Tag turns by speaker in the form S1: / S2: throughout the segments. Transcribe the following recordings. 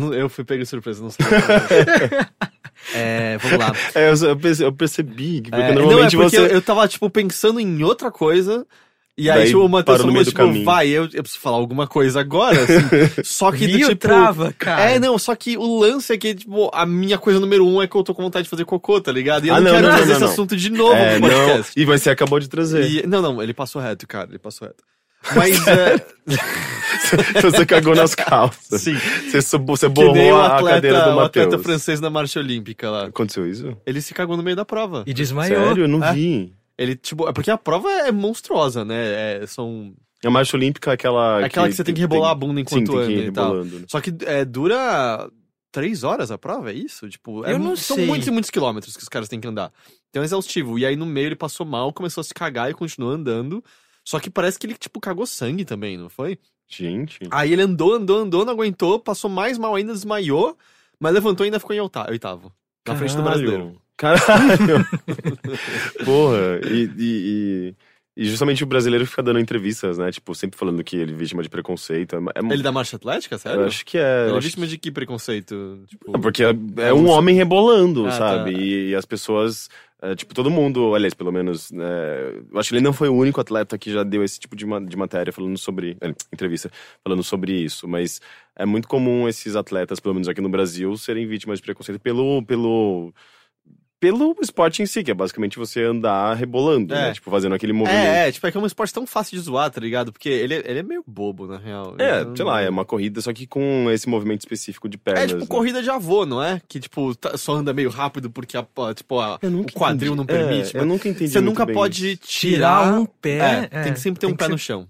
S1: Eu, não- eu fui pego de surpresa, não sei. é, vamos lá.
S2: É, eu, eu perce- eu percebi, que- porque
S1: É,
S2: normalmente
S1: não, é porque
S2: você.
S1: eu, eu tava, tipo, pensando em outra coisa. E aí,
S2: Daí
S1: tipo, o Matheus falou,
S2: meio do
S1: tipo,
S2: caminho.
S1: vai, eu, eu preciso falar alguma coisa agora, assim. só que,
S3: Viu?
S1: tipo...
S3: Trava, cara.
S1: É, não, só que o lance é que, tipo, a minha coisa número um é que eu tô com vontade de fazer cocô, tá ligado? E eu
S2: Ah,
S1: não,
S2: não,
S1: quero
S2: não,
S1: trazer
S2: não,
S1: esse
S2: não.
S1: assunto de novo
S2: É,
S1: no
S2: não.
S1: podcast.
S2: E você acabou de trazer.
S1: E- não, não, ele passou reto, cara, ele passou reto. Mas, é,
S2: você cagou nas calças.
S1: sim,
S2: Você, você
S1: que
S2: borrou
S1: o
S2: a cadeira
S1: atleta,
S2: do
S1: o atleta
S2: Matheus.
S1: francês na marcha olímpica lá.
S2: Aconteceu isso?
S1: Ele se cagou no meio da prova.
S3: E desmaiou.
S2: Sério? Eu não
S1: É.
S2: vi.
S1: Ele, tipo, é porque a prova é monstruosa, né? É, são...
S2: A marcha olímpica é aquela.
S1: É aquela que você tem que rebolar a bunda
S2: Sim,
S1: enquanto
S2: tem que
S1: anda e tal.
S2: né?
S1: Só que é, dura três horas a prova, é isso? Tipo, é
S3: Eu
S1: mu-
S3: não
S1: são
S3: sei.
S1: muitos e muitos quilômetros que os caras têm que andar. Então é exaustivo. E aí no meio ele passou mal, começou a se cagar e continuou andando. Só que parece que ele, tipo, cagou sangue também, não foi?
S2: Gente.
S1: Aí ele andou, andou, andou, não aguentou, passou mais mal ainda, desmaiou, mas levantou e ainda ficou em oita- oitavo. Na frente do brasileiro.
S2: Caralho. Porra. E, e, e- e justamente o brasileiro fica dando entrevistas, né? Tipo, sempre falando que ele é vítima de preconceito. É, é-
S1: Ele da marcha atlética, sério?
S2: eu acho que é.
S1: Ele é vítima de que preconceito? Tipo,
S2: É Porque é, é
S1: É
S2: um
S1: um-
S2: homem rebolando,
S1: Ah,
S2: sabe?
S1: tá.
S2: E, e as pessoas, é, tipo, todo mundo, aliás, pelo menos, é, eu acho que ele não foi o único atleta que já deu esse tipo de, ma- de matéria falando sobre, é, entrevista, falando sobre isso, mas é muito comum esses atletas, pelo menos aqui no Brasil, serem vítimas de preconceito pelo, pelo, pelo esporte em si, que é basicamente você andar rebolando,
S1: É.
S2: né? Tipo, fazendo aquele movimento.
S1: É, é, tipo, é que é um esporte tão fácil de zoar, tá ligado? Porque ele, é- ele é meio bobo, na real.
S2: É, sei lá, é uma corrida, só que com esse movimento específico de pernas.
S1: É tipo
S2: né?
S1: corrida de avô, não é? Que, tipo, tá- só anda meio rápido porque a, tipo, a, o quadril
S2: entendi.
S1: não permite.
S2: É,
S1: mas
S2: eu nunca entendi
S1: você
S2: muito
S1: nunca
S2: bem
S1: pode
S2: isso.
S1: tirar...
S3: Um pé.
S1: É, tem que sempre ter um
S3: tem
S1: pé
S3: que
S1: no
S3: ser-
S1: chão.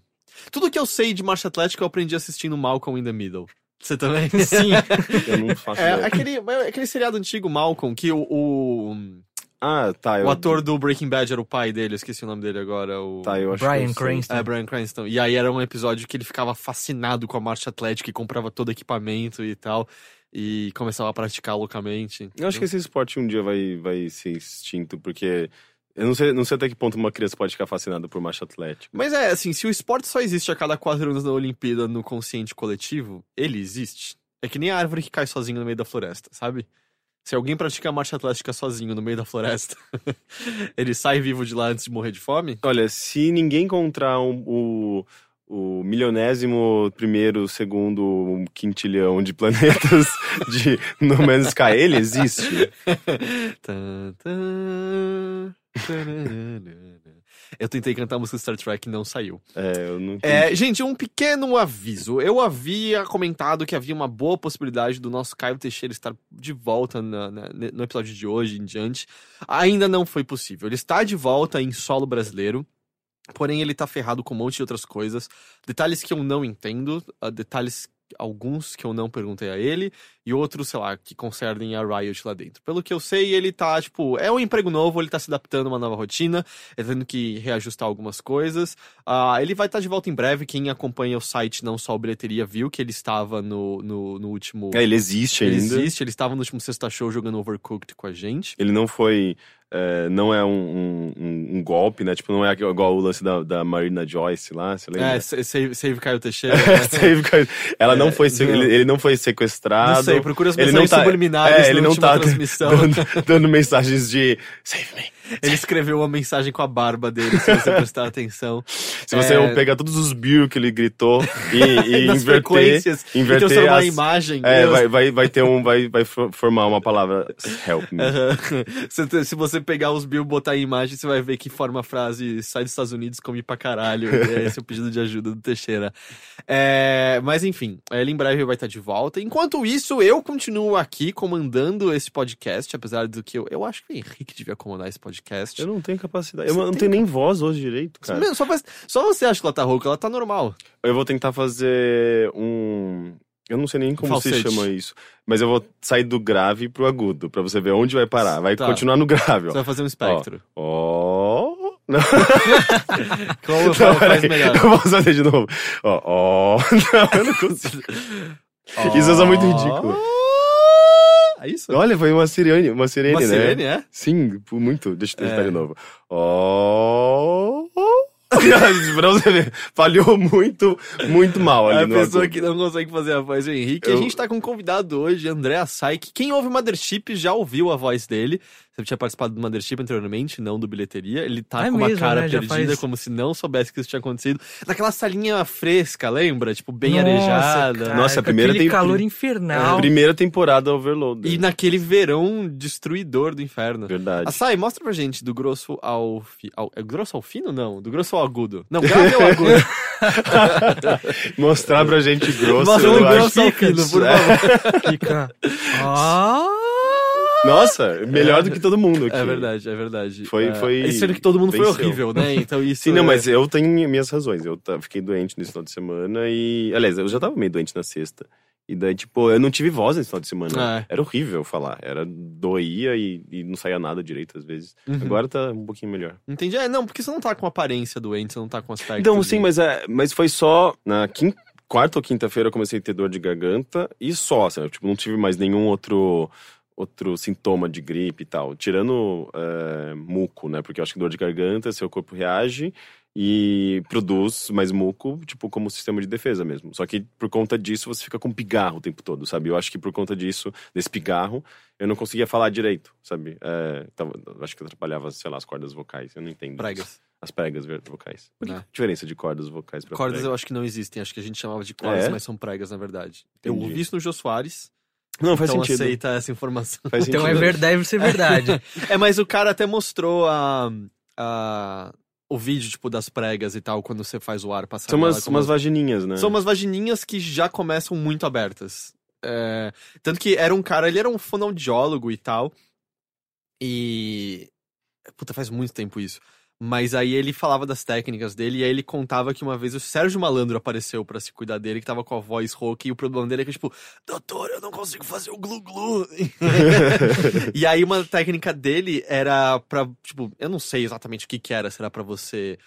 S1: Tudo que eu sei de marcha atlética eu aprendi assistindo Malcolm in the Middle. Você também?
S3: Sim.
S2: Eu não faço
S1: É,
S2: ideia.
S1: aquele, é aquele seriado antigo, Malcolm, que o, o,
S2: Ah, tá. Eu,
S1: o ator do Breaking Bad era o pai dele, eu esqueci o nome dele agora. O...
S2: Tá, eu acho
S3: Bryan
S2: que.
S3: Cranston.
S1: É, Brian Cranston. E aí era um episódio que ele ficava fascinado com a marcha atlética e comprava todo equipamento e tal. E começava a praticar loucamente.
S2: Eu acho que esse esporte um dia vai, vai ser extinto, porque eu não sei, não sei até que ponto uma criança pode ficar fascinada por marcha atlética.
S1: Mas é, assim, se o esporte só existe a cada quatro anos na Olimpíada no consciente coletivo, ele existe. É que nem a árvore que cai sozinho no meio da floresta, sabe? Se alguém pratica marcha atlética sozinho no meio da floresta, ele sai vivo de lá antes de morrer de fome?
S2: Olha, se ninguém encontrar um- o, o milionésimo primeiro, segundo, quintilhão de planetas de No Man's Sky, ele existe.
S1: Eu tentei cantar a música Star Trek e não saiu.
S2: É, eu não.
S1: É, gente, um pequeno aviso. Eu havia comentado que havia uma boa possibilidade do nosso Caio Teixeira estar de volta na- na- no episódio de hoje em diante. Ainda não foi possível. Ele está de volta em solo brasileiro. Porém, ele tá ferrado com um monte de outras coisas. Detalhes que eu não entendo. ah, Detalhes, alguns que eu não perguntei a ele. E outros, sei lá, que concernem a Riot lá dentro. Pelo que eu sei, ele tá, tipo, é um emprego novo, ele tá se adaptando a uma nova rotina. Ele tá tendo que reajustar algumas coisas. Ah, ele vai estar de volta em breve. Quem acompanha o site, não só o Bilheteria, viu que ele estava no, no, no último.
S2: É, ele existe
S1: ele
S2: ainda.
S1: existe, ele estava no último Sexta Show jogando Overcooked com a gente.
S2: Ele não foi. É, não é um, um- um- golpe, né? Tipo, não é igual o lance da, da Marina Joyce lá, você lembra?
S1: É, sa- save, save Caio Teixeira. né?
S2: Save Caio- Ela não
S1: É,
S2: foi,
S1: não.
S2: ele, ele não foi sequestrado.
S1: Não sei, procura as
S2: ele
S1: mensagens
S2: não tá-
S1: subliminares
S2: é, ele
S1: na
S2: não tá
S1: transmissão.
S2: dando, dando mensagens de save me.
S1: Ele escreveu uma mensagem com a barba dele, se você prestar atenção.
S2: Se você
S1: É.
S2: pegar todos os bill que ele gritou e, e inverter,
S1: frequências
S2: inverter
S1: transformar
S2: as,
S1: em imagem.
S2: é,
S1: Deus.
S2: vai, vai, vai ter um, vai, vai for- formar uma palavra help me.
S1: Aham. Se- Se você pegar os Bill botar em imagem, você vai ver que forma a frase sai dos Estados Unidos, come pra caralho. É Esse é o pedido de ajuda do Teixeira. É, mas enfim, ele em breve vai estar de volta. Enquanto isso, eu continuo aqui comandando esse podcast, apesar do que eu, eu acho que o Henrique devia comandar esse podcast.
S2: Eu não tenho capacidade. Eu
S1: Você
S2: não
S1: tem
S2: tenho nem voz hoje direito, cara.
S1: Só, faz- só você acha que ela tá rouca, ela tá normal.
S2: Eu vou tentar fazer um. Eu não sei nem como se
S1: Falsete.
S2: chama isso. Mas eu vou sair do grave pro agudo, pra você ver onde vai parar. Vai
S1: Tá.
S2: continuar no grave,
S1: Você
S2: ó.
S1: vai fazer um espectro.
S2: Ó. Não,
S1: Como
S2: não,
S1: faz, melhor?
S2: Eu vou fazer de novo. Ó, ó. Não, eu não consigo. Isso é muito ridículo.
S1: É isso?
S2: Olha, foi uma sirene, uma sirene,
S1: Uma
S2: né?
S1: sirene, é?
S2: Sim, muito. Deixa eu testar
S1: É.
S2: de novo. Ó. pra você ver, falhou muito, muito mal ali
S1: É a pessoa
S2: agudo.
S1: que não consegue fazer a voz do Henrique.
S2: Eu-
S1: A gente tá com um convidado hoje, André Assai, que quem ouve Mothership já ouviu a voz dele. Você tinha participado do Mothership anteriormente, não do Bilheteria. Ele tá
S3: É
S1: com uma
S3: mesmo,
S1: cara
S3: né?
S1: Perdida,
S3: faz-
S1: como se não soubesse que isso tinha acontecido. Naquela salinha fresca, lembra? Tipo, bem
S3: Nossa,
S1: arejada.
S3: cara,
S2: Nossa, a primeira tem-
S3: calor
S1: É,
S3: infernal.
S2: Primeira temporada Overload.
S1: E naquele verão destruidor do inferno.
S2: Verdade.
S1: Assai, mostra pra gente do grosso ao, fi... ao... É grosso ao fino? Não, do grosso ao agudo. Não, grave ao agudo.
S2: Mostrar pra gente grosso.
S1: Mostra
S2: acho
S1: grosso ao fino, por
S2: É.
S1: favor.
S3: Fica. Ah!
S2: Nossa, melhor do que todo mundo aqui.
S1: É verdade, é verdade.
S2: Foi-
S1: é,
S2: foi-
S1: e Sendo que todo mundo foi
S2: venceu.
S1: horrível, né? Então isso.
S2: Sim, não,
S1: é-
S2: mas eu tenho minhas razões. Eu fiquei doente nesse final de semana e. Aliás, eu já tava meio doente na sexta. E daí, tipo, eu não tive voz nesse final de semana.
S1: É.
S2: Era horrível falar. Era doía e, e não saía nada direito às vezes.
S1: Uhum.
S2: Agora tá um pouquinho melhor.
S1: Entendi. É, não, porque você não tá com aparência doente, você não tá com aspecto.
S2: Então, sim, mas, é, mas foi só na quin- quarta ou quinta-feira eu comecei a ter dor de garganta e só, sabe? Tipo, não tive mais nenhum outro outro sintoma de gripe e tal. Tirando é, muco, né? Porque eu acho que dor de garganta, seu corpo reage e produz mais muco, tipo, como sistema de defesa mesmo. Só que por conta disso você fica com pigarro o tempo todo, sabe? Eu acho que por conta disso, desse pigarro, eu não conseguia falar direito, sabe? É, tava- acho que eu atrapalhava, sei lá, as cordas vocais. Eu não entendo.
S1: Pregas.
S2: As pregas vocais. Por que
S1: É.
S2: diferença de cordas vocais pra
S1: Cordas
S2: prega?
S1: eu acho que não existem, acho que a gente chamava de cordas,
S2: É?
S1: mas são pregas, na verdade. Eu
S2: Entendi.
S1: ouvi isso no Jô Soares,
S2: Não, faz
S1: então
S2: sentido.
S1: aceita essa informação.
S2: Faz
S3: Então é verdade, deve ser verdade.
S1: É, mas o cara até mostrou a, a- o vídeo, tipo, das pregas e tal, quando você faz o ar passar.
S2: São umas,
S1: como
S2: umas vagininhas, né?
S1: São umas vagininhas que já começam muito abertas. É, tanto que era um cara, ele era um fonoaudiólogo e tal. E. Puta, faz muito tempo isso. Mas aí ele falava das técnicas dele e aí ele contava que uma vez o Sérgio Malandro apareceu pra se cuidar dele, que tava com a voz rouca e o problema dele é que, tipo, doutor, eu não consigo fazer o glu-glu. e aí uma técnica dele era pra, tipo, eu não sei exatamente o que que era, será pra você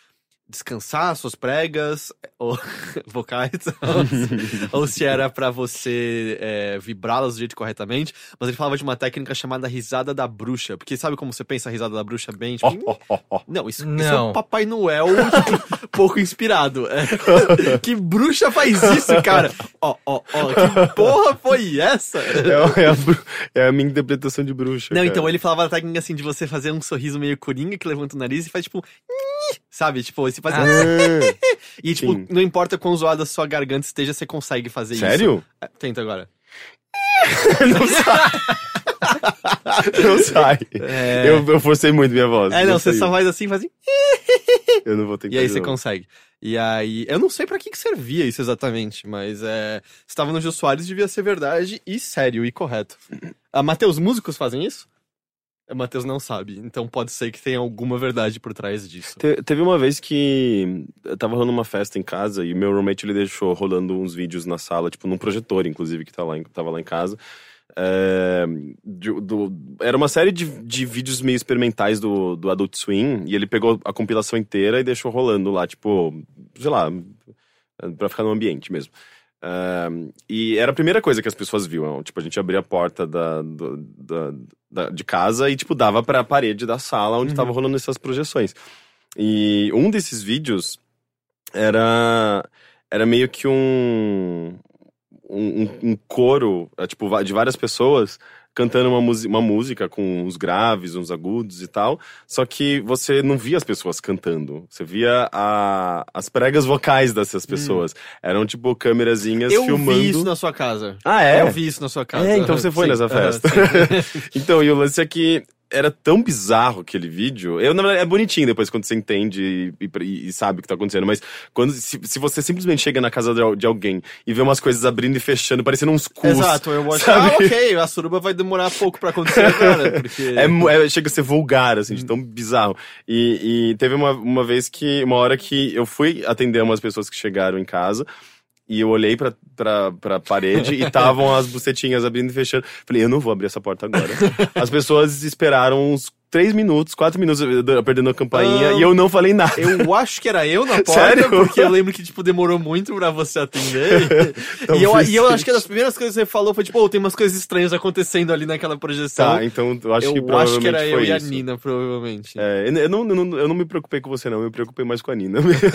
S1: descansar suas pregas ou vocais ou, se- ou se era pra você é, vibrá-las do jeito corretamente mas ele falava de uma técnica chamada risada da bruxa porque sabe como você pensa a risada da bruxa bem tipo, não isso, isso é
S3: Não.
S1: o Papai Noel tipo, pouco inspirado É. que bruxa faz isso cara ó ó ó que porra foi essa
S2: É, a- é a, é a minha interpretação de bruxa.
S1: não,
S2: cara.
S1: então ele falava a técnica assim de você fazer um sorriso meio coringa que levanta o nariz e faz tipo. Sabe? Tipo, você faz.
S2: Ah,
S1: e tipo,
S2: sim.
S1: não importa quão zoada a sua garganta esteja, você consegue fazer isso.
S2: sério?
S1: É, Tenta agora.
S2: não sai. não sai.
S1: É,
S2: Eu, eu forcei muito minha voz.
S1: é não, você
S2: saiu.
S1: só faz assim, faz assim.
S2: Eu não vou tentar.
S1: E aí você consegue. E aí. Eu não sei pra que, que servia isso exatamente, mas é. Você tava no Gil Soares, devia ser verdade e sério e correto. Ah, Matheus, músicos fazem isso? Matheus não sabe, então pode ser que tenha alguma verdade por trás disso.
S2: Te- teve uma vez que eu tava rolando uma festa em casa e meu roommate ele deixou rolando uns vídeos na sala, tipo num projetor, inclusive, que tá lá tava lá em casa. É, do- era uma série de, de vídeos meio experimentais do, do Adult Swim e ele pegou a compilação inteira e deixou rolando lá, tipo, sei lá, pra ficar no ambiente mesmo. E era a primeira coisa que as pessoas viam. Tipo, a gente abria a porta da, do- da- da- de casa e, tipo, dava pra parede da sala onde
S1: Uhum.
S2: tava rolando essas projeções. E um desses vídeos era, era meio que um, um, um- coro, é, tipo, de várias pessoas cantando uma, uma música com uns graves, uns agudos e tal. Só que você não via as pessoas cantando. Você via a- as pregas vocais dessas pessoas. Eram, tipo, câmerazinhas
S1: Eu
S2: filmando.
S1: vi isso na sua casa.
S2: Ah, é?
S1: Eu vi isso na sua casa.
S2: É, então você foi
S1: sim,
S2: nessa
S1: aham,
S2: festa. Então, e o lance é que era tão bizarro aquele vídeo. Eu, na verdade, é bonitinho depois quando você entende e, e- e sabe o que tá acontecendo. Mas quando se, se você simplesmente chega na casa de, al- de alguém e vê umas coisas abrindo e fechando, parecendo uns cus.
S1: Exato, eu acho.
S2: sabe?
S1: Ah, ok, a suruba vai demorar pouco pra acontecer agora, porque.
S2: É, é- chega a ser vulgar, assim, de tão bizarro. E, e teve uma, uma vez que, uma hora que eu fui atender umas pessoas que chegaram em casa. E eu olhei pra, pra, pra parede e estavam as bucetinhas abrindo e fechando. Falei, eu não vou abrir essa porta agora. As pessoas esperaram uns três minutos, quatro minutos perdendo a campainha e eu não falei nada.
S1: Eu acho que era eu na porta,
S2: Sério?
S1: porque eu lembro que, tipo, demorou muito pra você atender. e, eu, e eu acho que das primeiras coisas que você falou foi, tipo, oh, tem umas coisas estranhas acontecendo ali naquela projeção.
S2: Tá, então eu acho que
S1: eu
S2: provavelmente
S1: acho que era eu
S2: foi
S1: e a
S2: isso.
S1: Nina, provavelmente.
S2: É, eu, não, eu, não, eu não me preocupei com você, não. Eu me preocupei mais com a Nina mesmo.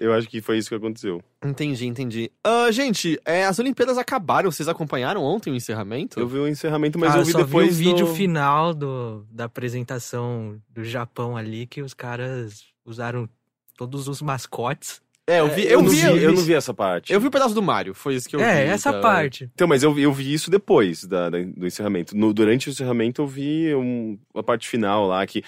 S2: eu acho que foi isso que aconteceu.
S1: Entendi, entendi. Ah, gente, é, as Olimpíadas acabaram. Vocês acompanharam ontem o encerramento?
S2: Eu vi o encerramento, mas
S3: Ah,
S2: eu vi
S3: só
S2: depois.
S3: vi o vídeo
S2: do...
S3: final do, da apresentação do Japão ali, que os caras usaram todos os mascotes.
S1: É, eu vi,
S2: eu,
S1: eu,
S2: não
S1: vi,
S2: vi, eu não vi essa parte.
S1: eu vi o pedaço do Mario, foi isso que eu vi.
S3: é, essa
S1: tá?
S3: parte.
S2: Então, mas eu, vi- eu vi isso depois da, da- do encerramento. No- durante o encerramento, eu vi um- a parte final lá que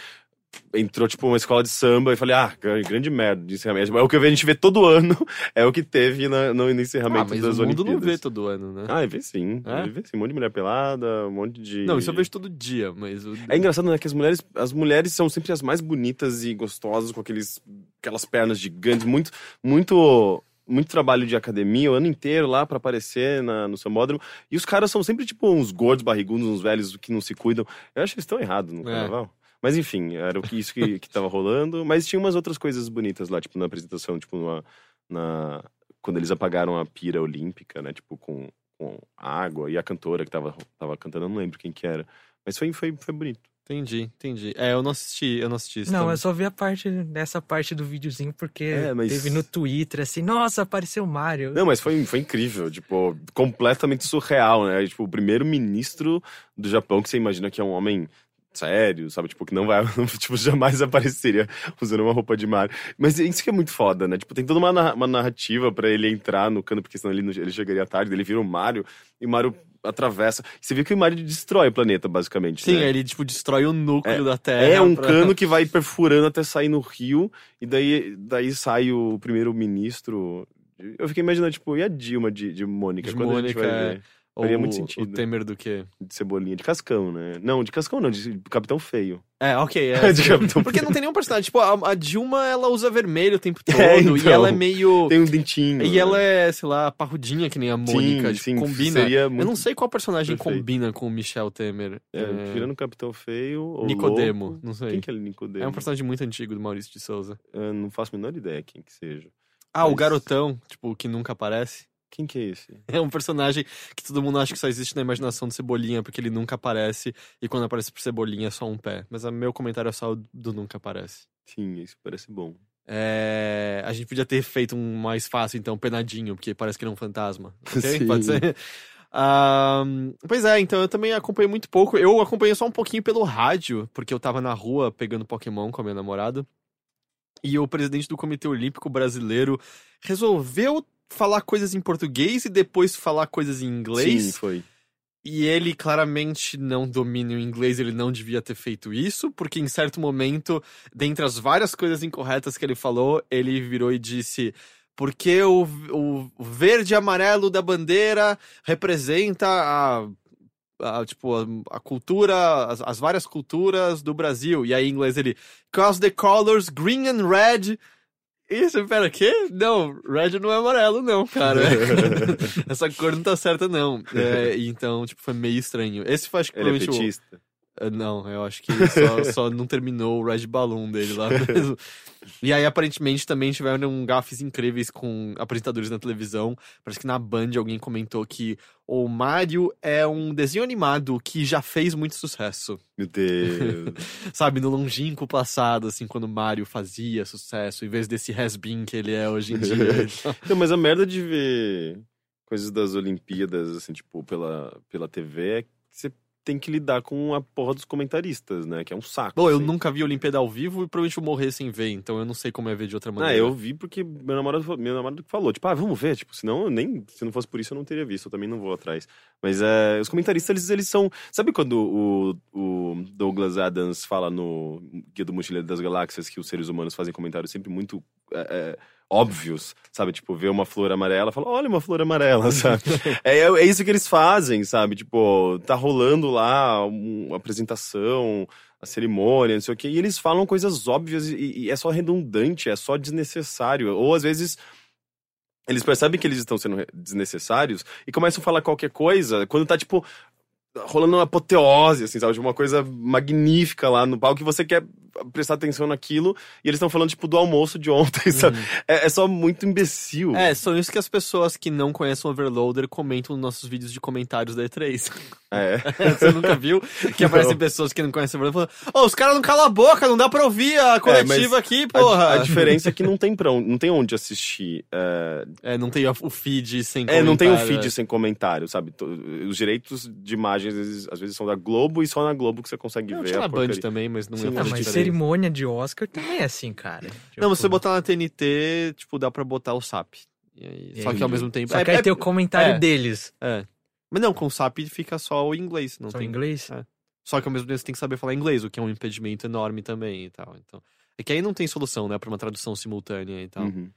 S2: entrou, tipo, uma escola de samba e falei, ah, grande, merda de encerramento. É o que a gente vê todo ano, é o que teve na- no, no
S1: Ah,
S2: encerramento
S1: mas
S2: das
S1: o mundo
S2: Olimpíadas.
S1: não vê todo ano, né?
S2: Ah, vê sim.
S1: É?
S2: Vê sim. Um monte de mulher pelada, um monte de.
S1: Não, isso eu vejo todo dia, mas... O...
S2: É engraçado, né? Que as mulheres, as mulheres são sempre as mais bonitas e gostosas, com aqueles, aquelas pernas gigantes, muito, muito, muito trabalho de academia o ano inteiro lá pra aparecer na, no sambódromo. E os caras são sempre tipo uns gordos, barrigudos, uns velhos que não se cuidam. Eu acho que eles estão errados no
S1: É.
S2: carnaval. Mas enfim, era o que, isso que, que tava rolando. Mas tinha umas outras coisas bonitas lá, tipo na apresentação, tipo numa- na, quando eles apagaram a pira olímpica, né? Tipo com, com água e a cantora que tava, tava cantando, eu não lembro quem que era. Mas foi, foi, foi bonito.
S1: Entendi, entendi. É, eu não assisti, eu não assisti isso.
S3: Não,
S1: também.
S3: eu só vi a parte dessa parte do videozinho porque
S2: É, mas-
S3: teve no Twitter assim, nossa, apareceu o Mario.
S2: Não, mas foi, foi incrível, tipo, completamente surreal, né? Tipo, o primeiro-ministro do Japão, que você imagina que é um homem sério, sabe? Tipo, que não vai, tipo, jamais apareceria usando uma roupa de Mario. Mas isso que é muito foda, né? Tipo, tem toda uma, uma narrativa pra ele entrar no cano, porque senão ele, ele chegaria tarde, ele vira o Mario, e o Mario atravessa. Você viu que o Mario destrói o planeta, basicamente,
S1: Sim,
S2: né?
S1: ele, tipo, destrói o núcleo da Terra.
S2: É um
S1: pra-
S2: cano que vai perfurando até sair no rio, e daí, daí sai o primeiro-ministro. Eu fiquei imaginando, tipo, e a Dilma de, de Mônica?
S1: De
S2: quando a gente
S1: Mônica, é.
S2: Faria
S1: o,
S2: muito
S1: O
S2: sentido.
S1: Temer do quê?
S2: De cebolinha, de cascão, né? Não, de cascão não, de Capitão Feio.
S1: É, ok. É,
S2: De. Capitão
S1: Porque não tem nenhum personagem. Tipo, a, a Dilma, ela usa vermelho o tempo todo.
S2: É,
S1: E
S2: então.
S1: ela é meio...
S2: Tem um dentinho.
S1: E
S2: né?
S1: ela é, sei lá, parrudinha que nem a Mônica.
S2: Sim,
S1: tipo,
S2: sim,
S1: combina.
S2: seria
S1: Eu
S2: muito-
S1: não sei qual personagem
S2: perfeito.
S1: combina com o Michel Temer.
S2: É, tirando o Capitão Feio. ou
S1: Nicodemo, não sei.
S2: Quem que é Nicodemo?
S1: É um personagem muito antigo do Maurício de Souza.
S2: Eu não faço a menor ideia quem que seja.
S1: Ah, o
S2: Mas-
S1: garotão, tipo, que nunca aparece.
S2: Quem que é esse?
S1: É um personagem que todo mundo acha que só existe na imaginação do Cebolinha, porque ele nunca aparece, e quando aparece pro Cebolinha é só um pé. Mas o meu comentário é só o do nunca aparece.
S2: Sim, isso parece bom.
S1: É, A gente podia ter feito um mais fácil, então, penadinho, porque parece que ele é um fantasma.
S2: Sim.
S1: Pode ser? Ahn, pois é, então eu também acompanhei muito pouco. Eu acompanhei só um pouquinho pelo rádio, porque eu tava na rua pegando Pokémon com a minha namorada. E o presidente do Comitê Olímpico Brasileiro resolveu falar coisas em português e depois falar coisas em inglês.
S2: Sim, foi.
S1: E ele claramente não domina o inglês, ele não devia ter feito isso, porque em certo momento, dentre as várias coisas incorretas que ele falou, ele virou e disse. Porque o, o verde e amarelo da bandeira representa a, a, tipo, a, a cultura, as, as várias culturas do Brasil. E aí em inglês ele, cause the colors green and red. Isso, pera, quê? Não, red não é amarelo, não, cara. Essa cor não tá certa, não. É, então, tipo, foi meio estranho. Esse foi, acho que
S2: Ele é petista.
S1: Uh, Não, eu acho que só, só não terminou o Red Balloon dele lá mesmo. E aí, aparentemente, também tiveram gafes incríveis com apresentadores na televisão. Parece que na Band alguém comentou que o Mario é um desenho animado que já fez muito sucesso.
S2: Meu Deus.
S1: Sabe, no longínquo passado, assim, quando o Mario fazia sucesso, em vez desse has-been que ele é hoje em dia.
S2: Não, mas a merda de ver coisas das Olimpíadas, assim, tipo, pela, pela TV é que você tem que lidar com a porra dos comentaristas, né? Que é um saco.
S1: Bom, eu
S2: assim.
S1: nunca vi Olimpíada ao vivo e provavelmente vou morrer sem ver, então eu não sei como é ver de outra maneira.
S2: Ah, eu vi porque meu namorado, meu namorado falou, tipo, ah, vamos ver, tipo, senão eu nem, se não fosse por isso eu não teria visto, eu também não vou atrás. Mas é, os comentaristas, eles, eles são, sabe quando o, o Douglas Adams fala no Guia do Mochileiro das Galáxias que os seres humanos fazem comentários sempre muito é, é, óbvios, sabe? Tipo, vê uma flor amarela, fala, olha uma flor amarela, sabe? é, é isso que eles fazem, sabe? Tipo, tá rolando lá uma apresentação, a cerimônia, não sei o quê, e eles falam coisas óbvias e, e é só redundante, é só desnecessário. Ou às vezes. Eles percebem que eles estão sendo desnecessários e começam a falar qualquer coisa quando tá tipo. Rolando uma apoteose, assim, sabe? De uma coisa magnífica lá no palco que você quer prestar atenção naquilo e eles estão falando, tipo, do almoço de ontem, sabe? É, é só muito imbecil.
S1: É, são isso que as pessoas que não conhecem o Overloader comentam nos nossos vídeos de comentários da E3.
S2: É.
S1: Você nunca viu? Que aparecem pessoas que não conhecem o Overloader falando, ô, os caras não calam a boca, não dá pra ouvir a coletiva
S2: mas
S1: aqui,
S2: A-
S1: porra.
S2: A, diferença é que não tem pra onde, não tem onde assistir. É,
S1: É, não tem o feed sem
S2: é, não tem o
S1: comentário,
S2: feed
S1: é.
S2: sem comentário, sabe? Os direitos de imagem às vezes, às vezes são da Globo e só na Globo que você consegue
S1: Não,
S2: ver
S1: tinha
S2: a
S1: na Band também, mas não
S2: Sim,
S1: ia
S2: não,
S3: Não, mas cerimônia de Oscar também é assim, cara.
S1: Não,
S3: Tipo,
S1: você botar na TNT, tipo, dá pra botar o SAP. E aí-
S3: E
S1: só
S3: aí-
S1: que ao mesmo tempo.
S3: Só
S1: é,
S3: que aí
S1: é-
S3: tem o comentário
S1: é.
S3: deles.
S1: é. Mas não, com o SAP fica só o inglês. Não
S3: Só em
S1: tem...
S3: inglês?
S1: É. Só que ao mesmo tempo você tem que saber falar inglês, o que é um impedimento enorme também e tal. Então, é que aí não tem solução, né, pra uma tradução simultânea e tal.
S2: Uhum.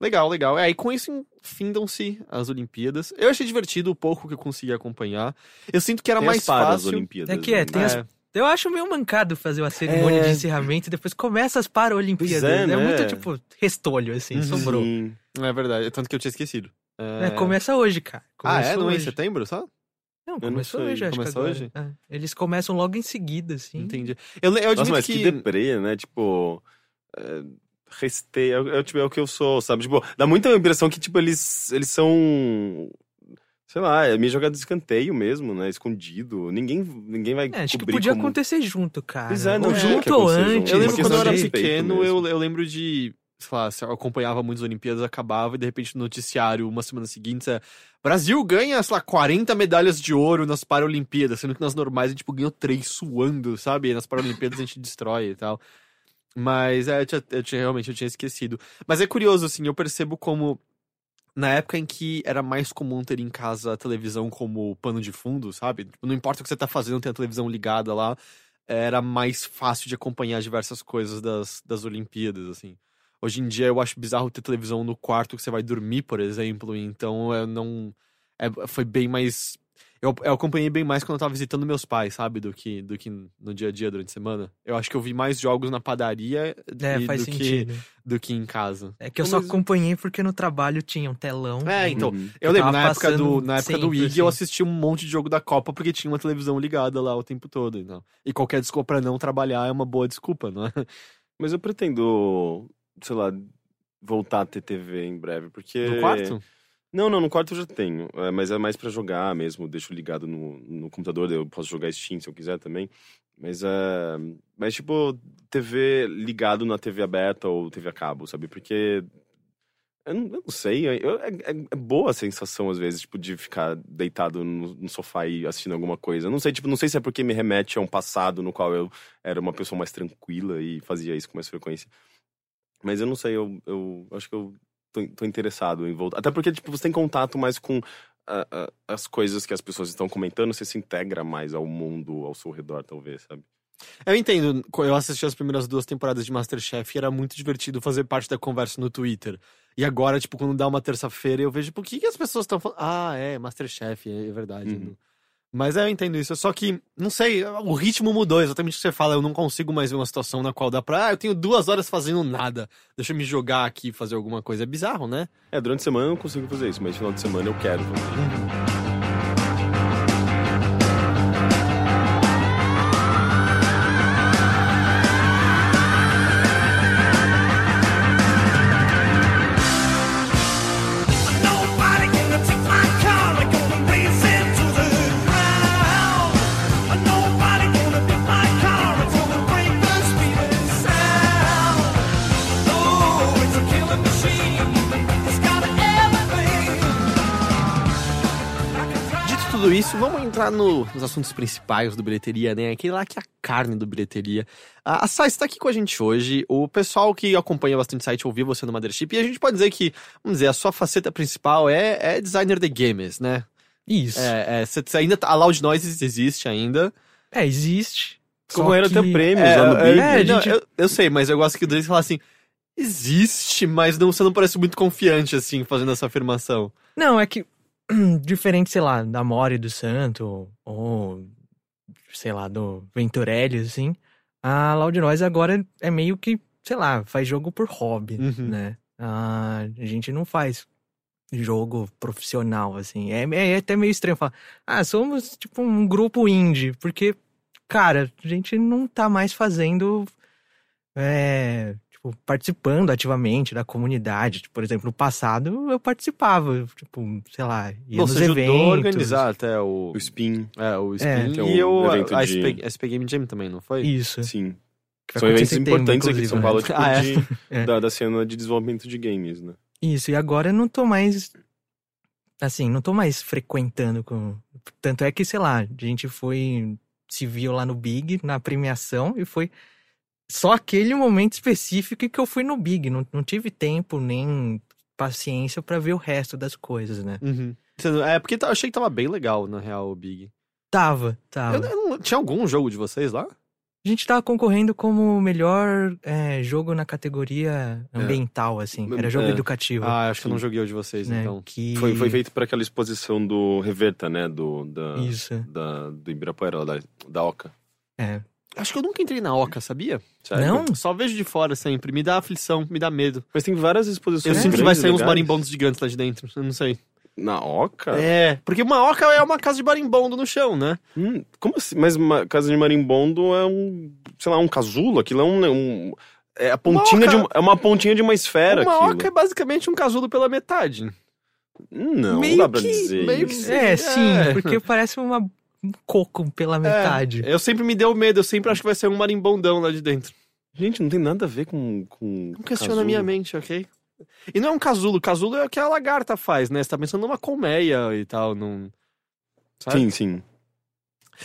S1: Legal, legal. É, e com isso findam-se as Olimpíadas. Eu achei divertido o pouco que eu consegui acompanhar. Eu sinto que era
S2: Tem
S1: mais
S2: as
S1: fácil.
S2: Olimpíadas.
S3: É que é,
S2: né?
S3: tem as-
S1: É,
S3: Eu acho meio mancado fazer uma cerimônia
S2: É.
S3: de encerramento e depois começa as Paralimpíadas.
S2: É,
S3: É,
S2: né?
S3: muito, tipo, restolho, assim,
S1: Uhum.
S3: sobrou.
S2: Sim.
S1: é verdade. Tanto que eu tinha esquecido. É...
S3: É, começa hoje, cara.
S1: Ah, é? Não é em
S3: hoje.
S1: setembro, só?
S3: Não,
S2: não
S3: começou
S2: sei.
S3: hoje, acho
S1: Começou
S3: que agora.
S1: hoje?
S3: É, Eles começam logo em seguida, assim.
S1: Entendi. Eu, eu admito
S2: Nossa, mas que,
S1: que...
S2: deprê, né? Tipo. É, restei. É, é, tipo, é o que eu sou, sabe? Tipo, dá muita impressão que, tipo, eles, eles são. Sei lá, é meio jogado de escanteio mesmo, né? Escondido. Ninguém, ninguém vai.
S3: É, acho que podia
S2: como...
S3: acontecer junto, cara.
S2: Pois é, não, é,
S3: junto ou
S2: junto.
S3: antes.
S1: Eu
S2: Uma
S1: lembro quando eu era pequeno, eu, eu lembro de. Sei acompanhava muitas Olimpíadas, acabava, e de repente no noticiário, uma semana seguinte, é. Brasil ganha, sei lá, 40 medalhas de ouro nas Paralimpíadas, sendo que nas normais a gente tipo, ganhou três suando, sabe? E nas Paralimpíadas a gente destrói e tal. Mas é, eu tinha, eu tinha- realmente eu tinha esquecido. Mas é curioso, assim, eu percebo como. Na época em que era mais comum ter em casa a televisão como pano de fundo, sabe? Tipo, Não importa o que você tá fazendo, tem a televisão ligada lá era mais fácil de acompanhar diversas coisas das, das Olimpíadas, assim. Hoje em dia eu acho bizarro ter televisão no quarto que você vai dormir, por exemplo, então eu não. é- foi bem mais. Eu, eu acompanhei bem mais quando eu tava visitando meus pais, sabe? Do que, do que no dia a dia durante a semana. Eu acho que eu vi mais jogos na padaria
S3: É,
S1: e-
S3: faz
S1: do, que, do que em casa.
S3: É que eu
S2: Mas-
S3: só acompanhei porque no trabalho tinha um telão.
S1: É, então,
S2: Uhum.
S1: Eu
S3: Eu
S1: lembro, na época do, na época do IG, eu
S3: assim.
S1: assisti um monte de jogo da Copa porque tinha uma televisão ligada lá o tempo todo. Então. E qualquer desculpa pra não trabalhar é uma boa desculpa, não é?
S2: Mas eu pretendo, sei lá, voltar a ter TV em breve, porque.
S1: No quarto?
S2: Não, não, no quarto eu já tenho. é, mas é mais pra jogar mesmo. Deixo ligado no, no computador, eu posso jogar Steam se eu quiser também. Mas é. Mas, tipo, TV ligado na TV aberta ou TV a cabo, sabe? Porque. Eu não, eu não sei. eu- é, é- é boa a sensação, às vezes, tipo, de ficar deitado no, no sofá e assistindo alguma coisa. Não sei, tipo, não sei se é porque me remete a um passado no qual eu era uma pessoa mais tranquila e fazia isso com mais frequência. Mas eu não sei, eu, eu acho que eu tô, tô interessado em voltar. Até porque, tipo, você tem contato mais com ah, ah, as coisas que as pessoas estão comentando, você se integra mais ao mundo ao seu redor, talvez, sabe?
S1: Eu entendo. Eu assisti as primeiras duas temporadas de Masterchef e era muito divertido fazer parte da conversa no Twitter. E agora, tipo, quando dá uma terça-feira, eu vejo, por que, que as pessoas estão falando? Ah, é, Masterchef, é, é verdade.
S2: Uhum.
S1: Mas é, eu entendo isso. Só que, não sei, o ritmo mudou, exatamente o que você fala. Eu não consigo mais ver uma situação na qual dá pra. Ah, eu tenho duas horas fazendo nada. Deixa eu me jogar aqui e fazer alguma coisa. É bizarro, né?
S2: É, durante a semana eu não consigo fazer isso, mas final de semana eu quero fazer.
S1: No- nos assuntos principais do bilheteria, né? Aquele lá que é a carne do bilheteria. A, a Sai está aqui com a gente hoje. O pessoal que acompanha bastante o site ouviu você no Mothership. E a gente pode dizer que, vamos dizer, a sua faceta principal é, é designer de games, né?
S3: Isso. É,
S1: É, é, você você ainda tá- a Loud Noises existe ainda.
S3: existe.
S2: Como era
S3: que-
S2: até prêmios
S1: É,
S2: no
S1: é,
S3: é, gente-
S1: eu, eu sei, mas eu gosto que o Drake fala assim. Existe, mas não, você não parece muito confiante, assim, fazendo essa afirmação.
S3: Não, é que diferente, sei lá, da Mori do Santo ou sei lá, do Venturelli, assim, a Loud Noise agora é meio que, sei lá, faz jogo por hobby,
S1: Uhum.
S3: né? A gente não faz jogo profissional, assim. É, é até meio estranho falar, ah, somos tipo um grupo indie, porque, cara, a gente não tá mais fazendo, é, tipo, participando ativamente da comunidade. Tipo, por exemplo, no passado eu participava, tipo, sei lá, ia
S1: Bom,
S3: nos
S1: você ajudou
S3: eventos.
S1: a organizar até o,
S2: O Spin,
S1: é, o Spin
S3: É.
S2: Que é
S1: e
S2: um
S1: o,
S2: evento
S1: a,
S2: de-
S1: SP, SP Game Jam também, não foi?
S3: Isso.
S2: sim. São eventos importantes aqui de São Paulo,
S3: inclusive,
S2: tipo,
S1: Ah, é?
S2: de-
S3: É.
S2: da, da cena de desenvolvimento de games, né?
S3: né? Isso, e agora eu não tô mais. Assim, não tô mais frequentando com. Tanto é que, sei lá, a gente foi. Se viu lá no Big, na premiação, e foi só aquele momento específico que eu fui no Big. Não, não tive tempo nem paciência pra ver o resto das coisas, né?
S1: Uhum. É, porque eu achei que tava bem legal, na real, o Big.
S3: Tava, tava.
S1: Eu, eu não- tinha algum jogo de vocês lá?
S3: A gente tava concorrendo como melhor é, jogo na categoria ambiental, assim. Era jogo
S2: É.
S3: educativo.
S1: Ah, acho que eu não joguei o de vocês,
S3: né?
S1: então.
S3: Que...
S2: Foi, foi feito para aquela exposição do Reverta, né? Do, da,
S3: Isso,
S2: da, do Ibirapuera, da, da Oca.
S3: é.
S1: Acho que eu nunca entrei na Oca, sabia?
S2: Sério?
S3: Não?
S1: Só vejo de fora sempre. Me dá aflição, me dá medo.
S2: Mas tem várias
S1: Eu
S2: exposições
S1: sinto que vai sair uns
S2: legais.
S1: marimbondos gigantes lá de dentro. Eu não sei.
S2: Na Oca?
S1: É, porque uma Oca é uma casa de marimbondo no chão, né?
S2: Hum, como assim? Mas uma casa de marimbondo é um, sei lá, um casulo? Aquilo é um... um- é a pontinha
S1: oca-
S2: de uma, é uma pontinha de uma esfera
S1: uma
S2: aquilo.
S1: Oca é basicamente um casulo pela metade.
S2: Não,
S1: meio
S2: não dá pra
S1: que-
S2: dizer
S1: meio que
S3: É, sim,
S1: É.
S3: porque parece uma, um coco pela metade.
S1: É, eu sempre me deu medo, eu sempre acho que vai ser um marimbondão lá de dentro.
S2: Gente, não tem nada a ver com... com
S1: Não questiona a minha mente, ok? E não é um casulo, casulo é o que a lagarta faz, né? Você tá pensando numa colmeia e tal, num... Sabe?
S2: Sim, sim.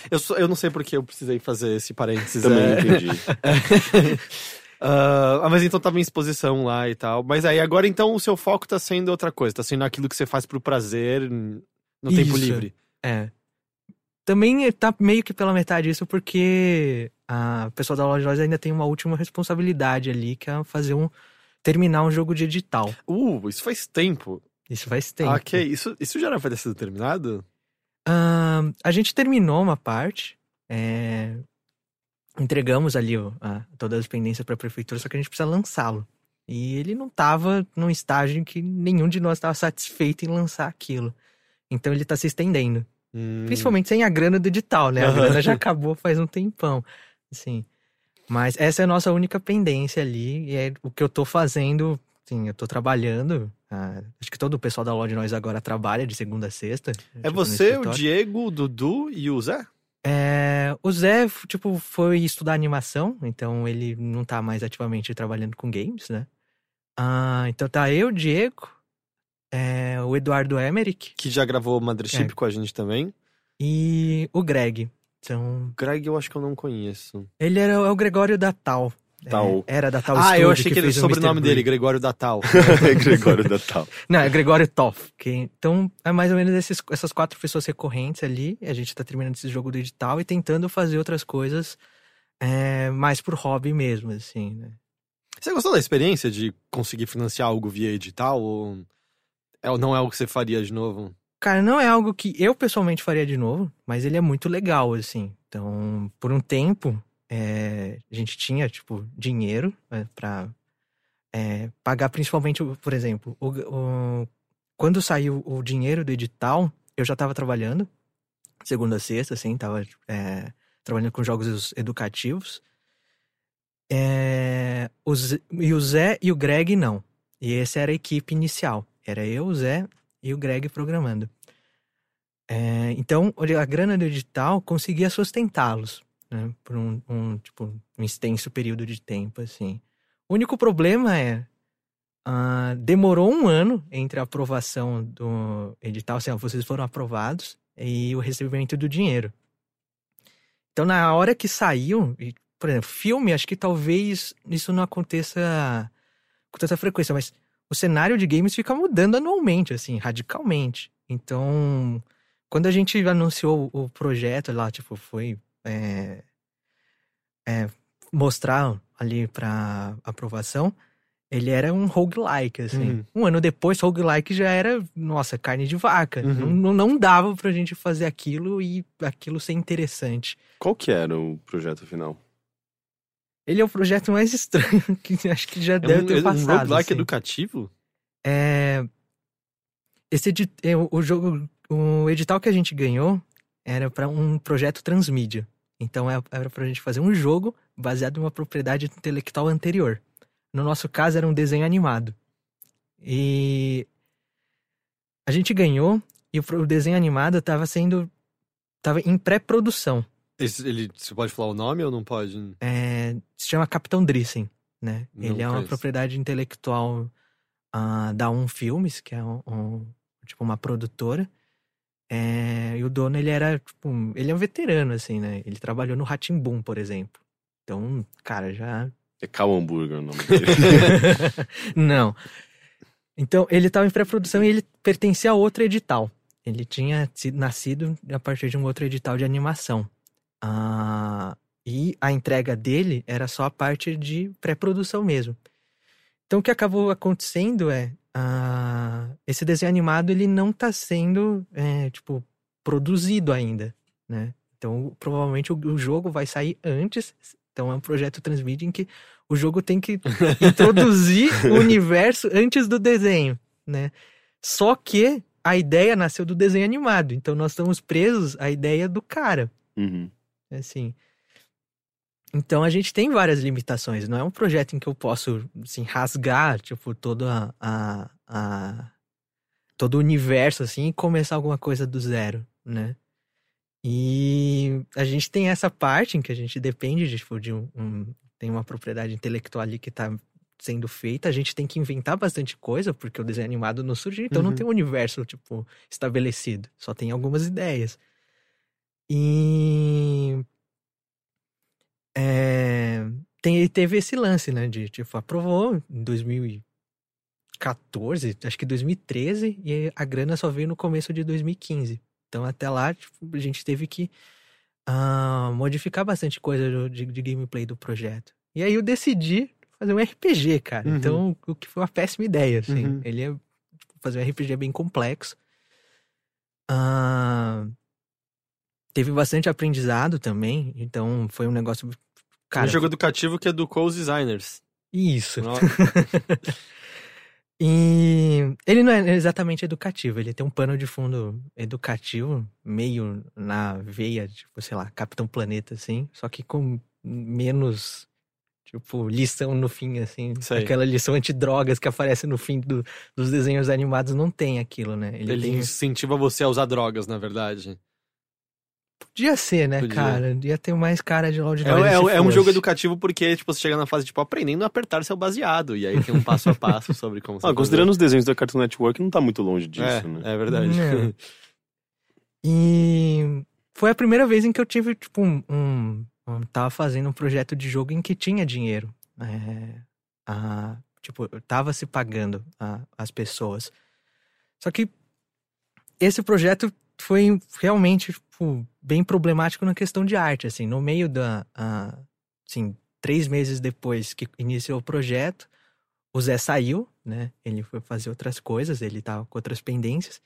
S1: Eu, eu não sei porque eu precisei fazer esse parênteses.
S2: Também
S1: é.
S2: entendi.
S1: Ah, mas então tava em exposição lá e tal. Mas aí agora então o seu foco tá sendo outra coisa, tá sendo aquilo que você faz pro prazer no tempo
S3: Isso.
S1: livre.
S3: É. Também tá meio que pela metade isso porque a pessoa da loja ainda tem uma última responsabilidade ali, que é fazer um. terminar um jogo de edital.
S1: Uh, isso faz tempo.
S3: Isso faz tempo.
S1: Ok, isso, isso já era pra ter sido terminado?
S3: Ahn, a gente terminou uma parte. é, entregamos ali ó, a- todas as pendências para a prefeitura, só que a gente precisa lançá-lo. E ele não estava num estágio em que nenhum de nós estava satisfeito em lançar aquilo. Então ele está se estendendo.
S1: Hum.
S3: Principalmente sem a grana do edital, né? A grana já acabou faz um tempão. Assim. Mas essa é a nossa única pendência ali. E é o que eu tô fazendo. Sim, eu tô trabalhando. ah, acho que todo o pessoal da loja de nós agora trabalha de segunda a sexta.
S1: É
S3: tipo,
S1: você, o. Diego, o Dudu e o Zé?
S3: É, o Zé, tipo, foi estudar animação, então ele não tá mais ativamente trabalhando com games, né? Ah, então tá eu, Diego, é, o Eduardo Emerick
S1: Que já gravou Mothership
S3: É.
S1: com a gente também.
S3: e o Greg. Então,
S1: Greg eu acho que eu não conheço.
S3: ele era é o Gregório da Tal. É,
S2: Tal.
S3: era da Tal
S1: ah,
S3: Studio
S1: eu achei que, ele,
S3: fez
S1: o sobrenome dele. Gregório Datal.
S2: Gregório da Tal.
S3: Não, é Gregório Toff. Que, então, é mais ou menos esses- essas quatro pessoas recorrentes ali. A gente tá terminando esse jogo do edital e tentando fazer outras coisas é, mais por hobby mesmo, assim, né?
S1: Você gostou da experiência de conseguir financiar algo via edital? Ou é, não é algo que você faria de novo?
S3: Cara, não é algo que eu pessoalmente faria de novo, mas ele é muito legal, assim. Então, por um tempo, é, a gente tinha, tipo, dinheiro né, pra é, pagar principalmente, por exemplo, o, o- quando saiu o dinheiro do edital, eu já tava trabalhando, segunda a sexta, assim, tava é, trabalhando com jogos educativos. É, e o Zé e o Greg não. E essa era a equipe inicial. Era eu, o Zé e o Greg programando. É, então, a grana do edital conseguia sustentá-los né, por um, um, tipo, um extenso período de tempo, assim. O único problema é ah, demorou um ano entre a aprovação do edital, assim, ó, vocês foram aprovados e o recebimento do dinheiro. Então, na hora que saiu, e, por exemplo, filme, acho que talvez isso não aconteça com tanta frequência, mas o cenário de games fica mudando anualmente, assim, radicalmente. Então, quando a gente anunciou o projeto lá, tipo, foi é, é, mostrar ali pra aprovação, ele era um roguelike, assim.
S1: Uhum.
S3: Um ano depois, roguelike já era, nossa, carne de vaca.
S1: Uhum.
S3: Não, não, não dava pra gente fazer aquilo e aquilo ser interessante.
S2: Qual que era o projeto final?
S3: Ele é o projeto mais estranho que acho que já
S1: É
S3: deve
S1: um,
S3: ter
S1: é um
S3: passado.
S1: roguelike
S3: assim.
S1: educativo?
S3: É... esse edi- é, o- jogo, o edital que a gente ganhou era para um projeto transmídia. Então é- era pra gente fazer um jogo baseado em uma propriedade intelectual anterior. No nosso caso era um desenho animado. E a gente ganhou e o desenho animado estava sendo tava em pré-produção.
S1: Esse- ele, você pode falar o nome ou não pode?
S3: É, se chama Capitão Drissen, né?
S1: Não
S3: Ele é uma
S1: conheço.
S3: propriedade intelectual ah, da Um Filmes, que é um, um- tipo uma produtora. É, e o dono, ele era, tipo, um- ele é um veterano, assim, né? Ele trabalhou no Boom, por exemplo. Então, cara, já...
S2: É Cal Hamburger o nome dele.
S3: Não. Então, ele estava em pré-produção e ele pertencia a outro edital. Ele tinha sido nascido a partir de um outro edital de animação. Ah, e a entrega dele era só a parte de pré-produção mesmo. Então, o que acabou acontecendo é... ah, esse desenho animado, ele não está sendo, é, tipo, produzido ainda, né? Então, provavelmente o, o jogo vai sair antes. Então, é um projeto transmídia em que o jogo tem que introduzir o universo antes do desenho, né? Só que a ideia nasceu do desenho animado, então nós estamos presos à ideia do cara,
S2: Uhum.
S3: Assim. Então a gente tem várias limitações, não é um projeto em que eu posso, assim, rasgar, tipo, todo a, a, todo o universo, assim, e começar alguma coisa do zero, né? E a gente tem essa parte em que a gente depende de, tipo, de um, um- tem uma propriedade intelectual ali que tá sendo feita, a gente tem que inventar bastante coisa, porque o desenho animado não surgiu, então não
S1: Uhum.
S3: tem um universo, tipo, estabelecido, só tem algumas ideias. E é, tem, teve esse lance, né? De tipo, aprovou em 2014, acho que 2013, e a grana só veio no começo de 2015. Então até lá, tipo, a gente teve que ah, modificar bastante coisa de, de gameplay do projeto. E aí eu decidi fazer um RPG, cara.
S1: Uhum.
S3: Então, o que foi uma péssima ideia, assim.
S1: Uhum.
S3: Ele é tipo, fazer um RPG bem complexo. Ah, teve bastante aprendizado também, então foi um negócio. Cara,
S1: um jogo educativo que educou os designers.
S3: isso. E ele não é exatamente educativo, ele tem um pano de fundo educativo, meio na veia, tipo, sei lá, Capitão Planeta, assim, só que com menos, tipo, lição no fim, assim. Aquela lição antidrogas que aparece no fim do- dos desenhos animados não tem aquilo, né? Ele,
S1: Ele
S3: tem.
S1: incentiva você a usar drogas, na verdade.
S3: Podia ser, né,
S1: Podia.
S3: cara? Ia ter mais cara de Loud
S1: É,
S3: Noise
S1: é-
S3: se
S1: é um jogo educativo porque, tipo, você chega na fase, tipo, aprendendo a apertar seu baseado. E aí tem um passo a passo sobre como você
S2: Ah,
S1: fazer.
S2: considerando os desenhos da Cartoon Network, não tá muito longe disso,
S1: é,
S2: né?
S1: é verdade.
S3: Não. E foi a primeira vez em que eu tive, tipo, um. um- um- tava fazendo um projeto de jogo em que tinha dinheiro. É, a- tipo, eu tava se pagando a- as pessoas. Só que esse projeto foi realmente, tipo, bem problemático na questão de arte, assim. No meio da. a- assim, três meses depois que iniciou o projeto, o Zé saiu, né? Ele foi fazer outras coisas, ele tava com outras pendências.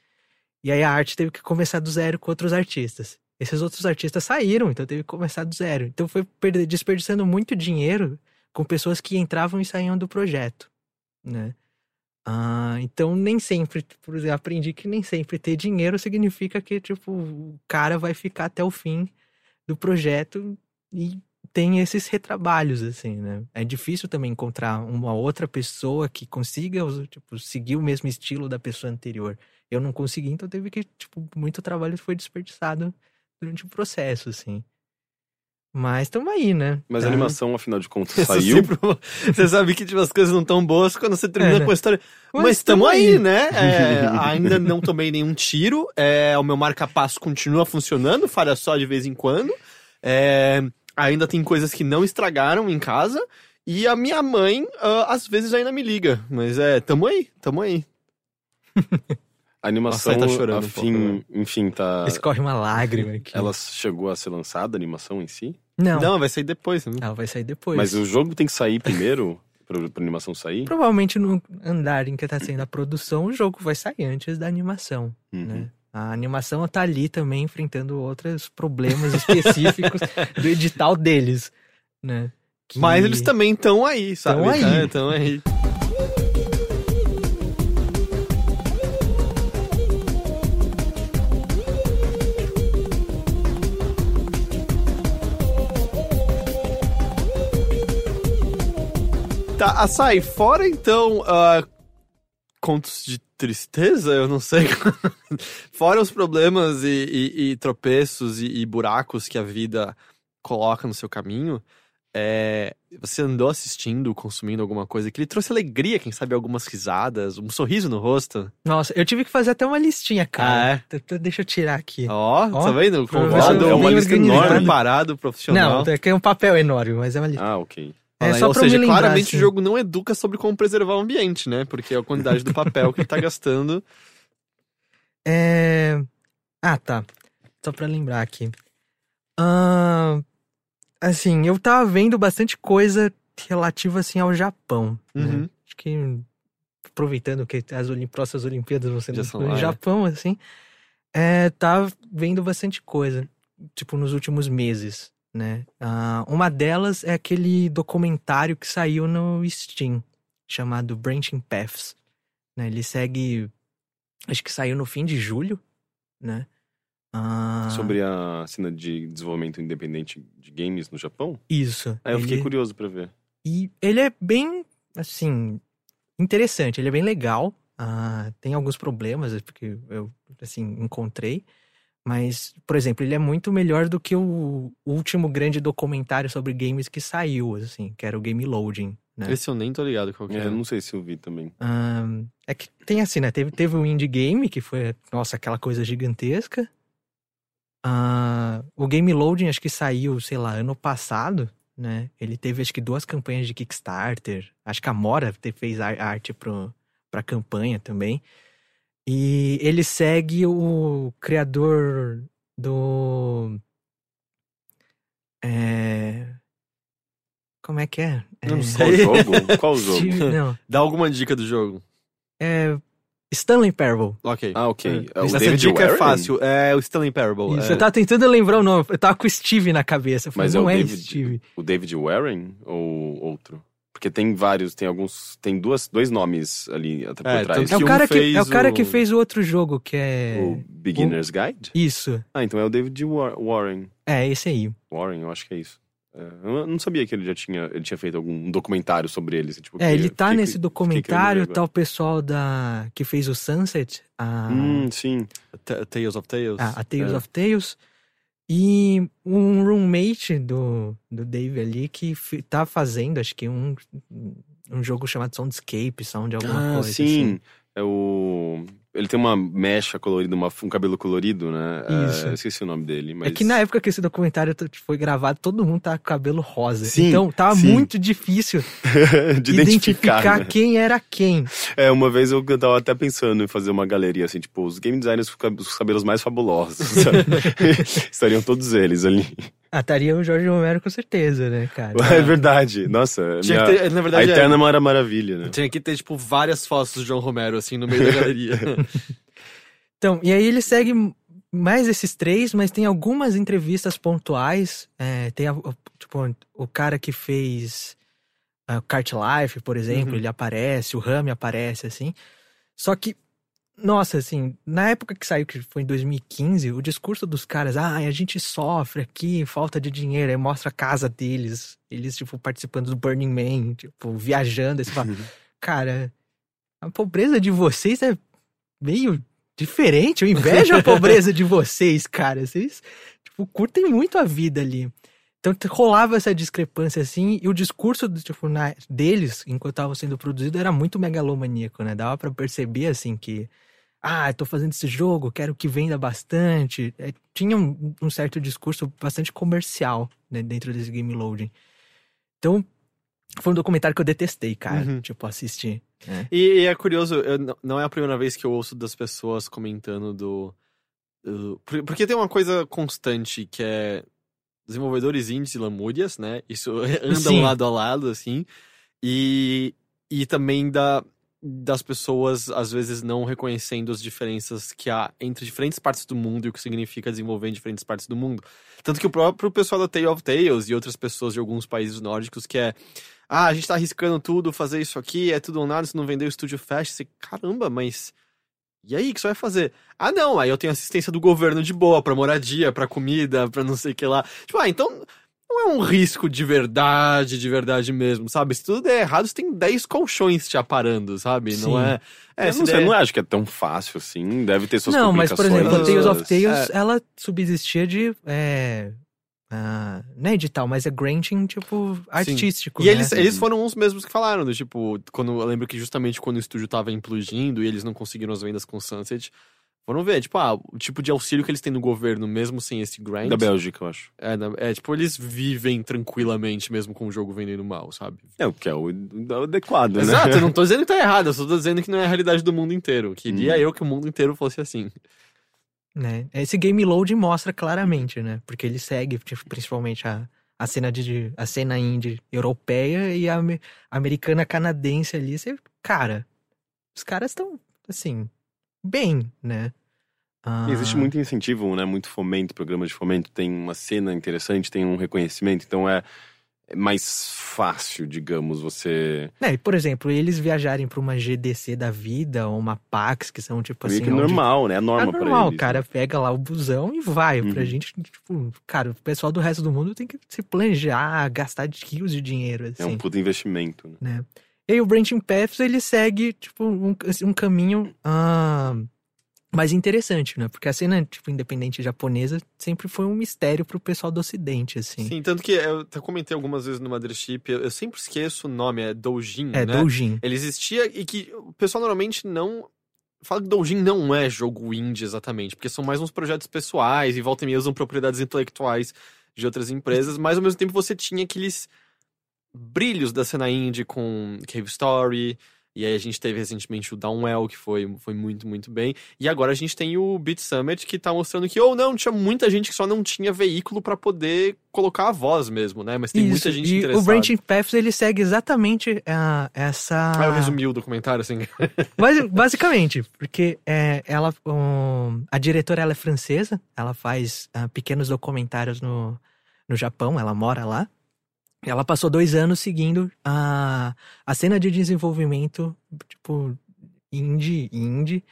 S3: E aí a arte teve que começar do zero com outros artistas. Esses outros artistas saíram, então teve que começar do zero. Então foi desperdiçando muito dinheiro com pessoas que entravam e saíam do projeto, né? Ah, então nem sempre, por exemplo, aprendi que nem sempre ter dinheiro significa que tipo o cara vai ficar até o fim do projeto e tem esses retrabalhos assim, né? É difícil também encontrar uma outra pessoa que consiga tipo seguir o mesmo estilo da pessoa anterior. Eu não consegui, então teve que tipo muito trabalho foi desperdiçado durante o processo, assim. Mas estamos aí, né?
S2: Mas
S3: Tá.
S2: a animação, afinal de contas,
S1: Isso
S2: saiu.
S1: sempre- você sabe que tipo, as coisas não estão boas quando você termina
S3: É, né?
S1: com a história. Mas estamos aí, né? É, ainda não tomei nenhum tiro. É, o meu marca-passo continua funcionando, falha só de vez em quando. É, ainda tem coisas que não estragaram em casa. E a minha mãe, ah, às vezes, ainda me liga. Mas é, tamo aí, tamo aí.
S2: A animação,
S1: Nossa, tá chorando
S2: a
S1: um pouco, né?
S2: enfim, tá.
S3: Escorre uma lágrima aqui.
S2: Ela chegou a ser lançada, a animação em si.
S3: Não,
S1: Não, vai sair depois. Né?
S3: ela vai sair depois.
S2: Mas o jogo tem que sair primeiro pra, pra animação sair.
S3: Provavelmente no andar em que tá sendo a produção, o jogo vai sair antes da animação,
S2: Uhum.
S3: né? A animação tá ali também enfrentando outros problemas específicos do edital deles, né? Que-
S1: Mas eles também estão aí, sabe?
S3: Tão aí.
S1: Estão aí. Tá, Açaí, fora então ah, contos de tristeza, eu não sei. fora os problemas e, e- e tropeços e, e buracos que a vida coloca no seu caminho, é, você andou assistindo, consumindo alguma coisa que lhe trouxe alegria, quem sabe algumas risadas, um sorriso no rosto?
S3: Nossa, eu tive que fazer até uma listinha, cara.
S1: Ah,
S3: t- Deixa eu tirar aqui.
S1: Ó,
S3: Ó,
S1: tá vendo? Convidado,
S3: eu
S1: é uma lista enorme, preparado, profissional.
S3: Não, é um papel enorme, mas é uma listinha.
S2: Ah, ok.
S3: É só
S1: Ou seja,
S3: lembrar,
S1: claramente
S3: assim.
S1: o jogo não educa sobre como preservar o ambiente, né? Porque a quantidade do papel que ele tá gastando.
S3: É... Ah, tá. Só pra lembrar aqui. Ahn, Assim, eu tava vendo bastante coisa relativa, assim, ao Japão. né?
S1: Uhum.
S3: Acho que, aproveitando que as Olim... próximas Olimpíadas vão ser no
S1: lá, é.
S3: Japão, assim, é, tava vendo bastante coisa, tipo, nos últimos meses, né? Ah, uma delas é aquele documentário que saiu no Steam, chamado Branching Paths. Né? Ele segue acho que saiu no fim de julho, né? Ah,
S2: Sobre a cena de desenvolvimento independente de games no Japão?
S3: isso.
S2: Aí eu fiquei curioso pra ver.
S3: E ele é bem, assim, interessante. Ele é bem legal. Ah, tem alguns problemas, porque eu, assim, encontrei. Mas, por exemplo, ele é muito melhor do que o último grande documentário sobre games que saiu, assim, que era o Game Loading, né?
S1: Esse eu nem tô ligado qual que
S2: É,
S1: é.
S2: eu não sei se eu vi também.
S3: Ahn, é que tem assim, né? Teve, teve o Indie Game, que foi, nossa, aquela coisa gigantesca. Ah, o Game Loading, acho que saiu, sei lá, ano passado, né? Ele teve, acho que, duas campanhas de Kickstarter. Acho que a Mora te- fez ar- arte pro, pra campanha também. E ele segue o criador do. É. Como é que é?
S1: Eu não
S3: É,
S1: sei.
S2: Qual jogo? Qual jogo?
S3: Não.
S1: Dá alguma dica do jogo.
S3: É. Stanley Parable.
S1: Ok.
S2: Ah, ok. É o
S1: Essa
S2: David
S1: dica é
S2: Warren?
S1: fácil. É o Stanley Parable.
S3: Isso,
S1: é.
S3: eu tava tentando lembrar o nome. Eu tava com o Steve na cabeça. Eu falei,
S2: Mas é
S3: não
S2: o
S3: é,
S2: David,
S3: Steve.
S2: o David Warren ou outro? Porque tem vários, tem alguns, tem duas, dois nomes ali at- por
S1: É,
S2: trás.
S3: É o,
S1: que um
S3: cara que,
S1: fez
S3: é o cara
S1: o-
S3: que fez o outro jogo, que é.
S2: O Beginner's Guide?
S3: Isso.
S2: Ah, então é o David War- Warren.
S3: É, esse aí.
S2: Warren, eu acho que é isso. É, eu não sabia que ele já tinha, ele tinha feito algum documentário sobre eles. Tipo,
S3: É,
S2: que-
S3: ele tá
S2: fiquei-
S3: nesse documentário, tá o pessoal da que fez o Sunset, a.
S2: Hum, sim.
S1: Ta- Tales of Tales.
S3: a, a Tales
S2: é.
S3: of Tales. E um roommate do, do Dave ali que tá fazendo, acho que um, um jogo chamado Soundscape, Sound alguma
S2: Ah,
S3: coisa.
S2: sim.
S3: assim.
S2: É o. Ele tem uma mecha colorida, uma- um cabelo colorido, né? É,
S3: Isso.
S2: eu esqueci o nome dele. Mas...
S3: É que na época que esse documentário foi gravado, todo mundo tava com cabelo rosa.
S2: Sim,
S3: então tava
S2: sim.
S3: muito difícil
S2: de identificar. né?
S3: quem era quem.
S2: É, uma vez eu tava até pensando em fazer uma galeria assim, tipo, os game designers com os cabelos mais fabulosos. sabe? Estariam todos eles ali.
S3: Ah, estaria o Jorge Romero com certeza, né, cara?
S2: É verdade. Nossa,
S1: Tinha
S2: minha-
S1: que ter, na
S2: a
S1: verdade, é-
S2: Eterna Mara Maravilha, né?
S1: tinha que ter, tipo, várias fotos do João Romero, assim, no meio da galeria.
S3: Então, e aí ele segue mais esses três, mas tem algumas entrevistas pontuais. É, tem, a- o- tipo, o cara que fez o Kart Life, por exemplo,
S1: Uhum.
S3: ele aparece, o Rami aparece, assim. Só que, nossa, assim, na época que saiu, que foi em 2015, o discurso dos caras, ah, a gente sofre aqui, falta de dinheiro, aí mostra a casa deles, eles, tipo, participando do Burning Man, tipo, viajando, aí você fala, cara, a pobreza de vocês é meio diferente, eu invejo a pobreza de vocês, cara, vocês, tipo, curtem muito a vida ali. Então rolava essa discrepância assim, e o discurso do, tipo, na- deles, enquanto estava sendo produzido, era muito megalomaníaco, né? Dava pra perceber assim que, ah, eu tô fazendo esse jogo, quero que venda bastante. É, tinha um, um certo discurso bastante comercial né, dentro desse game loading. Então, foi um documentário que eu detestei, cara,
S1: Uhum.
S3: tipo, assistir. né?
S1: E, e é curioso, eu não é a primeira vez que eu ouço das pessoas comentando do. do- por- porque tem uma coisa constante que é desenvolvedores indies e lamúrias, né? Isso andam
S3: Sim.
S1: lado a lado, assim. E, e também da, das pessoas, às vezes, não reconhecendo as diferenças que há entre diferentes partes do mundo e o que significa desenvolver em diferentes partes do mundo. Tanto que o próprio pessoal da Tale of Tales e outras pessoas de alguns países nórdicos que é ah, a gente tá arriscando tudo, fazer isso aqui, é tudo ou nada, se não vender o estúdio fecha. Você, caramba, mas. E aí, o que você vai fazer? Ah, não, aí eu tenho assistência do governo de boa, pra moradia, pra comida, pra não sei o que lá. Tipo, ah, então. não é um risco de verdade, de verdade mesmo, sabe? Se tudo der errado, você tem 10 colchões te aparando, sabe? Não
S3: Sim.
S1: é. É,
S2: eu não sei,
S1: der-
S2: não acho que é tão fácil assim. Deve ter suas
S3: Não, mas por exemplo, a
S2: complicações.
S3: Tales of Tales,
S1: É.
S3: ela subsistia de. É, ah, não é edital, mas é granting, tipo, artístico.
S1: E
S3: né?
S1: eles, eles foram os mesmos que falaram, do tipo, quando eu lembro que justamente quando o estúdio tava implodindo e eles não conseguiram as vendas com Sunset, foram ver, tipo, ah, o tipo de auxílio que eles têm no governo, mesmo sem esse grind.
S2: Da Bélgica, eu acho.
S1: É, na- é, tipo, eles vivem tranquilamente mesmo com o jogo vendendo mal, sabe?
S2: É o que é o, o adequado, né?
S1: Exato, eu não tô dizendo que tá errado, eu só tô dizendo que não é a realidade do mundo inteiro. Queria
S2: Hum.
S1: eu que o mundo inteiro fosse assim.
S3: Né? Esse game load mostra claramente, né? Porque ele segue tipo, principalmente a, a cena de a cena indie europeia e a ame- americana canadense ali. Você, cara, os caras estão assim bem, né? Ah,
S2: existe muito incentivo, né? Muito fomento, programa de fomento. Tem uma cena interessante, tem um reconhecimento. Então é mais fácil, digamos, você...
S3: e, por exemplo, eles viajarem pra uma GDC da vida ou uma PAX, que são tipo
S2: meio
S3: assim.
S2: que
S3: onde-
S2: normal, né? É
S3: É
S2: norma pra
S3: normal,
S2: eles.
S3: o cara
S2: né?
S3: pega lá o busão e vai. Pra
S2: Uhum.
S3: gente, tipo, cara, o pessoal do resto do mundo tem que se planejar, gastar rios de dinheiro, assim.
S2: É um puta investimento. né?
S3: né? E aí o Branching Paths, ele segue, tipo, um, um caminho ah, mais interessante, né? Porque a cena, tipo, independente japonesa sempre foi um mistério pro pessoal do ocidente, assim.
S1: Sim, tanto que eu até comentei algumas vezes no Mothership, eu, eu sempre esqueço o nome, é Doujin,
S3: É,
S1: né?
S3: doujin.
S1: Ele existia e que o pessoal normalmente não. Fala que Doujin não é jogo indie exatamente, porque são mais uns projetos pessoais e volta e meia usam propriedades intelectuais de outras empresas, mas ao mesmo tempo você tinha aqueles brilhos da cena indie com Cave Story, e aí a gente teve recentemente o Downwell, que foi, foi muito, muito bem, e agora a gente tem o Beat Summit, que tá mostrando que, ou não, tinha muita gente que só não tinha veículo pra poder colocar a voz mesmo, né? Mas tem muita
S3: Isso,
S1: gente
S3: e
S1: interessada.
S3: o Branching Paths, ele segue exatamente ah, essa...
S1: Ah, eu resumi o documentário, assim.
S3: Mas, basicamente, porque é, ela, um, a diretora ela é francesa, ela faz ah, pequenos documentários no, no Japão, ela mora lá. Ela passou dois anos seguindo a, a cena de desenvolvimento, tipo, indie, indie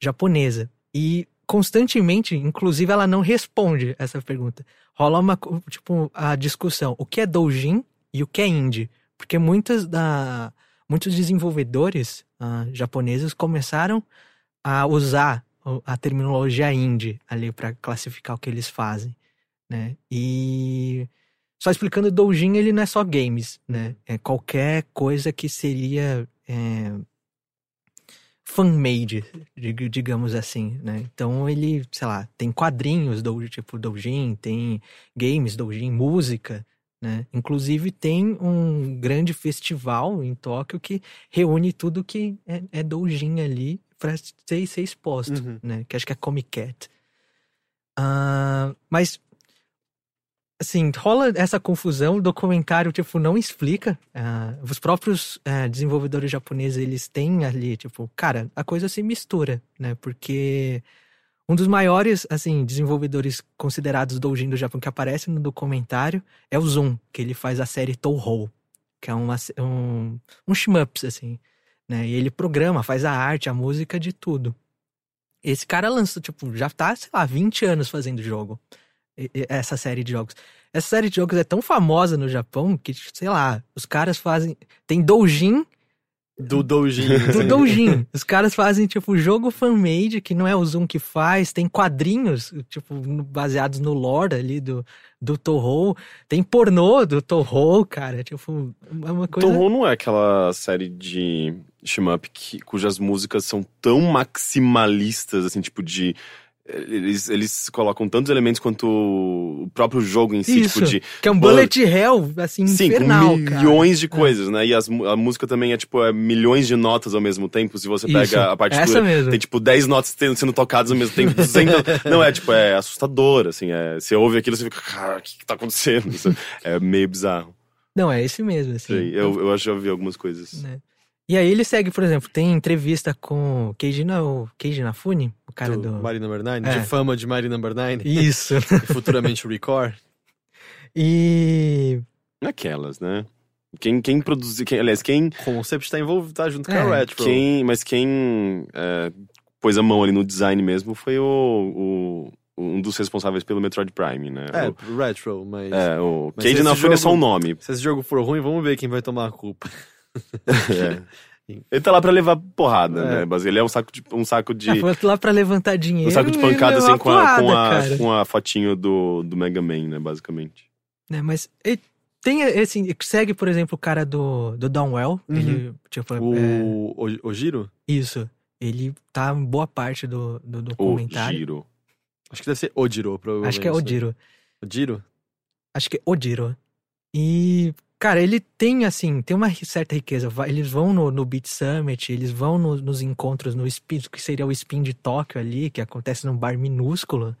S3: japonesa. E constantemente, inclusive, ela não responde essa pergunta. Rola uma, tipo, a discussão, o que é doujin e o que é indie? Porque muitas da, muitos desenvolvedores ah, japoneses começaram a usar a terminologia indie ali para classificar o que eles fazem, né? E só explicando, doujin ele não é só games, né? É qualquer coisa que seria é, fan-made, dig- digamos assim, né? Então ele, sei lá, tem quadrinhos do tipo doujin, tem games doujin, música, né? Inclusive tem um grande festival em Tóquio que reúne tudo que é, é doujin ali para ser, ser exposto,
S1: Uhum.
S3: né? Que acho que é Comic Cat. Ah, mas assim, rola essa confusão, o documentário, tipo, não explica. ah, os próprios ah, desenvolvedores japoneses, eles têm ali, tipo, cara, a coisa se mistura, né? Porque um dos maiores, assim, desenvolvedores considerados doujin do Japão que aparece no documentário é o Zoom, que ele faz a série Touhou, que é uma, um, um shmups, assim, né? E ele programa, faz a arte, a música, de tudo. Esse cara lançou, tipo, já tá, sei lá, 20 anos fazendo jogo essa série de jogos. Essa série de jogos é tão famosa no Japão que, sei lá, os caras fazem. Tem doujin
S1: Do Doujin.
S3: do doujin. Os caras fazem, tipo, jogo fan-made, que não é o Zoom que faz. Tem quadrinhos, tipo, baseados no lore ali do, do Toho. Tem pornô do Toho, cara. Tipo, é uma coisa...
S2: Toho não é aquela série de shmup que, cujas músicas são tão maximalistas, assim, tipo de... Eles, eles colocam tantos elementos quanto o próprio jogo em si,
S3: Isso,
S2: tipo de...
S3: que é um bullet hell, assim,
S2: Sim,
S3: infernal,
S2: com
S3: cara.
S2: milhões de coisas, né? E as a música também é, tipo, é milhões de notas ao mesmo tempo. Se você
S3: Isso,
S2: pega a partitura,
S3: essa mesmo.
S2: tem, tipo, 10 notas sendo tocadas ao mesmo tempo. 200... Não, é, tipo, é assustador, assim. É, você ouve aquilo, você fica, cara, o que que tá acontecendo? Isso é meio bizarro.
S3: Não, é esse mesmo, assim.
S2: Sei, eu, eu acho que já vi algumas coisas.
S3: né? E aí ele segue, por exemplo, tem entrevista com o Keiji, Na- o Keiji Nafune, o cara
S1: do
S3: do...
S1: Marie Number 9,
S3: É.
S1: de fama de Marie Number 9,
S3: Isso.
S1: e futuramente o Record.
S3: e...
S2: Aquelas, né? Quem, quem produziu... Quem, aliás, quem...
S1: O concept tá envolvido, tá junto com
S3: É,
S1: a Retro.
S2: quem mas quem é, pôs a mão ali no design mesmo foi o, o um dos responsáveis pelo Metroid Prime, né?
S1: É,
S2: O,
S1: retro, mas.
S2: é, o
S1: Mas
S2: Cade
S1: esse
S2: na Fúria é só um nome.
S1: Se esse jogo for ruim, vamos ver quem vai tomar a culpa.
S2: É. Ele tá lá pra levar porrada,
S1: É.
S2: né? Mas ele é um saco de, um saco de,
S3: Ah, foi lá pra levantar dinheiro.
S2: um saco de pancada, assim, com a,
S3: porrada,
S2: com, a,
S3: cara.
S2: com a fotinho do, do Mega Man, né? Basicamente.
S3: né? Mas e- tem esse. Segue, por exemplo, o cara do, do Downwell.
S1: Uhum.
S3: Ele, tipo,
S1: O,
S3: é,
S1: o, o Giro?
S3: isso. Ele tá em boa parte do, do
S2: O
S3: documentário.
S2: Giro.
S1: Acho que deve ser Odiro, provavelmente.
S3: Acho que é o
S1: né?
S3: Diro.
S1: Odiro?
S3: Acho que é Odiro. E, cara, ele tem, assim, tem uma certa riqueza. Eles vão no, no Beat Summit, eles vão no- nos encontros no Spin, que seria o Spin de Tóquio ali, que acontece num bar minúsculo.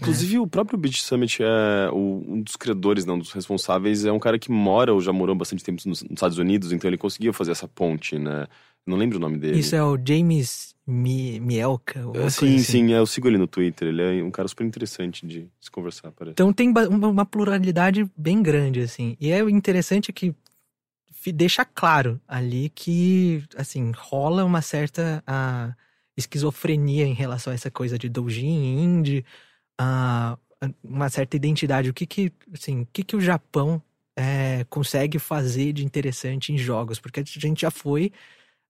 S2: Inclusive, o próprio Beach Summit é um dos criadores, não, um dos responsáveis, é um cara que mora ou já morou bastante tempo nos Estados Unidos, então ele conseguiu fazer essa ponte, né? Não lembro o nome dele.
S3: Isso é o James Mi, Mielka.
S2: É, sim,
S3: assim.
S2: sim, é, eu sigo ele no Twitter. Ele é um cara super interessante de se conversar, parece.
S3: Então tem uma pluralidade bem grande, assim. E é interessante que deixa claro ali que, assim, rola uma certa ah, esquizofrenia em relação a essa coisa de doujin, indie, ah, uma certa identidade. O que que, assim, o que que o Japão eh, consegue fazer de interessante em jogos? Porque a gente já foi,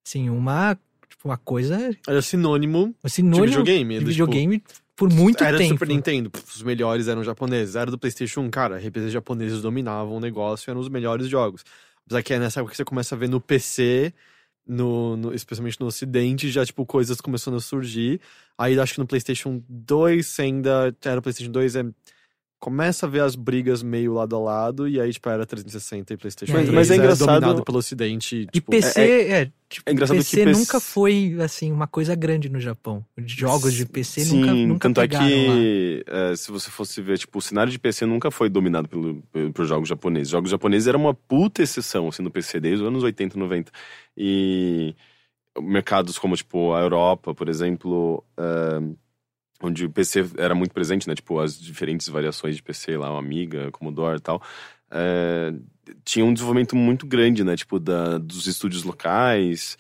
S3: assim, uma, tipo, uma coisa,
S1: Era sinônimo de
S3: sinônimo
S1: videogame.
S3: de
S1: tipo,
S3: videogame por muito
S1: era
S3: tempo.
S1: Super Nintendo, os melhores eram japoneses. Era do PlayStation 1, cara, RPGs japoneses dominavam o negócio, eram os melhores jogos. Apesar que é nessa época que você começa a ver no PC, no, no- especialmente no Ocidente, já, tipo, coisas começando a surgir. Aí acho que no PlayStation 2, você ainda era PlayStation 2, é. Começa a ver as brigas meio lado a lado, e aí, tipo, era 360 e PlayStation
S3: Mas-
S1: 3
S2: mas é
S1: era
S2: engraçado-
S1: dominado pelo Ocidente.
S3: E
S1: Tipo,
S3: PC, é, tipo,
S2: é engraçado
S3: PC
S2: que PC
S3: nunca foi, assim, uma coisa grande no Japão. Jogos de PC
S2: Sim,
S3: nunca, nunca
S2: tanto é que, é, se você fosse ver, tipo, o cenário de PC nunca foi dominado pelo, pelo, por jogos japoneses. Jogos japoneses era uma puta exceção, assim, no PC desde os anos 80, 90. E mercados como, tipo, a Europa, por exemplo, é, onde o PC era muito presente, né? Tipo, as diferentes variações de PC lá, o Amiga, Commodore e tal. é, tinha um desenvolvimento muito grande, né? Tipo, da, dos estúdios locais.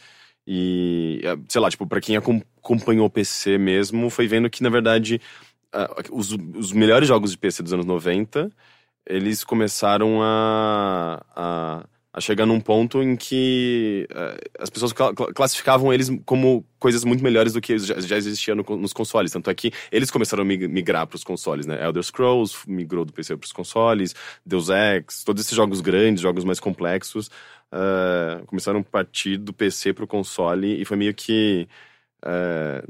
S2: E, é, sei lá, tipo, pra quem acom- acompanhou o PC mesmo, foi vendo que, na verdade, os, os melhores jogos de PC dos anos 90, eles começaram a, a, a chegar num ponto em que eh, as pessoas cla- classificavam eles como coisas muito melhores do que já, já existia no nos consoles. Tanto é que eles começaram a mig- migrar para os consoles, né? Elder Scrolls migrou do PC para os consoles, Deus Ex, todos esses jogos grandes, jogos mais complexos, eh, começaram a partir do PC para o console e foi meio que. eh,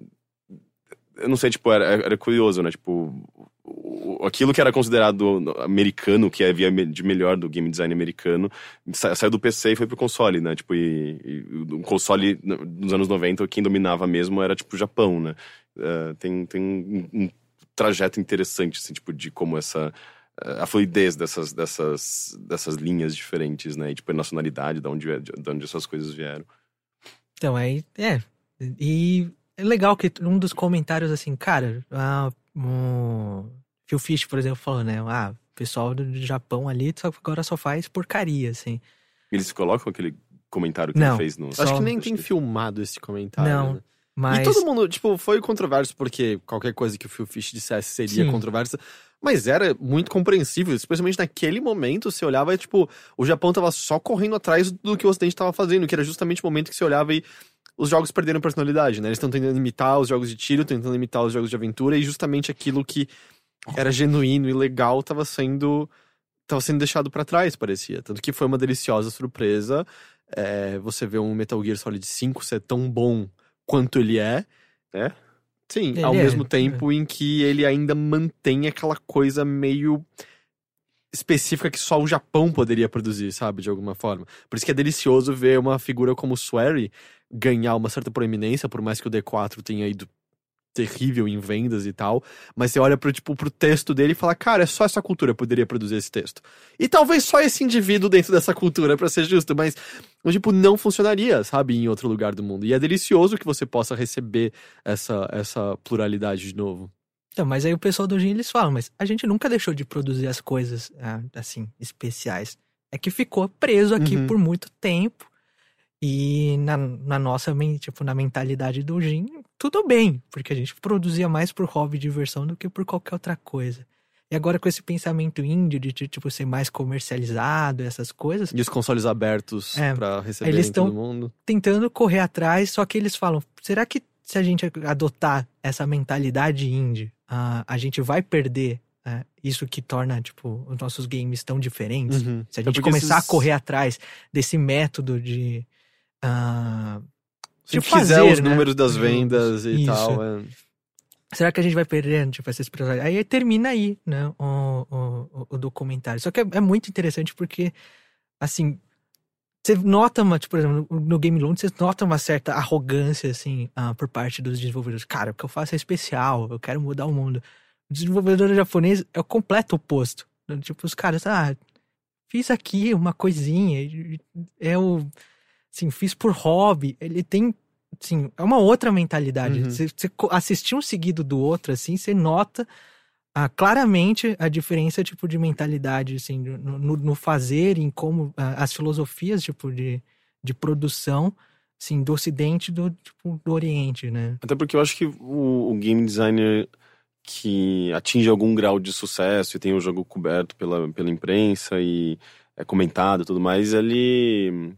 S2: eu não sei, tipo, era, era curioso, né? Tipo, aquilo que era considerado americano, que havia me- de melhor do game design americano, sa- saiu do PC e foi pro console, né? Tipo, e, e o console no- nos anos 90, quem dominava mesmo era, tipo, o Japão, né? Eh, tem tem um, um trajeto interessante, assim, tipo, de como essa eh, a fluidez dessas, dessas, dessas linhas diferentes, né? E, tipo, a nacionalidade, de onde, de onde essas coisas vieram.
S3: Então, aí, é. E é legal que um dos comentários, assim, cara, ah, o Phil Fish, por exemplo, falou, né? Ah, o pessoal do Japão ali só, agora só faz porcaria, assim.
S2: Eles colocam aquele comentário que
S3: Não.
S2: ele fez no...
S1: acho
S3: só-
S1: que nem tem filmado esse comentário.
S3: Não,
S1: né?
S3: Mas.
S1: E todo mundo, tipo, foi controverso porque qualquer coisa que o Phil Fish dissesse seria
S3: Sim.
S1: controversa. Mas era muito compreensível, especialmente naquele momento, você olhava e, tipo, o Japão tava só correndo atrás do que o Ocidente tava fazendo, que era justamente o momento que você olhava e os jogos perderam personalidade, né? Eles estão tentando imitar os jogos de tiro, tentando imitar os jogos de aventura, e justamente aquilo que era genuíno e legal tava sendo tava sendo deixado pra trás, parecia. Tanto que foi uma deliciosa surpresa. é, você vê um Metal Gear Solid 5 ser tão bom quanto ele é.
S2: É?
S1: Sim,
S3: Ele
S1: ao
S3: é,
S1: mesmo tempo em que ele ainda mantém aquela coisa meio específica que só o Japão poderia produzir, sabe, de alguma forma. Por isso que é delicioso ver uma figura como o Swery ganhar uma certa proeminência, por mais que o D4 tenha ido terrível em vendas e tal, mas você olha pro, tipo, pro texto dele e fala, cara, é só essa cultura que poderia produzir esse texto. E talvez só esse indivíduo dentro dessa cultura, pra ser justo, mas, tipo, não funcionaria, sabe, em outro lugar do mundo. E é delicioso que você possa receber essa, essa pluralidade de novo.
S3: Então, mas aí o pessoal do Gin eles falam, mas a gente nunca deixou de produzir as coisas, ah, assim, especiais. É que ficou preso aqui
S1: Uhum.
S3: por muito tempo. E na, na nossa, tipo, na mentalidade do Gin, tudo bem, porque a gente produzia mais por hobby e diversão do que por qualquer outra coisa. E agora com esse pensamento índio de tipo ser mais comercializado, essas coisas,
S1: E os consoles abertos
S3: É,
S1: pra receber
S3: eles
S1: todo
S3: tão-
S1: mundo.
S3: tentando correr atrás, só que eles falam: será que se a gente adotar essa mentalidade indie, ah, a gente vai perder é, isso que torna tipo os nossos games tão diferentes?
S1: Uhum.
S3: Se a
S1: É
S3: gente
S1: porque
S3: começar
S1: esses-
S3: a correr atrás desse método de. Ah,
S1: Se fizer
S3: fazer,
S1: os
S3: né,
S1: números das vendas e
S3: Isso.
S1: tal. é.
S3: será que a gente vai perdendo tipo, essa? Aí termina aí, né, o, o, o documentário. Só que é, é muito interessante porque, assim, você nota uma, tipo, por exemplo, no, Game Loan, você nota uma certa arrogância, assim, ah, por parte dos desenvolvedores. Cara, o que eu faço é especial, eu quero mudar o mundo. O desenvolvedor japonês é o completo oposto. Tipo, os caras, ah, fiz aqui uma coisinha, e- eu, assim, fiz por hobby. Ele tem, assim, é uma outra mentalidade.
S1: Uhum.
S3: Você, assistir um seguido do outro, assim, você nota ah, claramente a diferença, tipo, de mentalidade, assim, no, no- no fazer, em como ah, as filosofias, tipo, de, de produção, assim, do ocidente e do, tipo, do oriente, né?
S2: Até porque eu acho que o, o game designer que atinge algum grau de sucesso e tem o jogo coberto pela, pela imprensa e é comentado e tudo mais, ele,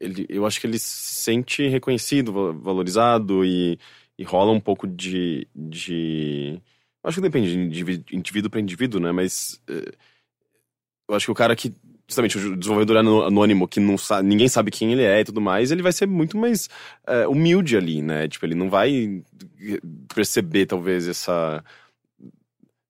S2: ele. Eu acho que ele se sente reconhecido, va- valorizado e, e rola um pouco de. de acho que depende de indivíduo, para indivíduo, né? Mas. eh, eu acho que o cara que. Justamente, o desenvolvedor anônimo que não sabe, ninguém sabe quem ele é e tudo mais, ele vai ser muito mais é, humilde ali, né? Tipo, ele não vai perceber, talvez, essa.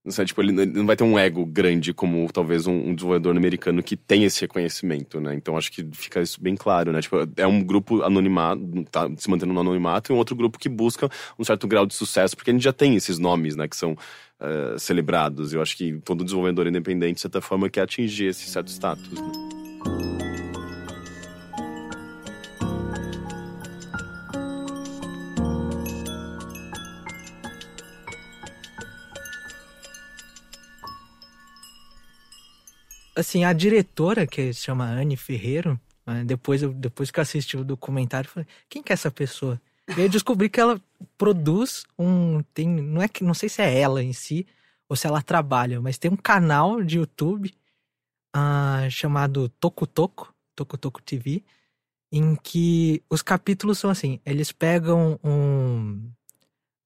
S2: Não sei, tipo, ele não vai ter um ego grande como talvez um, um desenvolvedor americano que tem esse reconhecimento, né? Então acho que fica isso bem claro, né? Tipo, é um grupo anonimado, tá se mantendo no anonimato, e um outro grupo que busca um certo grau de sucesso, porque a gente já tem esses nomes, né? Que são eh, celebrados. Eu acho que todo desenvolvedor independente, de certa forma, quer atingir esse certo status. Né?
S3: Assim, a diretora, que se chama Anne Ferreiro, né, depois, eu, depois que eu assisti o documentário, eu falei, quem que é essa pessoa? E eu descobri que ela produz um. Tem, não é que não sei se é ela em si, ou se ela trabalha, mas tem um canal de YouTube ah, chamado Toku Toku, Toku Toku TV, em que os capítulos são assim, eles pegam um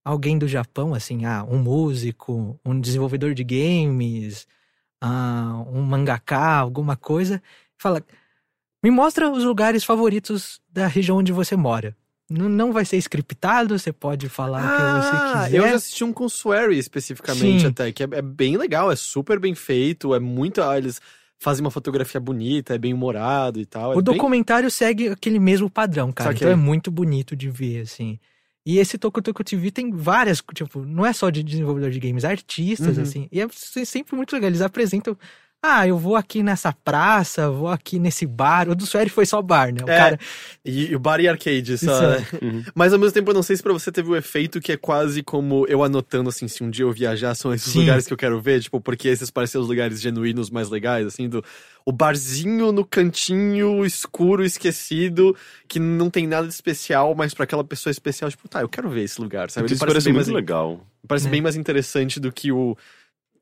S3: alguém do Japão, assim, ah, um músico, um desenvolvedor de games, ah, um mangaká, alguma coisa, fala: me mostra os lugares favoritos da região onde você mora. Não, não vai ser scriptado, você pode falar o que você
S1: Ah,
S3: quiser.
S1: eu já assisti um com Swery especificamente
S3: Sim.
S1: até, que é, é bem legal, é super bem feito, é muito. ah, Eles fazem uma fotografia bonita, é bem humorado e tal. é
S3: O
S1: bem-
S3: documentário segue aquele mesmo padrão, cara.
S1: Saquei.
S3: Então é muito bonito de ver, assim. E esse Toku Toku TV tem várias, tipo, não é só de desenvolvedor de games, artistas,
S1: Uhum.
S3: assim. E é sempre muito legal. Eles apresentam. Ah, eu vou aqui nessa praça, vou aqui nesse bar. O do Sueri foi só bar, né? O
S1: É,
S3: cara.
S1: E, e o bar e arcade, só.
S3: é.
S2: Uhum.
S1: Mas ao mesmo tempo, eu não sei se pra você teve o efeito que é quase como eu anotando, assim, se um dia eu viajar, são esses
S3: Sim.
S1: lugares que eu quero ver, tipo, porque esses parecem os lugares genuínos mais legais, assim, do o barzinho no cantinho escuro, esquecido, que não tem nada de especial, mas pra aquela pessoa especial, tipo, tá, eu quero ver esse lugar, sabe? Ele
S2: Isso parece
S1: bem
S2: muito
S1: mais,
S2: legal.
S1: parece
S3: É.
S1: bem mais interessante do que o.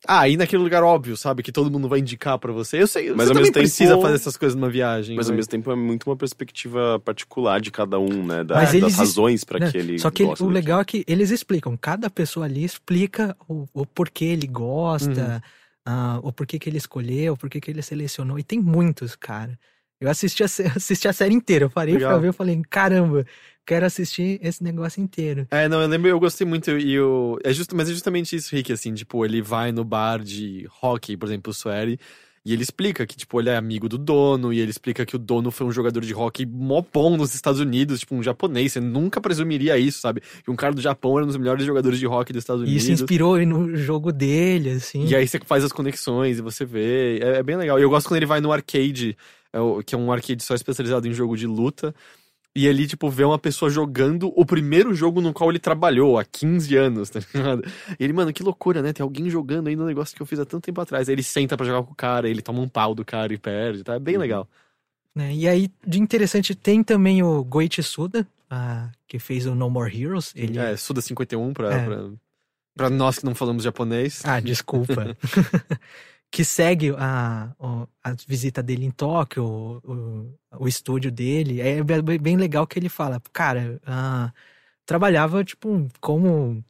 S1: Ah, ir naquele lugar óbvio, sabe? Que todo mundo vai indicar pra você. Eu sei,
S2: Mas
S1: você
S2: ao
S1: também
S2: mesmo tempo-
S1: precisa fazer essas coisas numa viagem.
S2: Mas ao
S1: né?
S2: mesmo tempo é muito uma perspectiva particular de cada um, né? Da-
S3: Mas
S2: das
S3: eles-
S2: razões para
S3: né,
S2: que ele
S3: Só que ele- o legal é que eles explicam. Cada pessoa ali explica o, o porquê ele gosta, ah, o porquê que ele escolheu, o porquê que ele selecionou. E tem muitos, cara. Eu assisti a, assisti a série inteira. Eu parei
S1: Legal.
S3: pra ver, eu falei, caramba, quero assistir esse negócio inteiro.
S1: É, não, eu lembro, eu gostei muito e o é justo, mas é justamente isso, Rick, assim, tipo, ele vai no bar de hockey, por exemplo, o Sueri, e ele explica que, tipo, ele é amigo do dono, e ele explica que o dono foi um jogador de hockey mó bom nos Estados Unidos, tipo, um japonês, você nunca presumiria isso, sabe? Que um cara do Japão era um dos melhores jogadores de hockey dos Estados
S3: E
S1: Unidos.
S3: isso inspirou no jogo dele, assim.
S1: E aí você faz as conexões e você vê. É, é bem legal. E eu gosto quando ele vai no arcade, que é um arcade só especializado em jogo de luta. E ele, tipo, vê uma pessoa jogando o primeiro jogo no qual ele trabalhou há 15 anos, tá ligado? E ele, mano, que loucura, né? Tem alguém jogando aí no negócio que eu fiz há tanto tempo atrás. Aí ele senta pra jogar com o cara, ele toma um pau do cara e perde, tá? É bem legal.
S3: né? E aí, de interessante, tem também o Goichi Suda, ah, que fez o No More Heroes. Ele...
S1: É, Suda 51 pra,
S3: É.
S1: pra, pra nós que não falamos japonês.
S3: Ah, desculpa. que segue a, a visita dele em Tóquio, o, o, estúdio dele. É bem legal que ele fala, cara, ah, trabalhava, tipo, como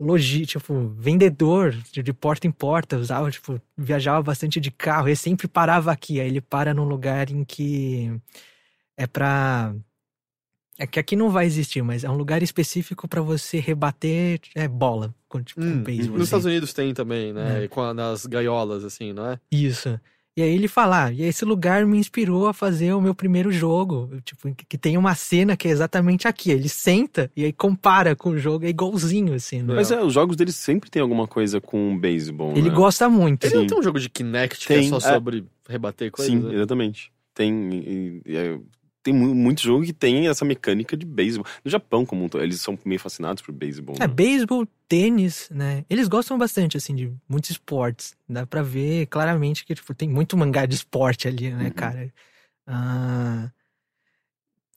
S3: logi, tipo, vendedor de, porta em porta, usava, tipo, viajava bastante de carro, ele sempre parava aqui, aí ele para num lugar em que é pra... É que aqui não vai existir, mas é um lugar específico pra você rebater é, bola, com, tipo,
S1: Hum,
S3: beisebol.
S1: nos
S3: assim.
S1: Estados Unidos tem também, né?
S3: É.
S1: Com a- nas gaiolas, assim, não é?
S3: Isso. E aí ele fala, ah, e esse lugar me inspirou a fazer o meu primeiro jogo. Tipo, que- tem uma cena que é exatamente aqui. Ele senta e aí compara com o jogo, é igualzinho, assim. né?
S2: Mas é, os jogos deles sempre tem alguma coisa com beisebol,
S3: Ele
S2: né?
S3: gosta muito.
S1: Ele não
S2: Sim.
S1: tem um jogo de Kinect que é
S2: Tem,
S1: só
S2: é.
S1: sobre rebater coisas?
S2: Sim,
S1: né?
S2: exatamente. Tem, e- e é- tem mu- muito jogo que tem essa mecânica de beisebol. No Japão, como um todo, eles são meio fascinados por beisebol.
S3: É,
S2: né?
S3: beisebol, tênis, né? Eles gostam bastante, assim, de muitos esportes. Dá pra ver claramente que, tipo, tem muito mangá de esporte ali, né,
S2: Uhum.
S3: cara? Ah,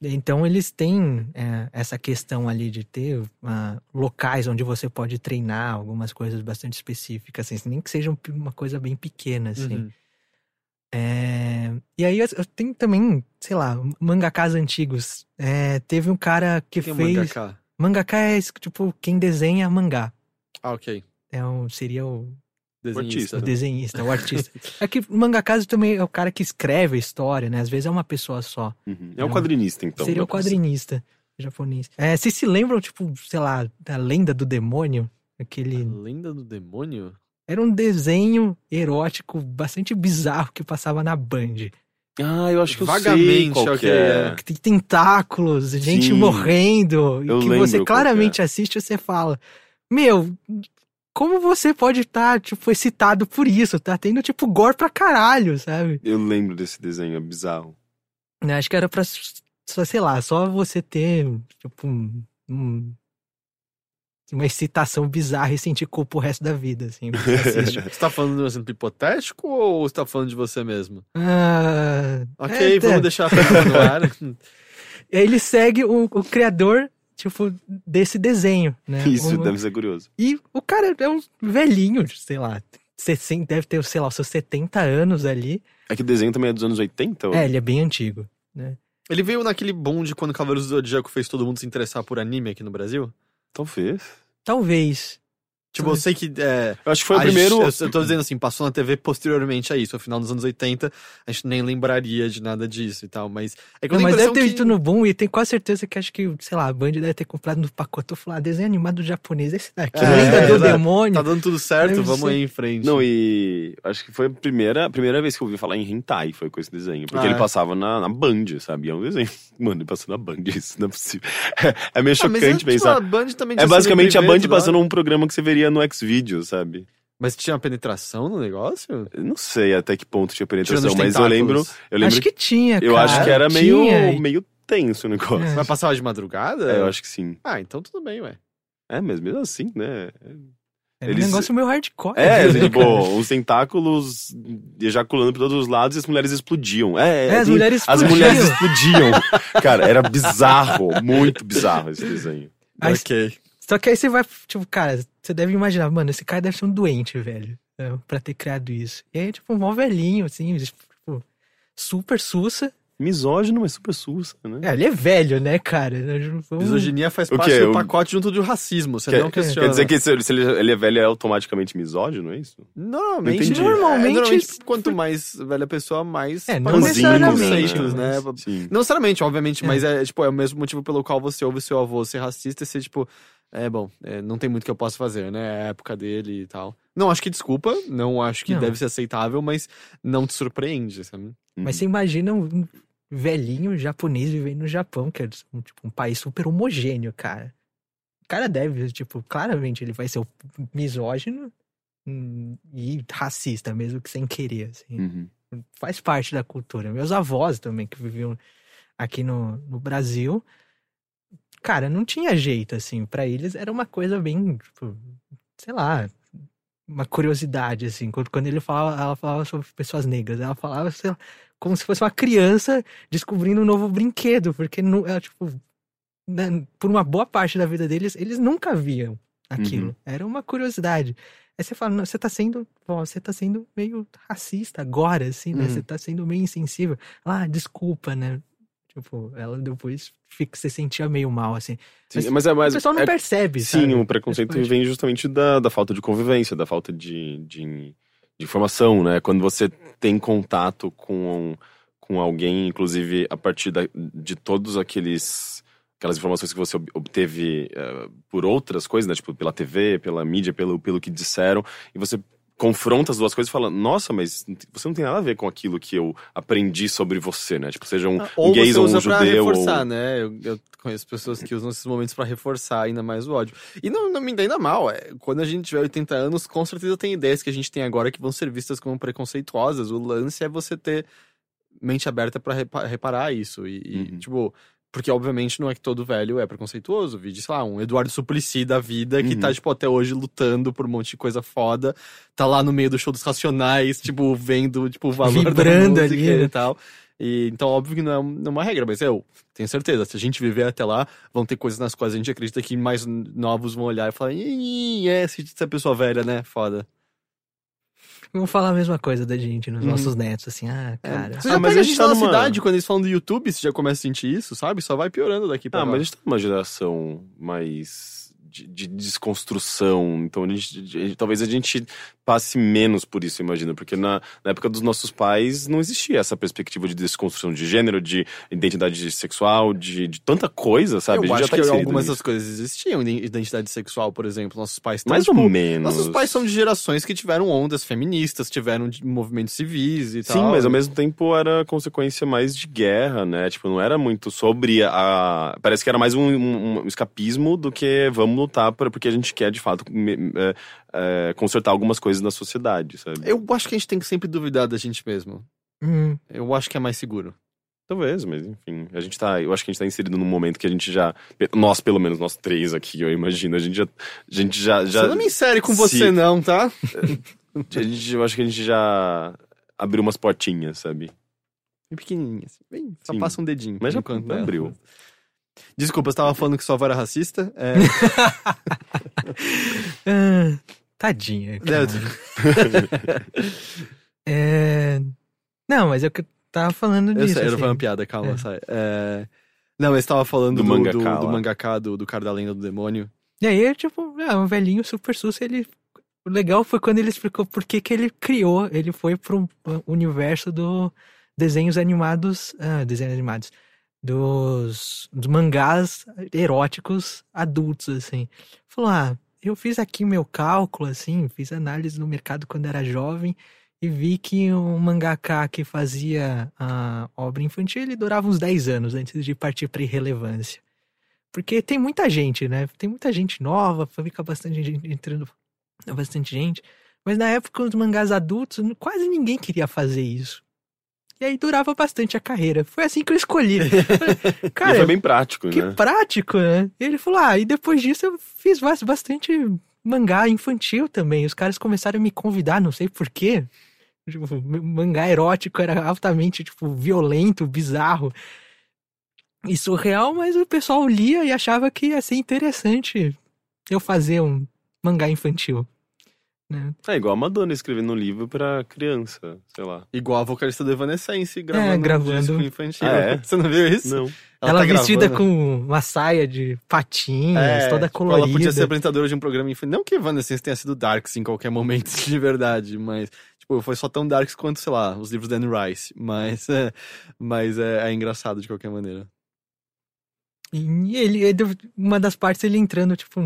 S3: então eles têm é, essa questão ali de ter ah, locais onde você pode treinar algumas coisas bastante específicas, assim, nem que seja um- uma coisa bem pequena, assim.
S1: Uhum.
S3: É, E aí tenho também, sei lá, mangakas antigos. É, teve um cara que
S1: é
S3: fez...
S1: mangaka?
S3: Mangaka é, tipo, quem desenha mangá.
S1: Ah, ok.
S3: É um, seria o,
S1: Desenhista.
S3: o desenhista, o artista. é que o mangaka também é o cara que escreve a história, né? Às vezes é uma pessoa só.
S2: Uhum. É o quadrinista, então.
S3: seria
S2: dá
S3: o quadrinista japonês. É, vocês se lembram, tipo, sei lá, da lenda do demônio? Aquele.
S1: A Lenda do Demônio?
S3: Era um desenho erótico bastante bizarro que passava na Band.
S2: Ah, eu acho que eu sei
S1: Vagamente,
S2: qual que
S1: ok,
S2: é.
S1: é.
S3: Que tem tentáculos, gente
S2: Sim,
S3: morrendo. E
S2: eu
S3: que você
S2: qual
S3: claramente
S2: é.
S3: assiste e você fala: Meu, como você pode estar, tipo, excitado por isso? Tá tendo, tipo, gore pra caralho, sabe?
S2: Eu lembro desse desenho, é bizarro.
S3: Né, Acho que era pra, só, sei lá, só você ter, tipo, um- um- uma excitação bizarra e sentir culpa o resto da vida, assim. você
S1: tá falando de um exemplo hipotético ou você tá falando de você mesmo?
S3: Ah,
S1: Ok,
S3: é,
S1: vamos
S3: é.
S1: deixar a no ar.
S3: Ele segue o, o criador, tipo, desse desenho, né?
S2: Isso
S3: O-
S2: deve ser curioso.
S3: E o cara é um velhinho, sei lá, 60, deve ter, sei lá, os seus 70 anos ali.
S2: É que o desenho também é dos anos 80? ou-
S3: É, ele é bem antigo.
S1: Ele veio naquele bonde quando Cavaleiros do Zodíaco fez todo mundo se interessar por anime aqui no Brasil?
S2: Talvez.
S3: Talvez.
S1: Tipo, eu sei que. É,
S2: Eu acho que foi o primeiro.
S1: gente- eu, eu tô dizendo assim, passou na TV posteriormente a isso. No final dos anos 80, a gente nem lembraria de nada disso e tal. Mas. É que eu
S3: Não, mas deve ter
S1: que-
S3: visto no Boom e tenho quase certeza que acho que, sei lá, a Band deve ter comprado no pacote. Eu falei, ah, desenho animado japonês, esse daqui,
S1: É,
S3: lenda do
S1: exato.
S3: demônio.
S1: Tá dando tudo certo, vamos
S3: ser.
S1: aí em frente.
S2: Não, e acho que foi a primeira, a primeira vez que eu ouvi falar em hentai, foi com esse desenho. Porque
S1: Ah,
S2: ele
S1: é?
S2: passava na, na Band, sabe? E é um desenho. Mano, ele passou na Band, isso não é possível. É, é meio
S1: Ah, mas é,
S2: chocante
S1: tipo,
S2: pensar.
S1: a Band também
S2: É basicamente a Band passando um programa que você veria no X-Video, sabe?
S1: Mas tinha penetração no negócio?
S2: Eu não sei até que ponto tinha penetração, mas eu lembro. Eu lembro
S3: acho que tinha,
S2: eu
S3: cara.
S2: acho que era meio,
S3: Tinha.
S2: meio tenso o negócio.
S3: É.
S1: Mas passava de madrugada?
S2: É, eu acho que sim.
S1: Ah, então tudo bem, ué.
S2: É, mas mesmo assim, né?
S3: Era
S2: eles-
S3: um negócio meio hardcore.
S2: É,
S3: né,
S2: tipo, os tentáculos ejaculando por todos os lados e as mulheres explodiam. É,
S3: É, as mulheres
S2: As
S3: explodiam.
S2: mulheres explodiam. Cara, era bizarro, muito bizarro esse desenho.
S1: Ok.
S3: Só que aí você vai, tipo, cara, você deve imaginar, mano, esse cara deve ser um doente, velho, né, pra ter criado isso. E aí, tipo, um mó velhinho, assim, tipo, super sussa.
S2: Misógino, mas super sussa, né?
S3: É, ele é velho, né, cara? Vamos-
S1: Misoginia faz parte do
S2: O-
S1: pacote junto do racismo, você
S2: Quer,
S1: não questiona.
S2: quer dizer que se, se ele, é velho é automaticamente misógino, é isso?
S1: Normalmente,
S2: Não entendi.
S3: Normalmente-
S1: é, normalmente, quanto mais velha a pessoa, mais
S3: É, não necessariamente,
S1: né?
S2: Sim.
S1: Não necessariamente, obviamente,
S3: É.
S1: mas é, tipo, é o mesmo motivo pelo qual você ouve seu avô ser racista e ser, tipo, é bom, é, não tem muito que eu possa fazer, né? É a época dele e tal. Não acho que desculpa, não acho que
S3: Não.
S1: deve ser aceitável, mas não te surpreende, sabe?
S3: Mas você imagina um velhinho japonês vivendo no Japão, que é um, tipo, um país super homogêneo, cara. O cara deve, tipo, claramente ele vai ser o misógino hum, e racista, mesmo que sem querer, assim.
S2: Uhum.
S3: Faz parte da cultura. Meus avós também, que viviam aqui no, no Brasil, cara, não tinha jeito, assim. Pra eles era uma coisa bem, tipo, sei lá, uma curiosidade, assim. Quando, ele falava, ela falava sobre pessoas negras, ela falava, sei lá, como se fosse uma criança descobrindo um novo brinquedo, porque não, ela, tipo, né, por uma boa parte da vida deles, eles nunca viam aquilo.
S2: Uhum.
S3: Era uma curiosidade. Aí você fala, "Não, você tá sendo, ó, você tá sendo meio racista agora, assim, né?
S1: Uhum.
S3: Você tá sendo meio insensível. Ah, desculpa, né? Tipo, ela depois fica, você sentia meio mal, assim.
S2: Sim,
S3: Mas
S2: mas, é
S3: o
S2: mais.
S3: pessoal não
S2: é-
S3: percebe,
S2: Sim,
S3: sabe?
S2: o preconceito vem justamente da, da falta de convivência, da falta de, de, de informação, né? Quando você tem contato com, com alguém, inclusive a partir da, de todos aqueles aquelas informações que você ob- obteve eh, por outras coisas, né? Tipo, pela TV, pela mídia, pelo, pelo que disseram, e você confronta as duas coisas e fala, nossa, mas você não tem nada a ver com aquilo que eu aprendi sobre você, né? Tipo, seja um, um
S1: Ou
S2: gay
S1: você
S2: ou um judeu.
S1: reforçar,
S2: ou...
S1: né? Eu, eu conheço pessoas que usam esses momentos pra reforçar ainda mais o ódio. E não, não me entenda mal, é, quando a gente tiver 80 anos, com certeza tem ideias que a gente tem agora que vão ser vistas como preconceituosas. O lance é você ter mente aberta pra repa- reparar isso. E, e,
S2: Uhum.
S1: tipo, porque obviamente não é que todo velho é preconceituoso. Vi, sei lá, um Eduardo Suplicy da vida que
S2: Uhum.
S1: tá, tipo, até hoje lutando por um monte de coisa foda. Tá lá no meio do show dos Racionais, tipo, vendo, tipo, o valor
S3: Vibrando
S1: da música
S3: ali,
S1: e tal. E, então, óbvio que não é, não é uma regra, mas eu tenho certeza, se a gente viver até lá, vão ter coisas nas quais a gente acredita que mais novos vão olhar e falar, é, essa pessoa velha, né? Foda.
S3: Vão falar a mesma coisa da gente nos
S1: Uhum.
S3: nossos netos, assim, ah, cara.
S1: Você
S2: Ah, mas a
S1: a
S2: gente
S1: gente
S2: tá
S1: na
S2: numa-
S1: cidade, quando eles falam do YouTube, você já começa a sentir isso, sabe? Só vai piorando daqui pra
S2: Ah,
S1: lá.
S2: mas a gente tá numa geração mais de, de desconstrução, então a gente, de- talvez a gente passe menos por isso, imagino, porque na, na época dos nossos pais não existia essa perspectiva de desconstrução de gênero, de identidade sexual, de, de tanta coisa, sabe?
S1: Eu acho
S2: já tá
S1: que algumas das coisas existiam, iden- identidade sexual, por exemplo. Nossos pais tão,
S2: Mais
S1: tipo,
S2: ou menos.
S1: Nossos pais são de gerações que tiveram ondas feministas, tiveram movimentos civis e tal.
S2: Sim, mas ao mesmo tempo era consequência mais de guerra, né? Tipo, não era muito sobre a. Parece que era mais um, um- um escapismo do que vamos lutar pra, porque a gente quer, de fato, me- é, é, consertar algumas coisas na sociedade, sabe?
S1: Eu acho que a gente tem que sempre duvidar da gente mesmo.
S3: Hum,
S1: Eu acho que é mais seguro.
S2: Talvez, mas enfim, a gente tá. Eu acho que a gente tá inserido num momento que a gente já. Nós, pelo menos, nós três aqui, eu imagino, a gente já. A gente já. já
S1: Você não me insere com
S2: se-
S1: você, não, tá?
S2: a gente, eu acho que a gente já abriu umas portinhas, sabe?
S1: Bem pequenininha. assim, Bem, só
S2: Sim.
S1: passa um dedinho.
S2: Mas já não
S1: ela-
S2: abriu.
S1: Desculpa, você tava falando que sua avó era racista? É,
S3: ah, tadinha. cara. É... Não, mas eu que tava falando
S1: eu
S3: disso.
S1: sei, era
S3: assim.
S1: uma piada, calma,
S3: É.
S1: sai. É, Não, mas tava falando
S2: Do
S1: do, do,
S2: mangaká
S1: do
S2: lá.
S1: mangaká, do, do cara da lenda do demônio.
S3: E aí, tipo, é um velhinho super sus, ele... O legal foi quando ele explicou por que que ele criou, ele foi pro universo do desenhos animados, ah, desenhos animados, dos, dos mangás eróticos adultos, assim. Falou, ah, eu fiz aqui meu cálculo, assim, fiz análise no mercado quando era jovem e vi que um mangaká que fazia a obra infantil, ele durava uns 10 anos antes de partir pra irrelevância. Porque tem muita gente, né? Tem muita gente nova, fica bastante gente entrando, bastante gente. Mas na época, os mangás adultos, quase ninguém queria fazer isso. E aí durava bastante a carreira. Foi assim que eu escolhi. Falei,
S2: e
S3: Cara,
S2: foi bem prático,
S3: que
S2: né?
S3: prático, né? E ele falou: ah, e depois disso eu fiz bas- bastante mangá infantil também. Os caras começaram a me convidar, não sei porquê. Tipo, mangá erótico era altamente, tipo, violento, bizarro e surreal, mas o pessoal lia e achava que ia ser interessante eu fazer um mangá infantil. Né?
S2: É igual a Madonna escrevendo um livro pra criança, sei lá.
S1: Igual a vocalista do Evanescence gravando,
S3: É, gravando.
S1: um disco infantil.
S2: Ah, é?
S1: Você não viu isso?
S2: Não.
S3: Ela,
S1: tá
S3: vestida
S1: gravando.
S3: com uma saia de patinhas,
S1: É,
S3: toda
S1: tipo,
S3: colorida.
S1: Ela podia ser apresentadora de um programa infantil. Não que Evanescence tenha sido darks em qualquer momento de verdade, mas tipo, foi só tão darks quanto, sei lá, os livros da Anne Rice. Mas, é, mas é, é engraçado de qualquer maneira.
S3: E ele, ele- uma das partes ele entrando, tipo,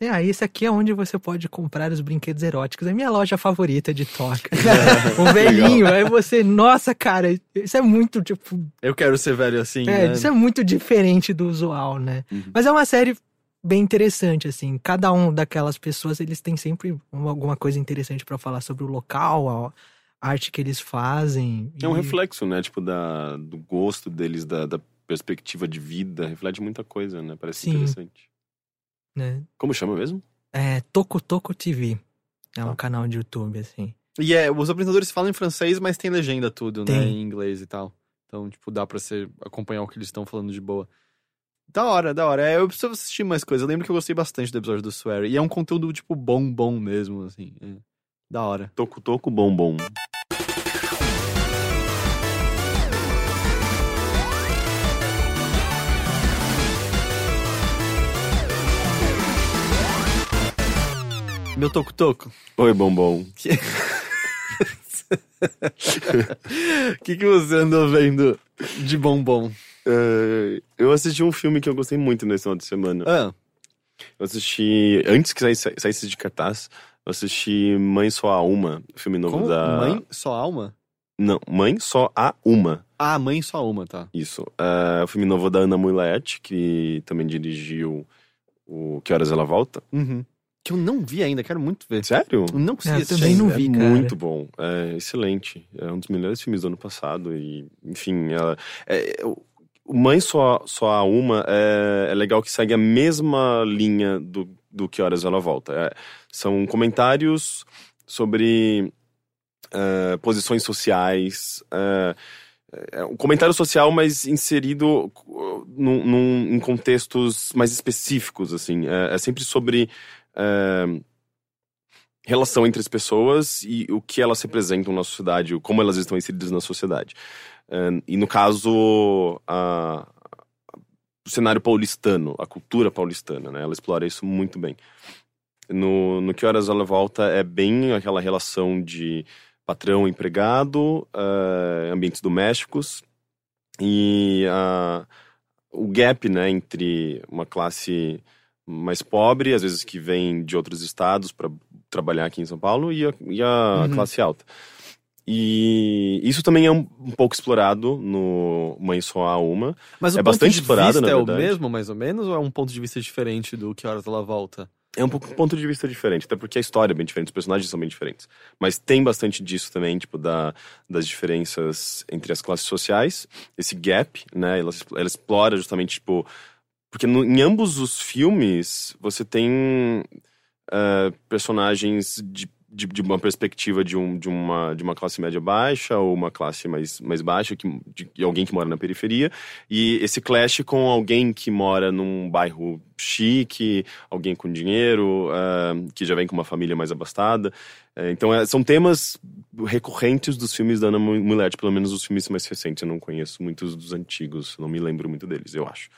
S3: é, ah, esse aqui é onde você pode comprar os brinquedos eróticos. É minha loja favorita de toca. o velhinho, aí você, nossa, cara, isso é muito, tipo,
S1: Eu quero ser velho assim,
S3: é,
S1: né?
S3: isso é muito diferente do usual, né?
S2: Uhum.
S3: Mas é uma série bem interessante, assim. Cada um daquelas pessoas, eles têm sempre uma- alguma coisa interessante pra falar sobre o local, a arte que eles fazem.
S2: É um
S3: e-
S2: reflexo, né? Tipo, da, do gosto deles, da, da perspectiva de vida. Reflete muita coisa, né? Parece
S3: Sim.
S2: interessante.
S3: Né?
S2: Como chama mesmo?
S3: É Toco Toco TV. É um
S2: Tá.
S3: canal de YouTube, assim.
S1: E é, os apresentadores falam em francês, mas tem legenda tudo, né?
S3: Tem.
S1: Em inglês e tal. Então, tipo, dá pra você acompanhar o que eles estão falando de boa. Da hora, da hora. É, eu preciso assistir mais coisas. Eu lembro que eu gostei bastante do episódio do Swear. E é um conteúdo, tipo, bom, bom mesmo, assim. é. Da hora.
S2: Toco, toco, bom, bom.
S1: Meu toco-toco.
S2: Oi, bom, bom.
S1: O que, que você andou vendo de bombom?
S2: É, eu assisti um filme que eu gostei muito nesse final de semana.
S1: Ah,
S2: Eu assisti, antes que saísse, saísse de cartaz, eu assisti Mãe Só Há Uma, filme novo
S1: como?
S2: da...
S1: Mãe só alma?
S2: Não, Mãe Só Há Uma,
S1: Ah, mãe só uma, tá.
S2: isso. É o filme novo da Ana Mulete, que também dirigiu o Que Horas Ela Volta.
S1: Uhum. Que eu não vi ainda, quero muito ver.
S2: Sério?
S1: Eu não consegui
S3: É, eu
S1: assistir
S3: também não vi,
S2: é
S3: cara.
S2: muito bom, é excelente. É um dos melhores filmes do ano passado e, enfim, ela, é, o o Mãe Só, Só Há Uma é, é legal que segue a mesma linha do, do Que Horas Ela Volta. É, são comentários sobre é, posições sociais, é, é um comentário social, mas inserido uh, num, num- em contextos mais específicos, assim. É, é sempre sobre relação entre as pessoas e o que elas representam na sociedade, como elas estão inseridas na sociedade. É, e no caso, a- o cenário paulistano, a cultura paulistana, né? Ela explora isso muito bem. No, no Que Horas Ela Volta é bem aquela relação de patrão-empregado, eh, ambientes domésticos e a- o gap, né, entre uma classe mais pobre, às vezes que vem de outros estados para trabalhar aqui em São Paulo, e a, e a
S1: Uhum.
S2: classe alta. E isso também é um, um pouco explorado no Mãe Só Há Uma.
S1: Mas o
S2: É
S1: ponto
S2: bastante
S1: de
S2: explorado,
S1: vista
S2: na
S1: é o
S2: verdade.
S1: mesmo, mais ou menos, ou é um ponto de vista diferente do que horas ela volta?
S2: É um pouco um ponto de vista diferente, até porque a história é bem diferente, os personagens são bem diferentes. Mas tem bastante disso também, tipo, da, das diferenças entre as classes sociais, esse gap, né? Ela, ela explora justamente, tipo. Porque no- em ambos os filmes você tem ah, personagens de, de, de uma perspectiva de, um, de, uma, de uma classe média baixa ou uma classe mais, mais baixa, que, de, de alguém que mora na periferia, e esse clash com alguém que mora num bairro chique, alguém com dinheiro, ah, que já vem com uma família mais abastada. Eh, então, é, são temas recorrentes dos filmes da Ana Mu- Mulher, pelo menos os filmes mais recentes. Eu não conheço muitos dos antigos, não me lembro muito deles, eu acho.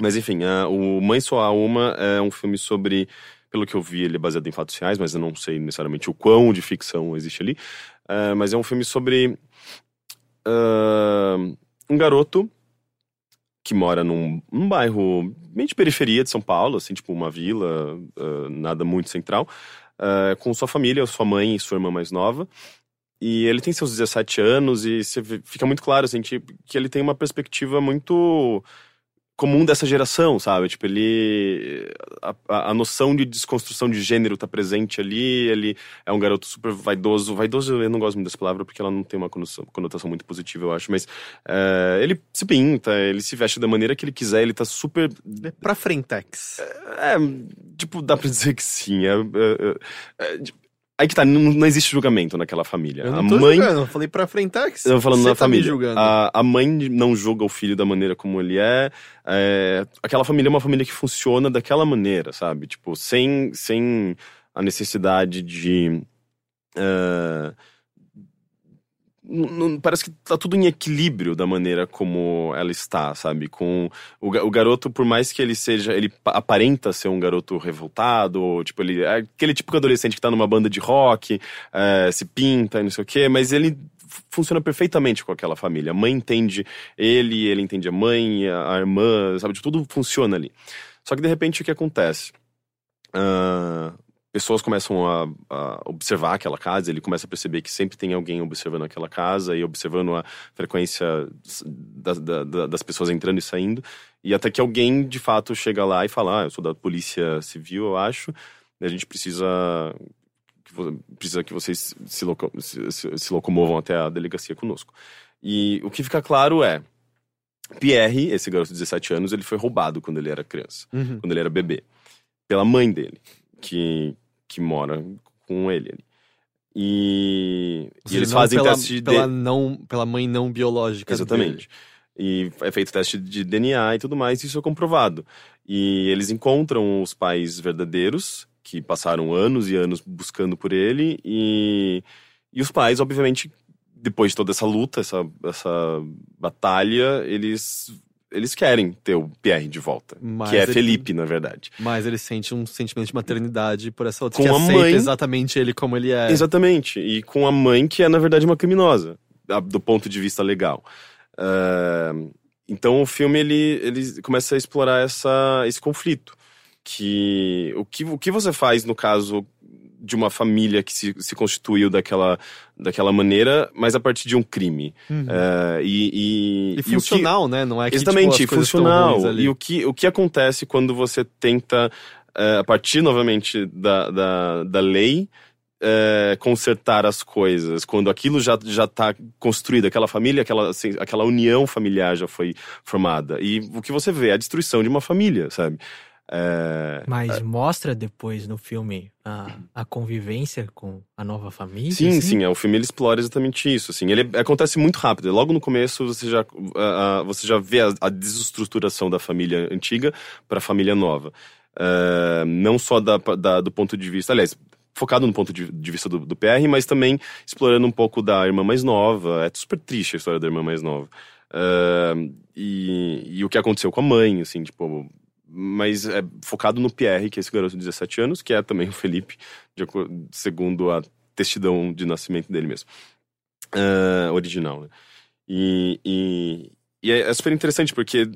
S2: Mas enfim, o Mãe Só Há Uma é um filme sobre, pelo que eu vi, ele é baseado em fatos reais, mas eu não sei necessariamente o quão de ficção existe ali. Ah, mas é um filme sobre ah, um garoto que mora num, num bairro meio de periferia de São Paulo, assim, tipo uma vila, ah, nada muito central, ah, com sua família, sua mãe e sua irmã mais nova. E ele tem seus 17 anos e fica muito claro, assim, que ele tem uma perspectiva muito comum dessa geração, sabe? Tipo, ele. A, a- noção de desconstrução de gênero tá presente ali. Ele é um garoto super vaidoso. Vaidoso, eu não gosto muito dessa palavra porque ela não tem uma conotação, muito positiva, eu acho. Mas é, ele se pinta, ele se veste da maneira que ele quiser, ele tá super.
S1: É pra Frentex.
S2: É, tipo, dá pra dizer que sim. É, é, é, é, aí que tá, não, não existe julgamento naquela família.
S1: Eu
S2: a
S1: não tô
S2: mãe.
S1: julgando, eu falei pra Frentex.
S2: Eu tô falando
S1: Você
S2: da
S1: tá me
S2: família.
S1: julgando.
S2: A, a mãe não julga o filho da maneira como ele é. É, Aquela família é uma família que funciona daquela maneira, sabe? Tipo, sem, sem a necessidade de. não- parece que tá tudo em equilíbrio da maneira como ela está, sabe? Com o, o garoto, por mais que ele seja, ele pa- aparenta ser um garoto revoltado, ou, tipo, ele é aquele tipo de adolescente que tá numa banda de rock, é, se pinta e não sei o quê, mas ele funciona perfeitamente com aquela família. A mãe entende ele, ele entende a mãe, a, irmã, sabe? Tipo, tudo funciona ali. Só que de repente o que acontece? Ah, pessoas começam a, a observar aquela casa, ele começa a perceber que sempre tem alguém observando aquela casa e observando a frequência das, da- da- das pessoas entrando e saindo. E até que alguém de fato chega lá e fala: Ah, eu sou da Polícia Civil, eu acho, a gente precisa. que Precisa que vocês se, loco- se- se- se locomovam até a delegacia conosco. E o que fica claro é: Pierre, esse garoto de 17 anos, ele foi roubado quando ele era criança
S1: Uhum.
S2: quando ele era bebê, pela mãe dele, que, que mora com ele ali. E, e eles fazem
S1: pela,
S2: teste de
S1: pela, não, pela mãe não biológica
S2: Exatamente.
S1: dele.
S2: e é feito teste de DNA e tudo mais, e isso é comprovado. E eles encontram os pais verdadeiros, que passaram anos e anos buscando por ele, e, e os pais, obviamente, depois de toda essa luta, essa, essa batalha, eles, eles querem ter o Pierre de volta.
S1: Mas
S2: que é
S1: ele-
S2: Felipe, na verdade.
S1: Mas ele sente um sentimento de maternidade por essa outra
S2: Com
S1: que
S2: a
S1: aceita
S2: mãe-
S1: exatamente ele como ele é.
S2: Exatamente. E com a mãe, que é, na verdade, uma criminosa, do ponto de vista legal. Ah, então o filme ele, ele começa a explorar essa, esse conflito. Que o, que o que você faz no caso de uma família que se, se constituiu daquela, daquela maneira, mas a partir de um crime.
S1: Uhum.
S2: Ah, e, e,
S1: E
S2: o que-
S1: funcional, né? Não é que
S2: Exatamente,
S1: tipo,
S2: funcional.
S1: ruins ali.
S2: E o que, o que acontece quando você tenta, eh, a partir novamente da, da, da lei, eh, consertar as coisas, quando aquilo já já está construído, aquela família, aquela, assim, aquela união familiar já foi formada. E o que você vê é a destruição de uma família, sabe? Eh,
S3: Mas mostra depois no filme a, a convivência com a nova família?
S2: Sim,
S3: assim?
S2: sim, é, o filme ele explora exatamente isso. Assim, ele acontece muito rápido. Logo no começo você já, você já vê a, a desestruturação da família antiga para a família nova. Ah, não só da, da- do ponto de vista, aliás, focado no ponto de, vista do, do PR, mas também explorando um pouco da irmã mais nova. É super triste a história da irmã mais nova. Ah, e, e o que aconteceu com a mãe, assim, tipo. Mas é focado no Pierre, que é esse garoto de 17 anos, que é também o Felipe, de segundo a testidão de nascimento dele mesmo. Ah, original, né? E, e, e é, é super interessante porque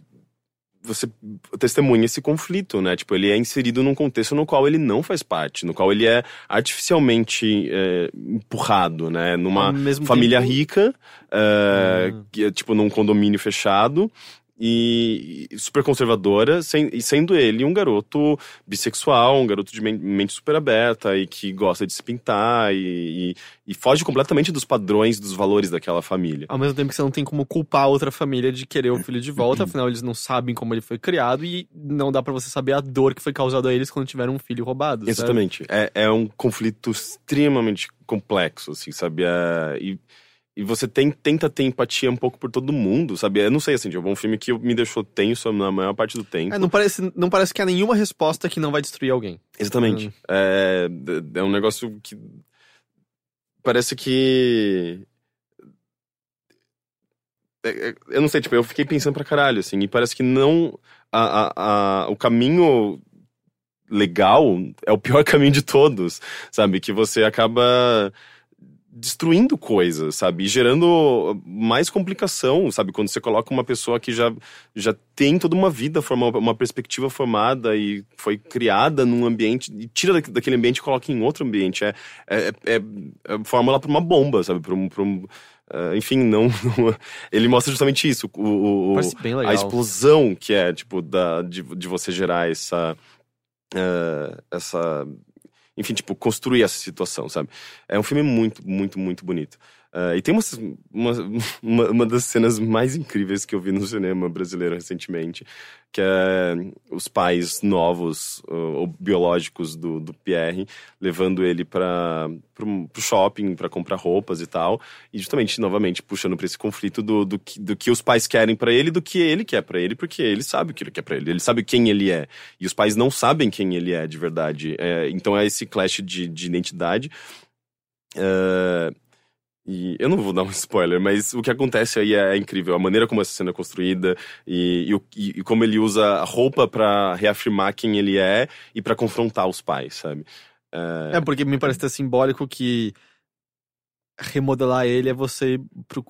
S2: você testemunha esse conflito, né? Tipo, ele é inserido num contexto no qual ele não faz parte, no qual ele é artificialmente é, empurrado, né? Numa família
S1: tempo-
S2: rica, é,
S1: Ah.
S2: que é, tipo, num condomínio fechado. E super conservadora, sem- e sendo ele um garoto bissexual, um garoto de men- mente super aberta e que gosta de se pintar e, e- e foge completamente dos padrões, dos valores daquela família.
S1: Ao mesmo tempo que você não tem como culpar a outra família de querer o filho de volta, afinal eles não sabem como ele foi criado e não dá pra você saber a dor que foi causada a eles quando tiveram um filho roubado.
S2: Exatamente. É, é um conflito extremamente complexo, assim, sabe? É, e, e você tem, tenta ter empatia um pouco por todo mundo, sabe? Eu não sei, assim, tipo, um filme que me deixou tenso na maior parte do tempo.
S1: É, não, parece, não parece que há nenhuma resposta que não vai destruir alguém.
S2: Exatamente.
S1: Hum.
S2: É, é um negócio que. Parece que. é- é- Eu não sei, tipo, eu fiquei pensando pra caralho, assim, e parece que não. A, a, a- o caminho legal é o pior caminho de todos, sabe? Que você acaba destruindo coisas, sabe? E gerando mais complicação, sabe? Quando você coloca uma pessoa que já, já tem toda uma vida, forma, uma perspectiva formada e foi criada num ambiente, e tira da- daquele ambiente e coloca em outro ambiente. É, é, é, é fórmula para uma bomba, sabe? Pra um, pra um, ah, enfim, não, não- Ele mostra justamente isso. O, o- a explosão que é, tipo, da, de, de você gerar essa. eh, essa. Enfim, tipo, construir essa situação, sabe? É um filme muito, muito, muito bonito. Eh, e tem uma, uma, uma, das cenas mais incríveis que eu vi no cinema brasileiro recentemente, que é os pais novos, uh, ou biológicos do, do Pierre, levando ele para pro shopping para comprar roupas e tal, e justamente, novamente, puxando para esse conflito do, do, que, do que os pais querem para ele do que ele quer para ele, porque ele sabe o que ele quer para ele, ele sabe quem ele é, e os pais não sabem quem ele é de verdade. É, então é esse clash de, de identidade. É, e eu não vou dar um spoiler, mas o que acontece aí é incrível. A maneira como essa cena é construída e, e e- como ele usa a roupa pra reafirmar quem ele é e pra confrontar os pais, sabe?
S1: É, porque me parece ter simbólico que remodelar ele é você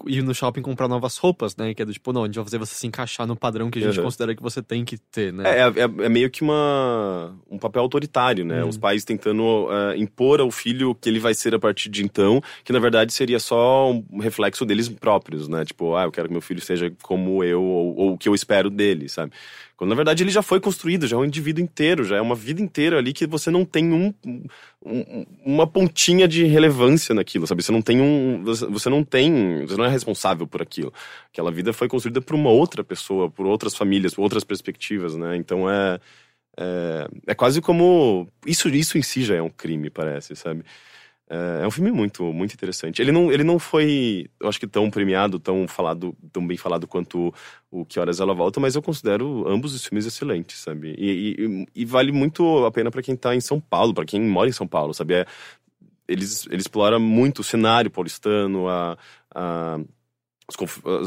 S1: ir no shopping comprar novas roupas, né? Que é do tipo, não, a gente vai fazer você se encaixar no padrão que a gente
S2: Uhum.
S1: considera que você tem que ter, né?
S2: É, é, é meio que uma, um papel autoritário, né?
S1: Hum.
S2: Os pais tentando eh, impor ao filho o que ele vai ser a partir de então, que na verdade seria só um reflexo deles próprios, né? Tipo, ah, eu quero que meu filho seja como eu, ou, ou o que eu espero dele, sabe? Quando na verdade ele já foi construído, já é um indivíduo inteiro, já é uma vida inteira ali que você não tem um, um- uma pontinha de relevância naquilo, sabe? Você não tem um. Você não tem. Você não é responsável por aquilo. Aquela vida foi construída por uma outra pessoa, por outras famílias, por outras perspectivas, né? Então é. É, é quase como. Isso, isso em si já é um crime, parece, sabe? É, é um filme muito, muito interessante. Ele não, ele não foi, eu acho que tão premiado, tão falado, tão bem falado quanto o Que Horas Ela Volta, mas eu considero ambos os filmes excelentes, sabe? E, e- e vale muito a pena pra quem tá em São Paulo, pra quem mora em São Paulo, sabe? É, eles, ele explora muito o cenário paulistano, a, a-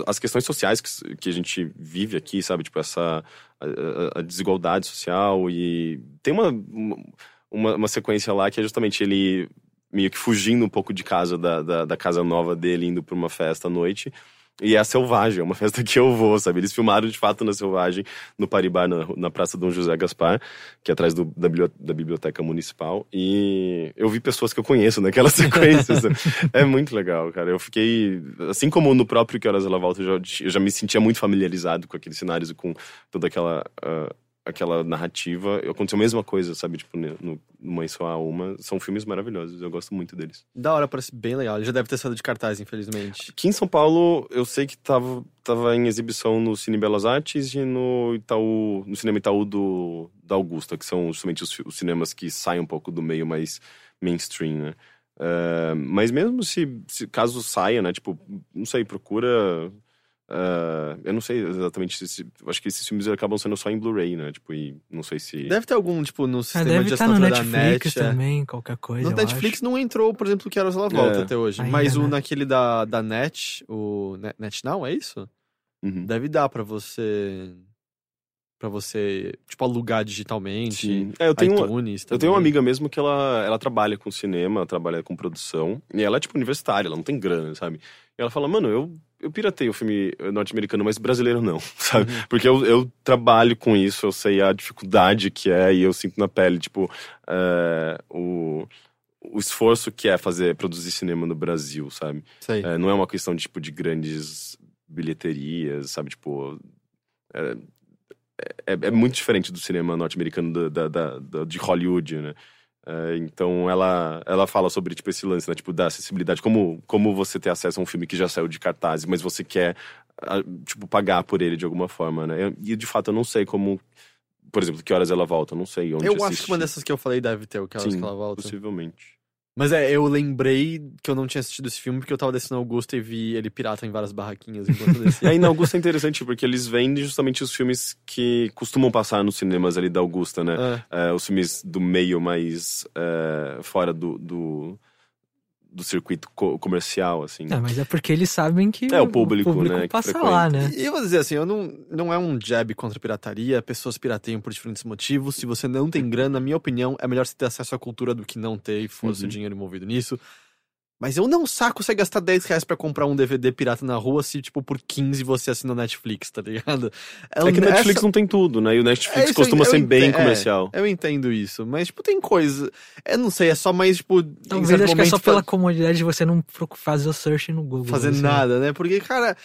S2: as, questões sociais que, que a gente vive aqui, sabe? Tipo, essa a- a desigualdade social e tem uma, uma, uma sequência lá que é justamente ele meio que fugindo um pouco de casa, da, da, da casa nova dele, indo pra uma festa à noite. E é a Selvagem, é uma festa que eu vou, sabe? Eles filmaram de fato na Selvagem, no Paribar, na, na Praça Dom José Gaspar, que é atrás do, da, da Biblioteca Municipal. E eu vi pessoas que eu conheço naquela sequência. é muito legal, cara. Eu fiquei. Assim como no próprio Que Horas Ela Volta, eu já, eu já me sentia muito familiarizado com aqueles cenários e com toda aquela. ah, aquela narrativa, aconteceu a mesma coisa, sabe? Tipo, no, no Mãe Só Há Uma. São filmes maravilhosos, eu gosto muito deles.
S1: Da hora, parece bem legal. Ele já deve ter saído de cartaz, infelizmente.
S2: Aqui em São Paulo, eu sei que tava, tava em exibição no Cine Belas Artes e no Itaú, no Cinema Itaú do, da Augusta, que são justamente os, os cinemas que saem um pouco do meio mais mainstream, né? Eh, mas mesmo se, se caso saia, né? Tipo, não sei, procura. Eh, eu não sei exatamente se, se- Acho que esses filmes acabam sendo só em Blu-ray, né? Tipo, e não sei se.
S1: Deve ter algum, tipo, no
S3: Ah,
S1: sistema
S3: deve
S1: de
S3: no
S1: assinatura da
S3: Netflix
S1: Net. é.
S3: também, qualquer coisa.
S1: No
S3: eu
S1: Netflix
S3: acho.
S1: não entrou, por exemplo, o Que Horas Ela Volta
S2: É.
S1: até hoje.
S3: Ainda,
S1: mas o
S3: né?
S1: naquele da, da Net, o Net, Net Now, é isso?
S2: Uhum.
S1: Deve dar pra você... Pra você, tipo, alugar digitalmente.
S2: Sim. É, eu tenho, uma-
S1: iTunes
S2: Eu tenho uma amiga mesmo que ela, ela trabalha com cinema, ela trabalha com produção, e ela é tipo universitária, ela não tem grana, sabe? E ela fala, mano, eu, eu piratei o filme norte-americano, mas brasileiro não, sabe?
S1: Uhum.
S2: Porque eu, eu trabalho com isso, eu sei a dificuldade que é, e eu sinto na pele, tipo, é, o, o esforço que é fazer, produzir cinema no Brasil, sabe? É, não é uma questão, tipo, de grandes bilheterias, sabe? Tipo. É, é, é muito diferente do cinema norte-americano da- da- da- de Hollywood, né? É, então ela, ela fala sobre tipo, esse lance, né? Tipo, da acessibilidade. Como, como você ter acesso a um filme que já saiu de cartaz, mas você quer, tipo, pagar por ele de alguma forma, né? Eu- E de fato eu não sei como. Por exemplo, que horas ela volta, eu não sei onde
S1: Eu acho
S2: assistir.
S1: que uma dessas que eu falei deve ter o Que Horas
S2: Sim,
S1: que Ela Volta.
S2: Possivelmente.
S1: Mas é, eu lembrei que eu não tinha assistido esse filme porque eu tava descendo Augusto e vi ele pirata em várias barraquinhas enquanto descia.
S2: É, e na Augusta é interessante, porque eles vendem justamente os filmes que costumam passar nos cinemas ali da Augusta, né?
S1: É.
S2: É, os filmes do meio mais é, fora do, do, do circuito co- comercial, assim.
S3: É, mas é porque eles sabem que
S2: É, o público, né, que
S3: passa
S2: frequenta.
S3: lá, né?
S1: E eu vou dizer assim, eu não, não é um jab contra a pirataria, pessoas pirateiam por diferentes motivos. Se você não tem grana, na minha opinião, é melhor você ter acesso à cultura do que não ter e fosse
S2: Uhum.
S1: o dinheiro envolvido nisso. Mas eu não saco você gastar 10 reais pra comprar um DVD pirata na rua se, tipo, por 15 você assina Netflix, tá ligado?
S2: É que
S1: um-
S2: Netflix não tem tudo, né? E o
S1: É
S2: Netflix
S1: isso,
S2: costuma
S1: eu
S2: ser
S1: ente-
S2: bem
S1: é,
S2: comercial.
S1: Eu entendo isso, mas, tipo, tem coisa. Eu não sei, é só mais, tipo.
S3: Talvez acho que é só
S1: momento,
S3: pela comodidade de você não fazer o search no Google.
S1: fazer
S3: assim.
S1: nada, né? Porque, cara,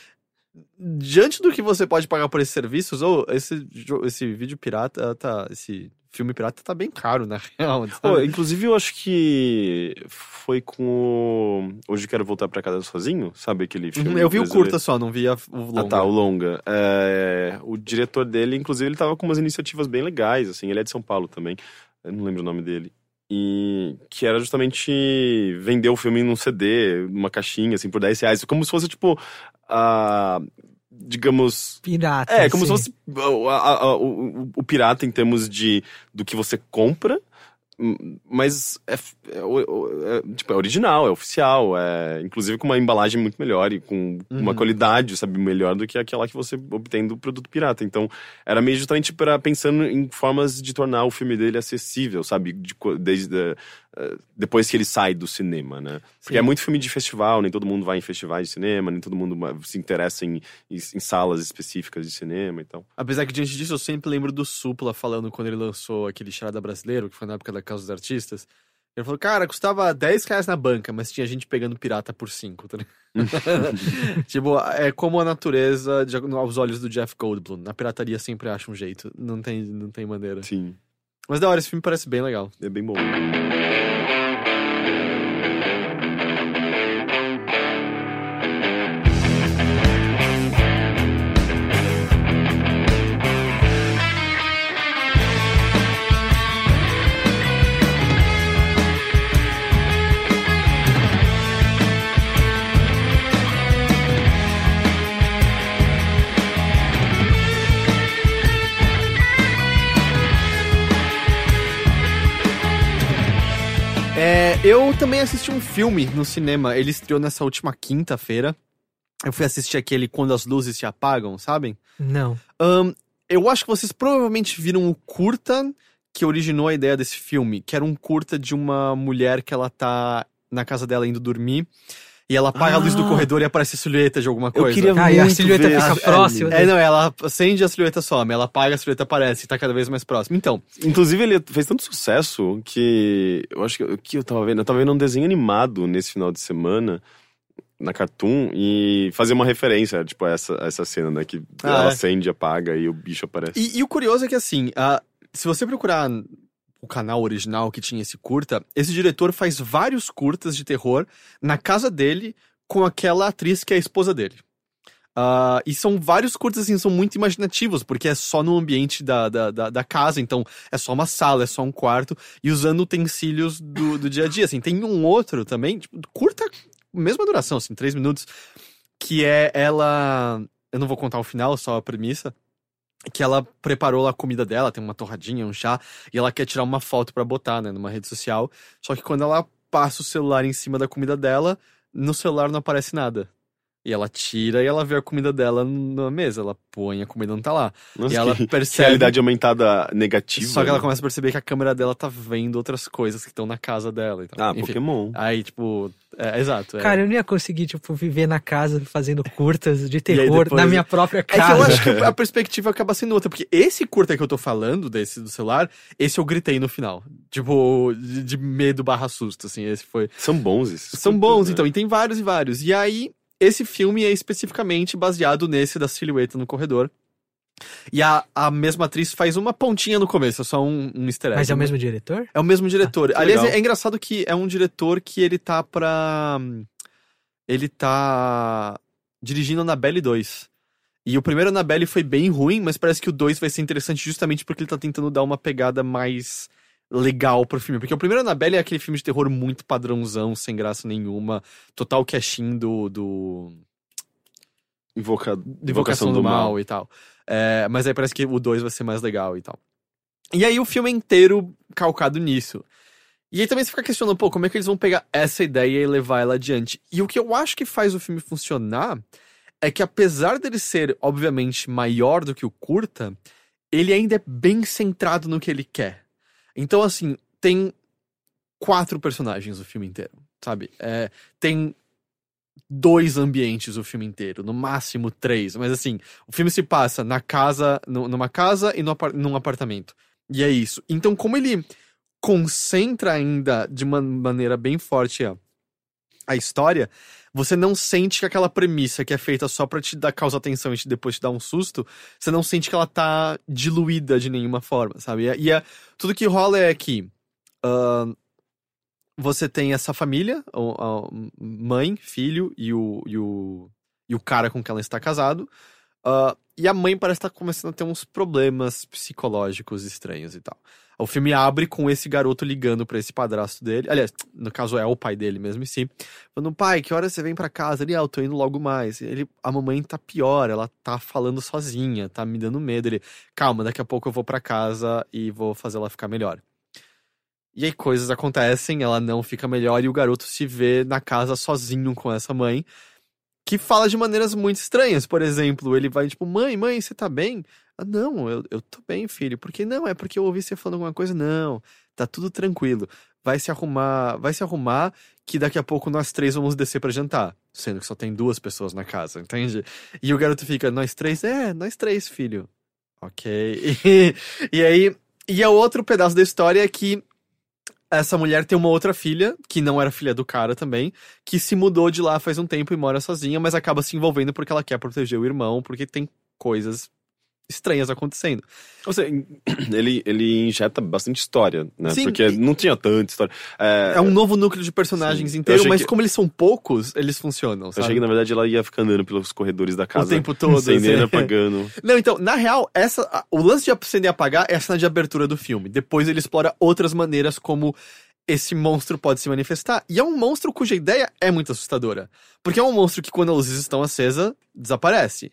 S1: diante do que você pode pagar por esses serviços, ou esse, esse vídeo pirata, tá, esse filme pirata tá bem caro, na real. Sabe?
S2: inclusive, eu acho que foi com o... Hoje Quero Voltar Pra Casa Sozinho, sabe aquele filme?
S1: Uhum, eu vi o curta só, não vi a- o longa.
S2: Ah, tá, o longa. É, o diretor dele, inclusive, ele tava com umas iniciativas bem legais, assim. Ele é de São Paulo também. Eu não lembro o nome dele. E que era justamente vender o filme num CD, numa caixinha, assim, por 10 reais. Como se fosse, tipo, a... digamos...
S3: Pirata.
S2: É, como
S3: assim.
S2: se fosse o, a- a- o, o pirata em termos de do que você compra, hum, mas é, é é, tipo, é original, é oficial, é inclusive com uma embalagem muito melhor e com uma
S1: Uhum.
S2: qualidade, sabe, melhor do que aquela que você obtém do produto pirata. Então, era meio justamente para pensando em formas de tornar o filme dele acessível, sabe, de desde eh, depois que ele sai do cinema, né? Porque
S1: Sim.
S2: é muito filme de festival, nem todo mundo vai em festivais de cinema, nem todo mundo se interessa em, em, em salas específicas de cinema e tal.
S1: Apesar que diante disso, eu sempre lembro do Supla falando quando ele lançou aquele charada brasileiro, que foi na época da Casa dos Artistas. Ele falou, cara, custava 10 reais na banca, mas tinha gente pegando pirata por 5, tá tipo, é como a natureza de- aos olhos do Jeff Goldblum. Na pirataria sempre acha um jeito. Não tem, não tem maneira.
S2: Sim,
S1: Mas da hora, esse filme parece bem legal.
S2: é bem bom.
S1: Eu também assisti um filme no cinema. Ele estreou nessa última quinta-feira. Eu fui assistir aquele Quando as Luzes Se Apagam, sabem?
S3: Não.
S1: Ahn, eu acho que vocês provavelmente viram o curta que originou a ideia desse filme, que era um curta de uma mulher que ela tá na casa dela indo dormir. E ela apaga a luz do
S2: Ah.
S1: corredor e aparece a silhueta de alguma
S2: Eu
S1: coisa.
S2: queria
S3: Ah, e a
S2: muito
S3: silhueta
S2: ver
S3: fica próxima.
S1: É, não, ela acende e a silhueta some, ela apaga, a silhueta aparece e tá cada vez mais próximo. Então,
S2: Inclusive, ele fez tanto sucesso que eu acho que o que eu tava vendo, eu tava vendo um desenho animado nesse final de semana na Cartoon e fazia uma referência, tipo, a essa, a essa cena, né? Que
S1: Ah,
S2: ela
S1: é?
S2: acende, apaga e o bicho aparece.
S1: E, e o curioso é que, assim, ah, se você procurar o canal original que tinha esse curta, esse diretor faz vários curtas de terror na casa dele com aquela atriz que é a esposa dele. Ah, e são vários curtas, assim, são muito imaginativos, porque é só no ambiente da, da, da, da casa, então é só uma sala, é só um quarto, e usando utensílios do, do dia a dia, assim. Tem um outro também, tipo, curta, mesma duração, assim, três minutos, que é ela... Eu não vou contar o final, só a premissa, que ela preparou lá a comida dela, tem uma torradinha, um chá, e ela quer tirar uma foto pra botar, né, numa rede social. Só que quando ela passa o celular em cima da comida dela, no celular não aparece nada. E ela tira e ela vê a comida dela na mesa. Ela põe, a comida não tá lá.
S2: Nossa,
S1: e ela
S2: que, que
S1: percebe.
S2: realidade aumentada negativa.
S1: Só que ela começa a perceber que a câmera dela tá vendo outras coisas que estão na casa dela. e tal.
S2: Ah,
S1: Enfim.
S2: Pokémon.
S1: Aí, tipo, é, exato. é.
S3: Cara, eu não ia conseguir, tipo, viver na casa fazendo curtas de terror
S1: depois-
S3: na minha própria
S1: É que
S3: casa.
S1: eu acho que a perspectiva acaba sendo outra, porque esse curta que eu tô falando, desse do celular, esse eu gritei no final. Tipo, de, de medo barra susto, assim, esse foi.
S2: São bons esses.
S1: São
S2: curtas,
S1: bons,
S2: né?
S1: então, e tem vários e vários. E aí, esse filme é especificamente baseado nesse da silhueta no corredor. E a, a mesma atriz faz uma pontinha no começo, é só um, um easter egg.
S3: Mas é o mesmo diretor?
S1: É o mesmo diretor.
S2: que
S1: Aliás, é, é engraçado que é um diretor que ele tá pra. Ele tá dirigindo Annabelle 2. E o primeiro Annabelle foi bem ruim, mas parece que o 2 vai ser interessante justamente porque ele tá tentando dar uma pegada mais legal pro filme. Porque o primeiro Annabelle é aquele filme de terror muito padrãozão, sem graça nenhuma, total cashin do, do
S2: Invoca...
S1: de Invocação do, Mal, e tal. É, mas aí parece que o 2 vai ser mais legal e tal. E aí o filme é inteiro calcado nisso. E aí também você fica questionando, pô, como é que eles vão pegar essa ideia e levar ela adiante? E o que eu acho que faz o filme funcionar é que apesar dele ser, obviamente, maior do que o curta, ele ainda é bem centrado no que ele quer. Então, assim, tem quatro personagens o filme inteiro, sabe? É, tem dois ambientes o filme inteiro, no máximo três. Mas assim, o filme se passa na casa, nu- numa casa e no num apartamento. E é isso. Então, como ele concentra ainda de uma maneira bem forte a, a história, você não sente que aquela premissa que é feita só pra te dar causar atenção e depois te dar um susto, você não sente que ela tá diluída de nenhuma forma, sabe? E, é- e é, tudo que rola é que ahn, você tem essa família, o- a mãe, filho e o, e o, e o cara com quem ela está casado. ah, e a mãe parece estar começando a ter uns problemas psicológicos estranhos e tal. O filme abre com esse garoto ligando pra esse padrasto dele. Aliás, no caso é o pai dele mesmo em si. Falando, pai, que hora você vem pra casa? Ele, ah, eu tô indo logo mais. Ele, a mamãe tá pior, ela tá falando sozinha, tá me dando medo. Ele, calma, daqui a pouco eu vou pra casa e vou fazer ela ficar melhor. E aí coisas acontecem, ela não fica melhor e o garoto se vê na casa sozinho com essa mãe, que fala de maneiras muito estranhas. Por exemplo, ele vai tipo, mãe, mãe, você tá bem? Ah, não, eu, eu tô bem, filho. Por que não? É porque eu ouvi você falando alguma coisa? Não, tá tudo tranquilo. Vai se arrumar, vai se arrumar que daqui a pouco nós três vamos descer pra jantar. Sendo que só tem duas pessoas na casa, entende? E o garoto fica, nós três? É, nós três, filho. Ok. E, e aí, e o outro pedaço da história é que essa mulher tem uma outra filha, que não era filha do cara também, que se mudou de lá faz um tempo e mora sozinha, mas acaba se envolvendo porque ela quer proteger o irmão, porque tem coisas estranhas acontecendo.
S2: Ou seja, ele, ele injeta bastante história, né?
S1: Sim,
S2: Porque
S1: e-
S2: não tinha tanta história. É,
S1: É um novo núcleo de personagens
S2: Sim. Eu
S1: inteiro, mas
S2: que-
S1: como eles são poucos, eles funcionam,
S2: Eu
S1: sabe?
S2: achei que, na verdade, ela ia ficar andando pelos corredores da casa.
S1: o tempo todo.
S2: Acendendo,
S1: assim.
S2: apagando.
S1: Não, então, na real, essa, o lance de acender e apagar é a cena de abertura do filme. Depois ele explora outras maneiras como esse monstro pode se manifestar. E é um monstro cuja ideia é muito assustadora. Porque é um monstro que, quando as luzes estão acesas, desaparece.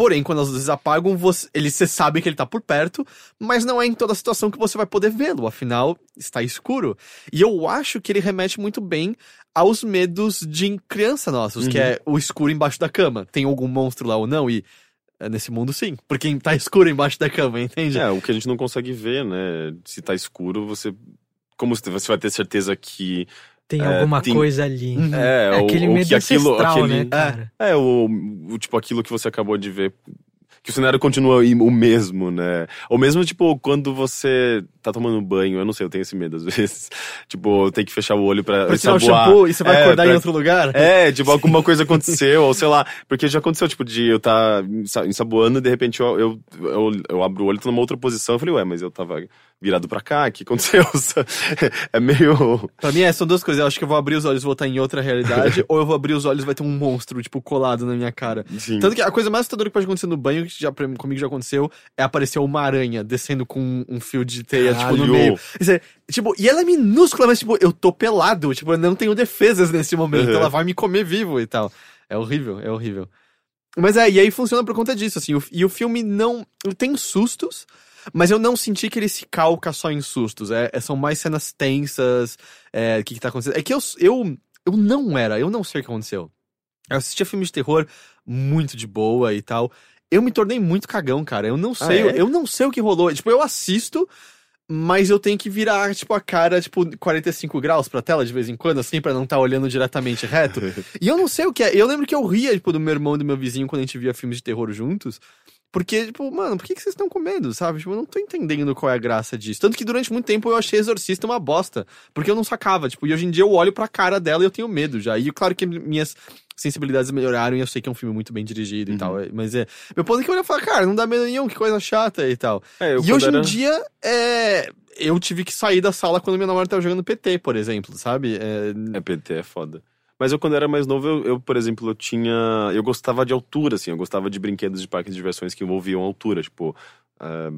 S1: Porém, quando as luzes apagam, você, ele, você sabe que ele tá por perto, mas não é em toda situação que você vai poder vê-lo, afinal, está escuro. E eu acho que ele remete muito bem aos medos de criança nossos, que
S2: Uhum.
S1: é o escuro embaixo da cama. Tem algum monstro lá ou não? E é, nesse mundo, sim. Porque tá escuro embaixo da cama, entende?
S2: É, o que a gente não consegue ver, né? Se tá escuro, você. Como você vai ter certeza que.
S3: Tem
S2: É,
S3: alguma
S2: tem-
S3: coisa ali.
S1: Uhum.
S2: É,
S3: É aquele
S2: ou
S3: medo
S2: que aquilo. aquele,
S3: né, cara?
S2: É, o, o tipo aquilo que você acabou de ver. Que o cenário continua o mesmo, né? Ou mesmo, tipo, quando você tá tomando banho, eu não sei, eu tenho esse medo às vezes. tipo, tem que fechar o olho pra,
S1: Pra tirar o shampoo e você vai
S2: É,
S1: acordar em
S2: pra-
S1: outro lugar?
S2: É, tipo, alguma coisa aconteceu, ou sei lá. Porque já aconteceu, tipo, de eu tá ensa- ensaboando e de repente eu, eu, eu, eu abro o olho e tô numa outra posição. Eu falei, ué, mas eu tava virado pra cá, o que aconteceu? é meio.
S1: Pra mim, é, são duas coisas. Eu acho que eu vou abrir os olhos e vou estar em outra realidade, ou eu vou abrir os olhos e vai ter um monstro, tipo, colado na minha cara.
S2: Sim.
S1: Tanto que a coisa mais assustadora que pode acontecer no banho, que já, comigo já aconteceu, é aparecer uma aranha descendo com um fio de teia, tipo, no
S2: Caralho.
S1: meio. Isso é, tipo, e ela é minúscula, mas, tipo, eu tô pelado, tipo, eu não tenho defesas nesse momento,
S2: Uhum.
S1: ela vai me comer vivo e tal. É horrível, é horrível. Mas é, e aí funciona por conta disso, assim, o- e o filme não. tem sustos, mas eu não senti que ele se calca só em sustos. É, é- são mais cenas tensas, é, o que, que tá acontecendo. É que eu, eu, eu não era, eu não sei o que aconteceu. Eu assistia filmes de terror muito de boa e tal. Eu me tornei muito cagão, cara. Eu não sei,
S2: é?
S1: eu não sei o que rolou. Tipo, eu assisto, mas eu tenho que virar, tipo, a cara, tipo, 45 graus pra tela de vez em quando, assim, pra não estar olhando diretamente reto. E eu não sei o que é. Eu lembro que eu ria, tipo, do meu irmão e do meu vizinho quando a gente via filmes de terror juntos. Porque, tipo, mano, por que, que vocês estão com medo, sabe? Tipo, eu não tô entendendo qual é a graça disso. Tanto que durante muito tempo eu achei Exorcista uma bosta. Porque eu não sacava, tipo, e hoje em dia eu olho pra cara dela e eu tenho medo já. E claro que minhas sensibilidades melhoraram e eu sei que é um filme muito bem dirigido e
S2: Uhum.
S1: tal. Mas é. Meu ponto é que eu olho e falo, cara, não dá medo nenhum, que coisa chata e tal.
S2: É, eu
S1: e hoje
S2: era-
S1: em dia, é. Eu tive que sair da sala quando minha namorada tava jogando PT, por exemplo, sabe? É,
S2: É, PT é foda. Mas eu, quando era mais novo, eu, eu, por exemplo, eu tinha. Eu gostava de altura, assim. Eu gostava de brinquedos de parques de diversões que envolviam altura, tipo. ah,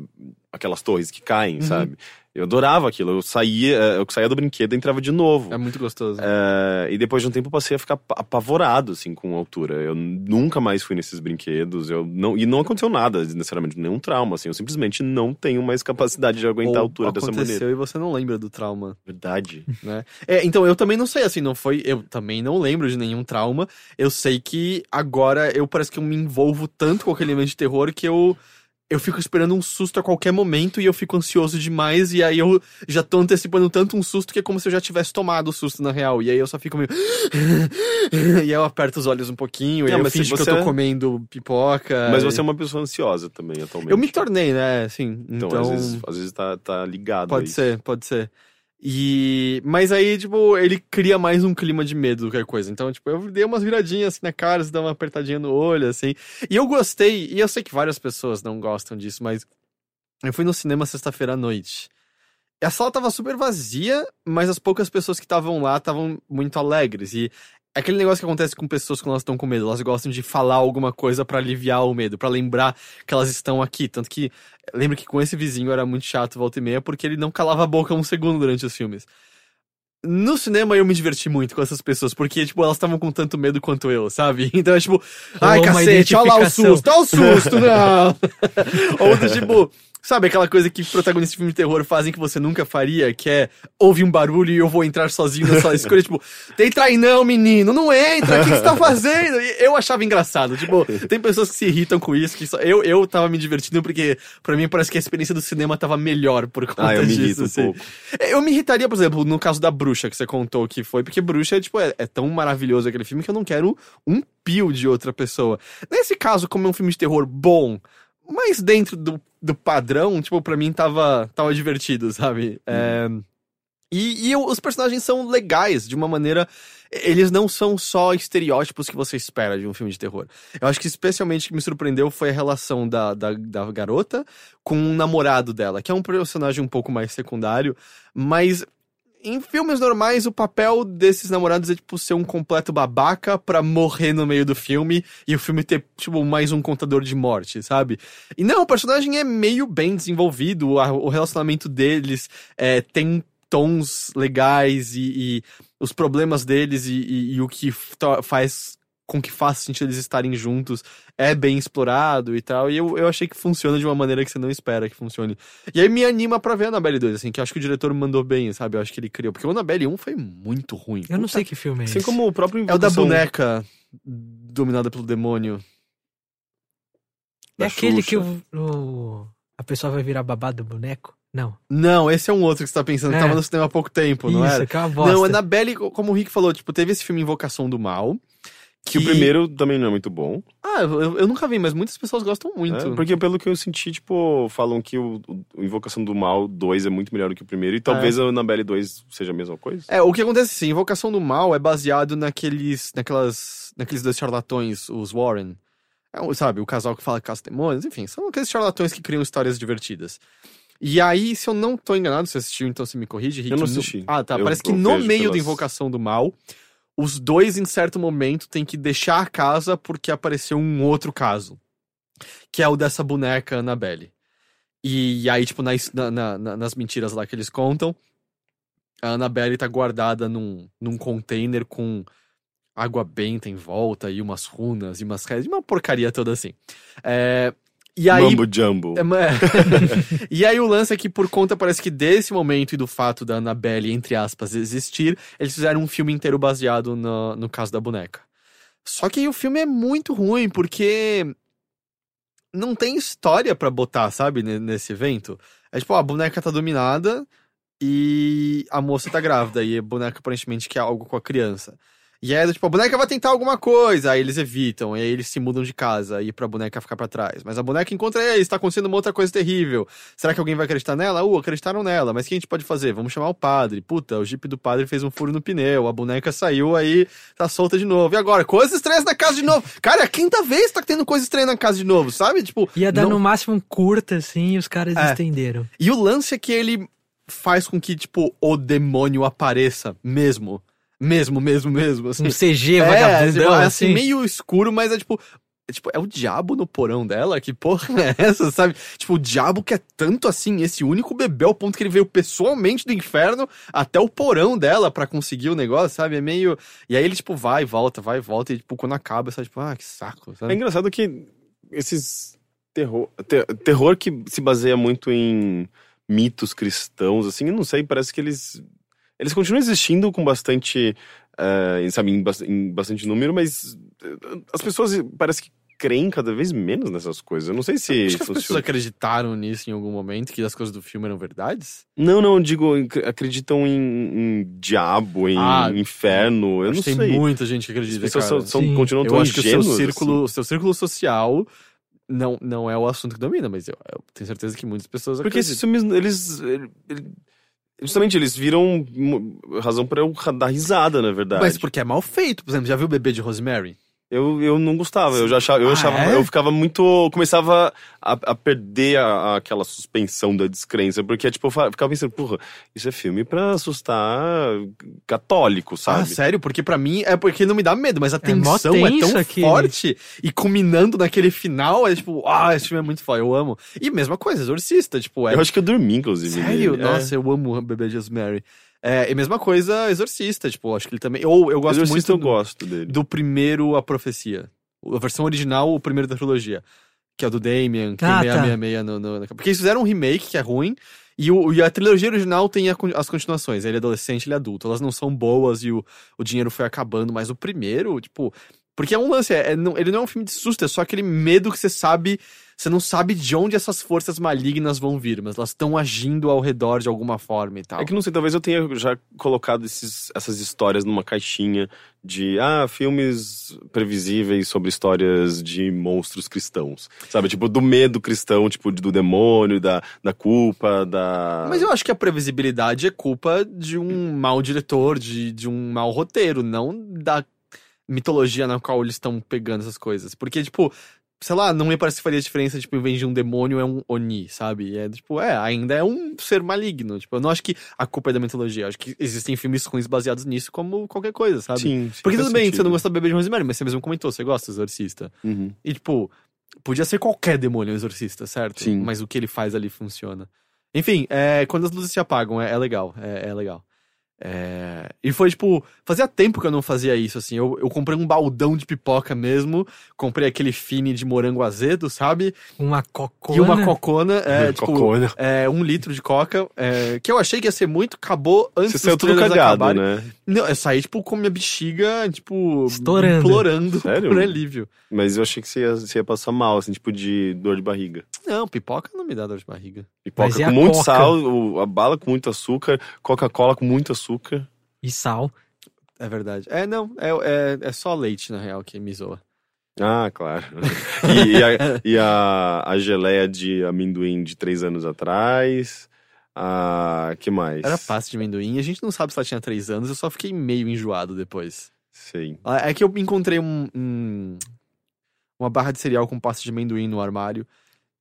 S2: aquelas torres que caem,
S1: Uhum.
S2: sabe? Eu adorava aquilo. Eu saía, eh, eu saía do brinquedo e entrava de novo.
S1: é muito gostoso.
S2: É, e depois de um tempo eu passei a ficar pa- apavorado, assim, com a altura. Eu nunca mais fui nesses brinquedos. Eu não, e não aconteceu nada, necessariamente, nenhum trauma, assim. Eu simplesmente não tenho mais capacidade de aguentar a
S1: Ou
S2: altura dessa
S1: aconteceu
S2: maneira.
S1: e você não lembra do trauma,
S2: Verdade.
S1: né? É, então eu também não sei, assim, não foi. Eu também não lembro de nenhum trauma. Eu sei que agora eu parece que eu me envolvo tanto com aquele elemento de terror que eu. Eu fico esperando um susto a qualquer momento e eu fico ansioso demais, e aí eu já tô antecipando tanto um susto que é como se eu já tivesse tomado o susto na real. E aí eu só fico meio. e aí eu aperto os olhos um pouquinho, e
S2: Não,
S1: aí eu
S2: se
S1: finjo que eu
S2: você-
S1: tô comendo pipoca.
S2: Mas
S1: e-
S2: você é uma pessoa ansiosa também, atualmente.
S1: Eu me tornei, né? Assim,
S2: Então,
S1: então.
S2: às vezes, às vezes tá, tá ligado
S1: Pode ser, pode ser. E. Mas aí, tipo, ele cria mais um clima de medo do que coisa. Então, tipo, eu dei umas viradinhas assim na cara, você dá uma apertadinha no olho, assim. E eu gostei, e eu sei que várias pessoas não gostam disso, mas eu fui no cinema sexta-feira à noite. E a sala tava super vazia, mas as poucas pessoas que estavam lá estavam muito alegres. E aquele negócio que acontece com pessoas quando elas estão com medo. Elas gostam de falar alguma coisa pra aliviar o medo, pra lembrar que elas estão aqui. Tanto que lembro que com esse vizinho era muito chato volta e meia, porque ele não calava a boca um segundo durante os filmes. No cinema eu me diverti muito com essas pessoas, porque, tipo, elas estavam com tanto medo quanto eu, sabe? Então é tipo, ai cacete, olha lá o susto, olha o susto, não! Ou do tipo, sabe aquela coisa que protagonistas de filme de terror fazem que você nunca faria, que é, ouve um barulho e eu vou entrar sozinho na sala escura, tipo, entra aí não, menino, não entra, o que, que você tá fazendo? E eu achava engraçado, tipo, tem pessoas que se irritam com isso, que só, eu, eu tava me divertindo porque, pra mim, parece que a experiência do cinema tava melhor por conta
S2: Ah, eu me
S1: disso,
S2: irrito um
S1: assim.
S2: pouco.
S1: Eu me irritaria, por exemplo, no caso da Bruxa que você contou que foi, porque Bruxa tipo, é, é tão maravilhoso aquele filme que eu não quero um pio de outra pessoa. Nesse caso, como é um filme de terror bom, mas dentro do, do padrão, tipo, pra mim tava, tava divertido, sabe? É, e e os personagens são legais, de uma maneira. Eles não são só estereótipos que você espera de um filme de terror. Eu acho que especialmente o que me surpreendeu foi a relação da, da, da garota com o namorado dela, que é um personagem um pouco mais secundário, mas em filmes normais, o papel desses namorados é, tipo, ser um completo babaca pra morrer no meio do filme e o filme ter, tipo, mais um contador de morte, sabe? E não, o personagem é meio bem desenvolvido, o relacionamento deles é, tem tons legais e, e os problemas deles e, e- e o que faz com que faz sentido eles estarem juntos é bem explorado e tal. E eu, eu achei que funciona de uma maneira que você não espera que funcione. E aí me anima pra ver a Annabelle 2, assim, que eu acho que o diretor mandou bem, sabe? Eu acho que ele criou. Porque o Annabelle 1 foi muito ruim.
S3: Eu não
S1: Puta
S3: sei que filme é esse.
S2: Assim como o próprio
S1: É o da
S2: Invocação
S1: boneca dominada pelo demônio.
S3: É aquele
S2: Xuxa.
S3: que o, o- a pessoa vai virar babá do boneco? Não.
S1: Não, esse é um outro que você tá pensando, que
S3: É.
S1: tava no cinema há pouco tempo, não
S3: Isso,
S1: era?
S3: que é uma bosta.
S1: Não, Annabelle, como o Rick falou, tipo, teve esse filme Invocação do Mal.
S2: Que o primeiro também não é muito bom.
S1: Ah, eu, eu nunca vi, mas muitas pessoas gostam muito.
S2: É, porque pelo que eu senti, tipo, falam que o, o Invocação do Mal 2 é muito melhor do que o primeiro. E talvez a Annabelle 2 seja a mesma coisa.
S1: É, o que acontece assim, Invocação do Mal é baseado naqueles, naquelas, naqueles dois charlatões, os Warren. É, sabe, o casal que fala que caça demônios, enfim, são aqueles charlatões que criam histórias divertidas. E aí, se eu não tô enganado, você assistiu, então você me corrige, Rick.
S2: Eu não
S1: no-
S2: assisti.
S1: Ah, tá.
S2: Eu-
S1: Parece que no meio da
S2: pelas-
S1: Invocação do Mal, os dois, em certo momento, têm que deixar a casa porque apareceu um outro caso. Que é o dessa boneca Annabelle. E, aí, tipo, nas, na- na- na- nas mentiras lá que eles contam, a Annabelle tá guardada num, num container com água benta em volta e umas runas e umas rezas, uma porcaria toda assim. É, e aí.
S2: Mambo Jumbo.
S1: É, e aí o lance é que por conta, parece que desse momento e do fato da Annabelle, entre aspas, existir, eles fizeram um filme inteiro baseado no, no caso da boneca. Só que o filme é muito ruim, porque não tem história pra botar, sabe, ne- nesse evento. É tipo, ó, a boneca tá dominada e a moça tá grávida, e a boneca aparentemente quer algo com a criança. E aí, tipo, a boneca vai tentar alguma coisa, aí eles evitam, e aí eles se mudam de casa, e pra boneca ficar pra trás. Mas a boneca encontra eles, tá acontecendo uma outra coisa terrível. Será que alguém vai acreditar nela? Uh, acreditaram nela, mas o que a gente pode fazer? Vamos chamar o padre. Puta, o jipe do padre fez um furo no pneu, a boneca saiu, aí tá solta de novo. E agora? Coisas estranhas na casa de novo. Cara, é a quinta vez que tá tendo coisa estranha na casa de novo, sabe? Tipo,
S3: Ia dar
S1: não-
S3: no máximo um curta, assim, e os caras
S1: É.
S3: estenderam.
S1: E o lance é que ele faz com que, tipo, o demônio apareça mesmo. Mesmo, mesmo, mesmo. Assim.
S3: Um CG
S1: é,
S3: vagabundão,
S1: tipo, é assim,
S3: assim.
S1: meio escuro, mas é tipo. É, tipo, é o diabo no porão dela? Que porra é essa, sabe? Tipo, o diabo que é tanto assim, esse único bebê, ao ponto que ele veio pessoalmente do inferno até o porão dela pra conseguir o negócio, sabe? É meio. E aí ele, tipo, vai e volta, vai e volta, e, tipo, quando acaba, você tipo, ah, que saco,
S2: É
S1: sabe?
S2: engraçado que esses terror, te- terror que se baseia muito em mitos cristãos, assim, eu não sei, parece que eles eles continuam existindo com bastante, eh, sabe, em, em bastante número, mas eh, as pessoas parece que creem cada vez menos nessas coisas. Eu não sei se
S1: Acho que as pessoas
S2: funciona.
S1: acreditaram nisso em algum momento, que as coisas do filme eram verdades.
S2: Não, não, eu digo, acreditam em, em diabo, em
S1: Ah,
S2: inferno, eu
S1: Acho
S2: não
S1: que
S2: sei.
S1: tem muita gente que
S2: As
S1: acredita,
S2: pessoas
S1: cara.
S2: são, são- continuam
S1: Eu
S2: tão
S1: acho que o seu círculo,
S2: assim.
S1: seu círculo social não, não é o assunto que domina, mas eu, eu tenho certeza que muitas pessoas
S2: Porque esses
S1: acreditam.
S2: filmes, eles. ele- ele- Justamente, eles viram razão pra eu dar risada, na verdade.
S1: Mas porque é mal feito, por exemplo, já viu o bebê de Rosemary?
S2: Eu, eu não gostava, eu já achava, eu
S1: Ah,
S2: achava,
S1: é?
S2: eu ficava muito, começava a, a perder a- a- aquela suspensão da descrença, porque tipo, eu ficava pensando, porra, isso é filme pra assustar católico,
S1: Ah,
S2: sabe?
S1: sério? Porque pra mim é porque não me dá medo, mas a
S3: É
S1: tensão é,
S3: tenso
S1: tão
S3: aquele.
S1: forte e culminando naquele final, é tipo, ah, esse filme é muito foda, eu amo. E mesma coisa, Exorcista, tipo, é
S2: eu acho que eu dormi, inclusive.
S1: Sério?
S2: nele. É.
S1: Nossa, eu amo o bebê de Rosemary. É, e mesma coisa, Exorcista, tipo, acho que ele também. Ou eu gosto
S2: Exorcista
S1: muito
S2: eu
S1: do-
S2: gosto dele.
S1: do primeiro A Profecia. A versão original, o primeiro da trilogia. Que é o do Damien, que
S3: Ah,
S1: tem
S3: tá.
S1: 666 no, no, na- Porque eles fizeram um remake que é ruim. E, o, e a trilogia original tem a as continuações. Ele é adolescente, ele é adulto. Elas não são boas e o, o dinheiro foi acabando. Mas o primeiro, tipo. Porque é um lance, é, é não- ele não é um filme de susto, é só aquele medo que você sabe. Você não sabe de onde essas forças malignas vão vir, mas elas estão agindo ao redor de alguma forma e tal.
S2: É que não sei, talvez eu tenha já colocado esses, essas histórias numa caixinha de ah, filmes previsíveis sobre histórias de monstros cristãos. Sabe? Tipo, do medo cristão, tipo, do demônio, da, da culpa, da.
S1: Mas eu acho que a previsibilidade é culpa de um mau diretor, de, de um mau roteiro, não da mitologia na qual eles estão pegando essas coisas. Porque, tipo, sei lá, não me parece que faria diferença, tipo, em vez de um demônio é um Oni, sabe? É, tipo, é, ainda é um ser maligno. Tipo, eu não acho que a culpa é da mitologia. Eu acho que existem filmes ruins baseados nisso, como qualquer coisa, sabe?
S2: Sim, sim,
S1: Porque tudo bem,
S2: sentido.
S1: você não gosta do Bebê de Rosemary, mas você mesmo comentou, você gosta do Exorcista.
S2: Uhum.
S1: E, tipo, podia ser qualquer demônio exorcista, certo?
S2: Sim.
S1: Mas o que ele faz ali funciona. Enfim, é, quando as luzes se apagam, é, é legal. É, é legal. É, E foi, tipo, fazia tempo que eu não fazia isso, assim. Eu, eu comprei um baldão de pipoca mesmo, comprei aquele fine de morango azedo, sabe?
S3: Uma cocona.
S1: E uma cocona, é, tipo,
S2: Cocona.
S1: é, um litro de coca, é, que eu achei que ia ser muito, acabou antes
S2: Você saiu tudo cagado, né?
S1: Não, eu saí, tipo, com minha bexiga, tipo,
S3: Estourando.
S1: implorando
S2: Sério?
S1: por alívio.
S2: Mas eu achei que você ia, você ia passar mal, assim, tipo de dor de barriga.
S1: Não, pipoca não me dá dor de barriga.
S2: Pipoca
S3: Mas
S2: com muito
S3: Coca?
S2: sal, a bala com muito açúcar, Coca-Cola com muito açúcar.
S3: E sal.
S1: É verdade. É, não, é, é, é só leite, na real, que me zoa.
S2: Ah, claro. E, e a, e a, a geleia de amendoim de três anos atrás. Ah, que mais?
S1: Era pasta de amendoim, a gente não sabe se ela tinha três anos, eu só fiquei meio enjoado depois.
S2: Sei.
S1: Ah, É que eu encontrei um, um- uma barra de cereal com pasta de amendoim no armário.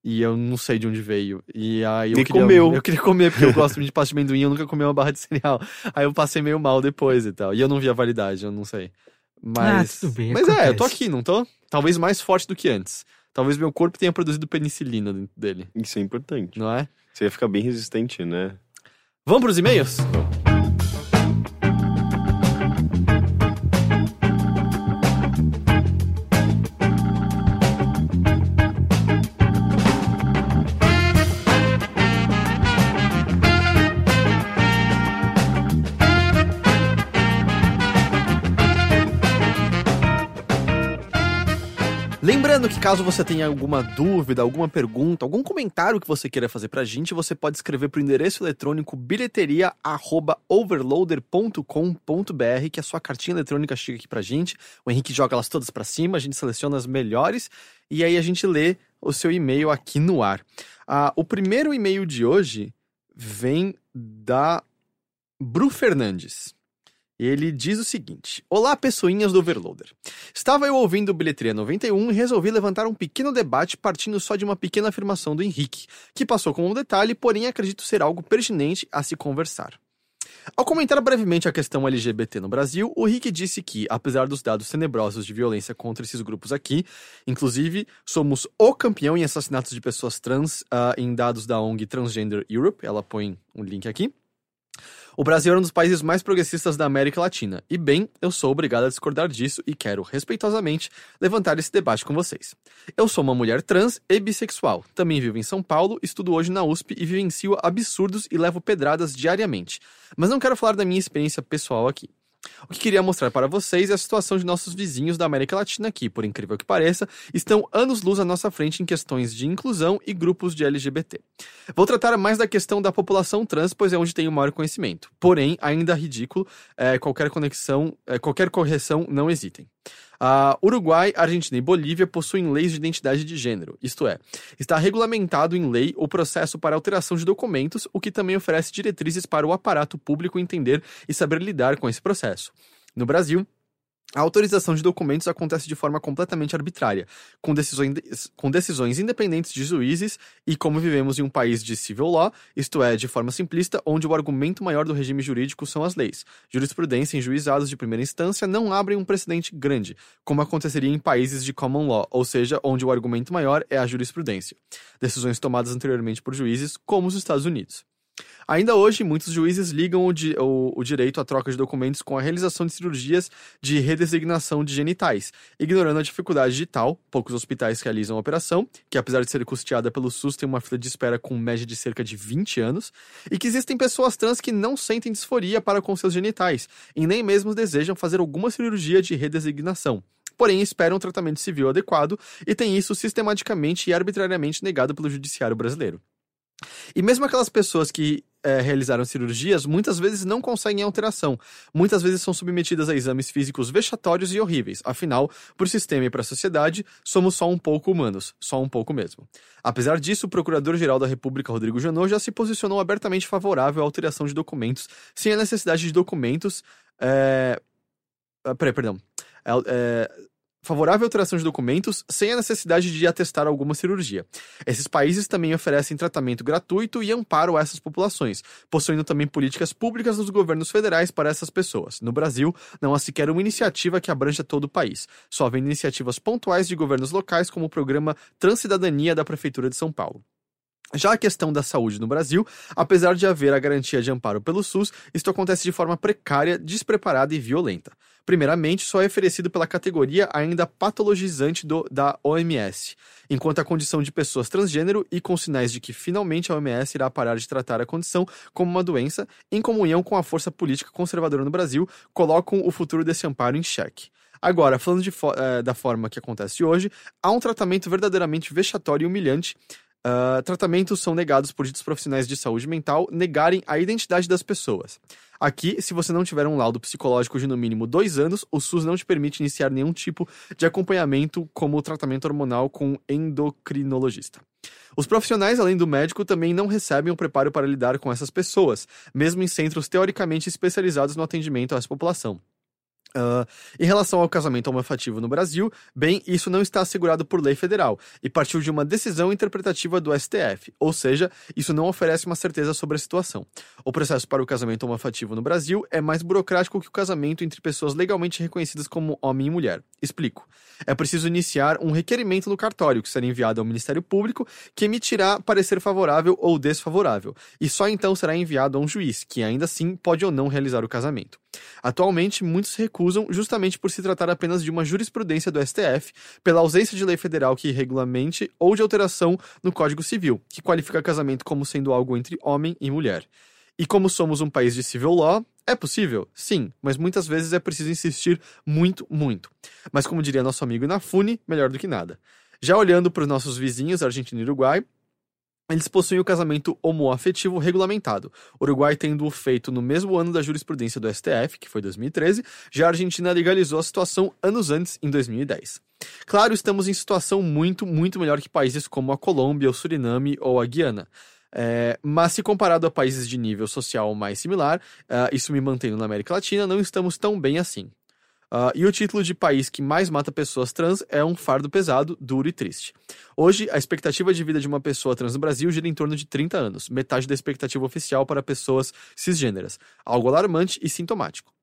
S1: E eu não sei de onde veio. E aí eu
S2: E
S1: queria,
S2: comeu.
S1: Eu queria comer, porque eu gosto muito de pasta de amendoim, eu nunca comi uma barra de cereal. Aí eu passei meio mal depois e tal. E eu não vi a validade, eu não sei. Mas.
S3: Ah, tudo bem,
S1: Mas é, eu tô
S3: acontece.
S1: aqui, não tô? Talvez mais forte do que antes. Talvez meu corpo tenha produzido penicilina dentro dele,
S2: Isso é importante.
S1: não é?
S2: Você ia ficar bem resistente, né?
S1: Vamos pros e-mails? Lembrando que caso você tenha alguma dúvida, alguma pergunta, algum comentário que você queira fazer pra gente, você pode escrever pro endereço eletrônico bilheteria@overloader.com.br, que a sua cartinha eletrônica chega aqui pra gente. O Henrique joga elas todas pra cima, a gente seleciona as melhores e aí a gente lê o seu e-mail aqui no ar. Ah, o primeiro e-mail de hoje vem da Bru Fernandes. Ele diz o seguinte: Olá, pessoinhas do Overloader. Estava eu ouvindo Bilheteria 91 e resolvi levantar um pequeno debate partindo só de uma pequena afirmação do Henrique, que passou como um detalhe, porém acredito ser algo pertinente a se conversar. Ao comentar brevemente a questão LGBT no Brasil, o Rick disse que, apesar dos dados tenebrosos de violência contra esses grupos aqui, inclusive somos o campeão em assassinatos de pessoas trans ah, em dados da ONG Transgender Europe, ela põe um link aqui. O Brasil é um dos países mais progressistas da América Latina, e bem, eu sou obrigado a discordar disso e quero, respeitosamente, levantar esse debate com vocês. Eu sou uma mulher trans e bissexual, também vivo em São Paulo, estudo hoje na USP e vivencio absurdos e levo pedradas diariamente, mas não quero falar da minha experiência pessoal aqui. O que queria mostrar para vocês é a situação de nossos vizinhos da América Latina que, por incrível que pareça, estão anos-luz à nossa frente em questões de inclusão e grupos de LGBT. Vou tratar mais da questão da população trans, pois é onde tenho maior conhecimento. Porém, ainda ridículo, é, qualquer conexão, é, qualquer correção, não hesitem. Ah, Uruguai, Argentina e Bolívia possuem leis de identidade de gênero, isto é, está regulamentado em lei o processo para alteração de documentos, o que também oferece diretrizes para o aparato público entender e saber lidar com esse processo. No Brasil, a autorização de documentos acontece de forma completamente arbitrária, com decisões, com decisões independentes de juízes e como vivemos em um país de civil law, isto é, de forma simplista, onde o argumento maior do regime jurídico são as leis. Jurisprudência em juizados de primeira instância não abrem um precedente grande, como aconteceria em países de common law, ou seja, onde o argumento maior é a jurisprudência. Decisões tomadas anteriormente por juízes, como os Estados Unidos. Ainda hoje, muitos juízes ligam o, di- o- o direito à troca de documentos com a realização de cirurgias de redesignação de genitais, ignorando a dificuldade de tal, poucos hospitais realizam a operação, que apesar de ser custeada pelo SUS tem uma fila de espera com média de cerca de 20 anos, e que existem pessoas trans que não sentem disforia para com seus genitais, e nem mesmo desejam fazer alguma cirurgia de redesignação. Porém, esperam um tratamento civil adequado e têm isso sistematicamente e arbitrariamente negado pelo judiciário brasileiro. E mesmo aquelas pessoas que eh, realizaram cirurgias, muitas vezes não conseguem alteração. Muitas vezes são submetidas a exames físicos vexatórios e horríveis. Afinal, para o sistema e para a sociedade, somos só um pouco humanos. Só um pouco mesmo. Apesar disso, o Procurador-Geral da República, Rodrigo Janot, já se posicionou abertamente favorável à alteração de documentos, sem a necessidade de documentos. É... Peraí, perdão. É, é, favorável à alteração de documentos sem a necessidade de atestar alguma cirurgia. Esses países também oferecem tratamento gratuito e amparo a essas populações, possuindo também políticas públicas dos governos federais para essas pessoas. No Brasil, não há sequer uma iniciativa que abranja todo o país. Só havendo iniciativas pontuais de governos locais, como o programa Transcidadania da Prefeitura de São Paulo. Já a questão da saúde no Brasil, apesar de haver a garantia de amparo pelo SUS, isto acontece de forma precária, despreparada e violenta. Primeiramente, só é oferecido pela categoria ainda patologizante do, da OMS, enquanto a condição de pessoas transgênero e com sinais de que finalmente a OMS irá parar de tratar a condição como uma doença, em comunhão com a força política conservadora no Brasil, colocam o futuro desse amparo em xeque. Agora, falando fo- eh, da forma que acontece hoje, há um tratamento verdadeiramente vexatório e humilhante Uh, tratamentos são negados por ditos profissionais de saúde mental negarem a identidade das pessoas. Aqui, se você não tiver um laudo psicológico de no mínimo dois anos, o SUS não te permite iniciar nenhum tipo de acompanhamento, como o tratamento hormonal com endocrinologista. Os profissionais, além do médico, também não recebem o preparo para lidar com essas pessoas, mesmo em centros teoricamente especializados no atendimento a essa população. Ah, em relação ao casamento homoafetivo no Brasil, bem, isso não está assegurado por lei federal e partiu de uma decisão interpretativa do STF, ou seja, isso não oferece uma certeza sobre a situação. O processo para o casamento homoafetivo no Brasil é mais burocrático que o casamento entre pessoas legalmente reconhecidas como homem e mulher. Explico. É preciso iniciar um requerimento no cartório, que será enviado ao Ministério Público, que emitirá parecer favorável ou desfavorável, e só então será enviado a um juiz, que ainda assim pode ou não realizar o casamento. Atualmente, muitos recusam justamente por se tratar apenas de uma jurisprudência do STF, pela ausência de lei federal que regulamente ou de alteração no Código Civil, que qualifica casamento como sendo algo entre homem e mulher. E como somos um país de civil law, é possível? Sim, mas muitas vezes é preciso insistir muito, muito. Mas como diria nosso amigo Inafune, melhor do que nada. Já olhando para os nossos vizinhos, Argentina e Uruguai, eles possuem o casamento homoafetivo regulamentado, Uruguai tendo o feito no mesmo ano da jurisprudência do STF, que foi 2013, já a Argentina legalizou a situação anos antes, em 2010. Claro, estamos em situação muito, muito melhor que países como a Colômbia, o Suriname ou a Guiana. É, mas se comparado a países de nível social mais similar, ah, isso me mantendo na América Latina, não estamos tão bem assim. Ah, e o título de país que mais mata pessoas trans é um fardo pesado, duro e triste. Hoje, a expectativa de vida de uma pessoa trans no Brasil gira em torno de 30 anos, metade da expectativa oficial para pessoas cisgêneras, algo alarmante e sintomático.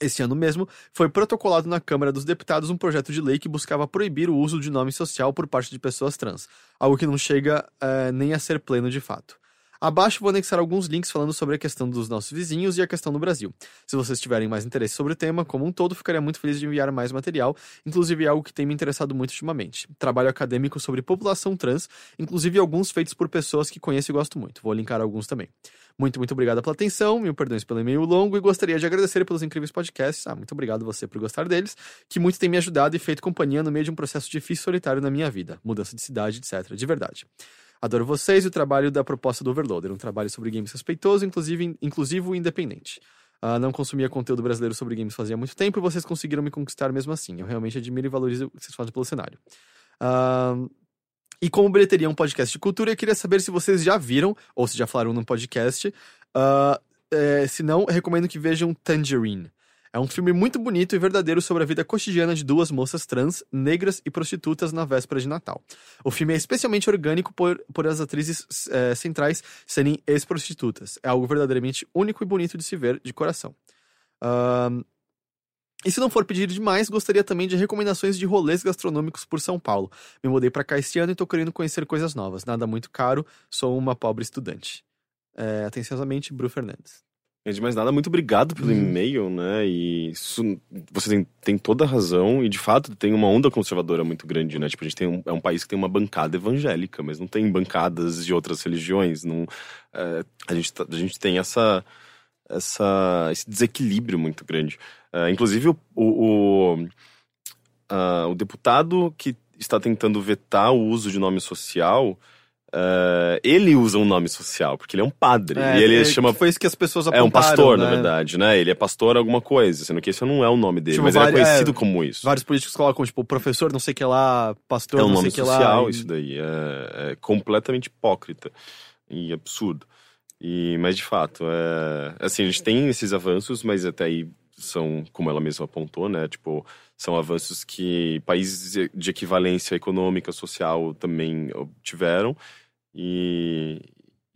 S1: Esse ano mesmo, foi protocolado na Câmara dos Deputados um projeto de lei que buscava proibir o uso de nome social por parte de pessoas trans, algo que não chega eh, nem a ser pleno de fato. Abaixo vou anexar alguns links falando sobre a questão dos nossos vizinhos e a questão do Brasil. Se vocês tiverem mais interesse sobre o tema, como um todo, ficaria muito feliz de enviar mais material, inclusive algo que tem me interessado muito ultimamente. Trabalho acadêmico sobre população trans, inclusive alguns feitos por pessoas que conheço e gosto muito. Vou linkar alguns também. Muito, muito obrigado pela atenção, mil perdões pelo e-mail longo e gostaria de agradecer pelos incríveis podcasts. Ah, muito obrigado você por gostar deles, que muito tem me ajudado e feito companhia no meio de um processo difícil e solitário na minha vida, mudança de cidade, etc. De verdade. Adoro vocês e o trabalho da proposta do Overloader, um trabalho sobre games respeitoso, inclusive inclusivo e independente. Ah, não consumia conteúdo brasileiro sobre games fazia muito tempo e vocês conseguiram me conquistar mesmo assim. Eu realmente admiro e valorizo o que vocês fazem pelo cenário. Ah, e como bilheteria é um podcast de cultura, eu queria saber se vocês já viram, ou se já falaram num podcast. ah, é, se não, recomendo que vejam Tangerine. É um filme muito bonito e verdadeiro sobre a vida cotidiana de duas moças trans, negras e prostitutas na véspera de Natal. O filme é especialmente orgânico por, por as atrizes eh, centrais serem ex-prostitutas. É algo verdadeiramente único e bonito de se ver de coração. E se não for pedir demais, gostaria também de recomendações de rolês gastronômicos por São Paulo. Me mudei pra cá este ano e tô querendo conhecer coisas novas. Nada muito caro, sou uma pobre estudante. É, atenciosamente, Bru Fernandes.
S2: Antes de mais nada, muito obrigado pelo
S1: Hum.
S2: e-mail, né? E isso, você tem, tem toda a razão, e de fato tem uma onda conservadora muito grande, né? Tipo, a gente tem um, é um país que tem uma bancada evangélica, mas não tem bancadas de outras religiões. Não, é, a, gente, tá- a gente tem essa, essa, esse desequilíbrio muito grande. É, inclusive, o, o, o, ah, o deputado que está tentando vetar o uso de nome social. É, ele usa um nome social, porque ele é um padre. e ele
S1: é,
S2: chama
S1: Foi isso que as pessoas
S2: é um pastor,
S1: né?
S2: na verdade, né? Ele é pastor alguma coisa, sendo que esse não é o nome dele,
S1: Tipo,
S2: mas ele é conhecido
S1: é,
S2: como isso.
S1: Vários políticos colocam, tipo, professor não sei que lá, pastor
S2: É um
S1: não
S2: nome
S1: sei que
S2: social
S1: lá.
S2: isso daí, é, é completamente hipócrita e absurdo. E, mas de fato, é, assim, a gente tem esses avanços, mas até aí são, como ela mesma apontou, né? Tipo, são avanços que países de equivalência econômica, social também obtiveram. E,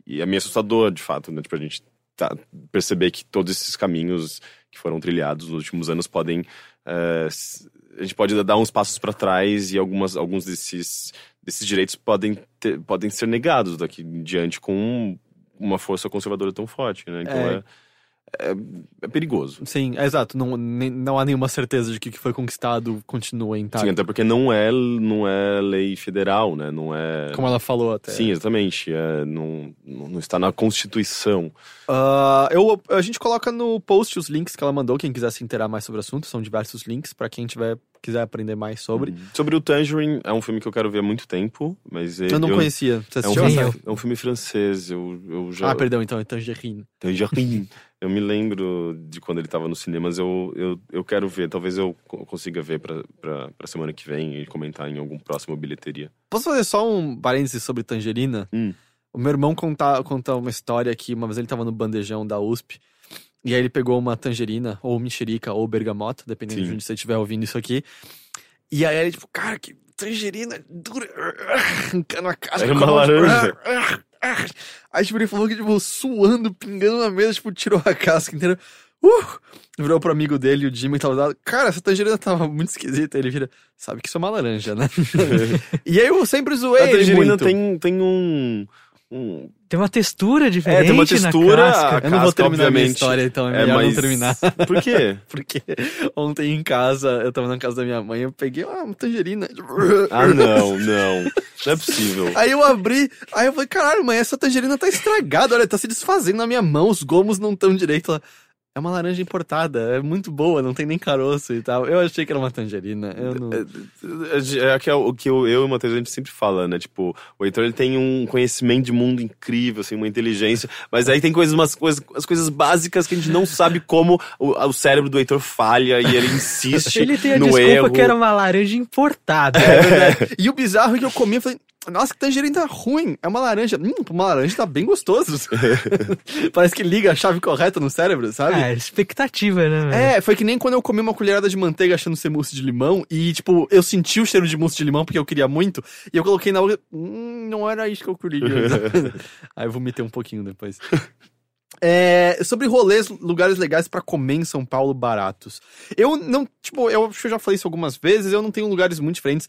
S2: e é meio assustador, de fato, né? Tipo, a gente tá, perceber que todos esses caminhos que foram trilhados nos últimos anos podem s- a gente pode dar uns passos para trás e algumas, alguns desses, desses direitos podem, ter- podem ser negados daqui em diante com uma força conservadora tão forte, né? Então
S1: É.
S2: é, é, é perigoso.
S1: Sim, é exato. Não, nem- não há nenhuma certeza de que o que foi conquistado continua intacto.
S2: Sim, até porque não é, não é lei federal, né? Não é.
S1: Como ela falou até.
S2: Sim, exatamente. É, não, não está na Constituição.
S1: Ah, eu, a gente coloca no post os links que ela mandou, quem quiser se inteirar mais sobre o assunto. São diversos links pra quem tiver, quiser aprender mais sobre.
S2: Sobre o Tangerine, é um filme que eu quero ver há muito tempo, mas
S1: Eu não conhecia. Você
S2: É um, filme,
S3: eu.
S2: é um filme francês, eu, eu já...
S1: Ah, perdão, então é Tangerine.
S2: Tangerine. Eu me lembro de quando ele tava nos cinemas, eu, eu, eu quero ver, talvez eu co- consiga ver pra, pra, pra semana que vem e comentar em algum próximo bilheteria.
S1: Posso fazer só um parênteses sobre Tangerina?
S2: Hum.
S1: O meu irmão conta, conta uma história que uma vez ele tava no bandejão da USP. E aí ele pegou uma tangerina, ou mexerica, ou bergamota, dependendo
S2: Sim.
S1: de onde você estiver ouvindo isso aqui. E aí ele, tipo, cara, que tangerina dura, arrancando a casca.
S2: Era uma
S1: tipo,
S2: laranja.
S1: Aí tipo, ele falou que, tipo, suando, pingando na mesa, tipo, tirou a casca inteira. Uh! Virou pro amigo dele, o Jimmy, tava dado. Cara, essa tangerina tava muito esquisita. Ele vira, sabe que isso é uma laranja, né? e aí eu sempre zoei
S2: A
S1: ele
S2: tangerina
S1: muito.
S2: tem, tem um... um
S3: Tem uma textura diferente
S2: É, tem uma textura,
S3: na casca.
S2: a
S1: Eu não vou
S2: casca,
S1: terminar a minha
S2: obviamente,
S1: história, então é
S2: é
S1: melhor
S2: mais...
S1: não terminar.
S2: Por quê?
S1: Porque ontem em casa, eu tava na casa da minha mãe, eu peguei uma tangerina.
S2: Ah, não, não. Não é possível.
S1: Aí eu abri, aí eu falei, caralho, mãe, essa tangerina tá estragada, olha, tá se desfazendo na minha mão, os gomos não estão direito. Ela, é uma laranja importada, é muito boa, não tem nem caroço e tal. Eu achei que era uma tangerina, eu não...
S2: É, é que é o que eu, eu e o Matheus a gente sempre fala, né? Tipo, o Heitor ele tem um conhecimento de mundo incrível, assim, uma inteligência, mas aí tem coisas, umas coisas, as coisas básicas que a gente não sabe como o, o cérebro do Heitor falha e ele insiste
S3: Ele tem a
S2: no
S3: desculpa
S2: erro.
S3: que era uma laranja importada.
S1: É verdade. E o bizarro é que eu comi, eu falei, nossa, que tangerina tá ruim, é uma laranja. Hum, uma laranja tá bem gostoso. Parece que liga a chave correta no cérebro, sabe?
S3: É, expectativa, né? velho?
S1: É, foi que nem quando eu comi uma colherada de manteiga achando ser mousse de limão e, tipo, eu senti o cheiro de mousse de limão porque eu queria muito e eu coloquei na boca, hum, não era isso que eu queria. Aí eu vomitei um pouquinho depois. É, sobre rolês, lugares legais pra comer em São Paulo baratos. Eu não, tipo, eu acho que eu já falei isso algumas vezes, eu não tenho lugares muito diferentes.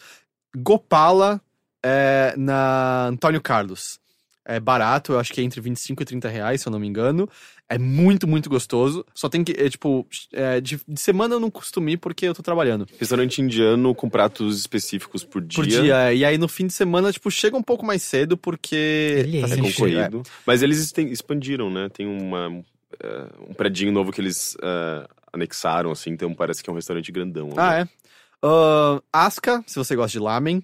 S1: Gopala é, na Antônio Carlos. É barato, eu acho que é entre 25 e 30 reais, se eu não me engano. É muito, muito gostoso. Só tem que, é, tipo, é, de, de semana eu não costumo ir porque eu tô trabalhando.
S2: Restaurante indiano com pratos específicos por dia.
S1: Por dia. é. E aí no fim de semana, tipo, chega um pouco mais cedo porque.
S3: Ele
S1: tá
S2: É
S1: cheio, é.
S2: concorrido. Mas eles tem- expandiram, né? Tem uma, é, um predinho novo que eles é, anexaram, assim, então parece que é um restaurante grandão.
S1: Ah, é. Ahn, Asca, se você gosta de lamen.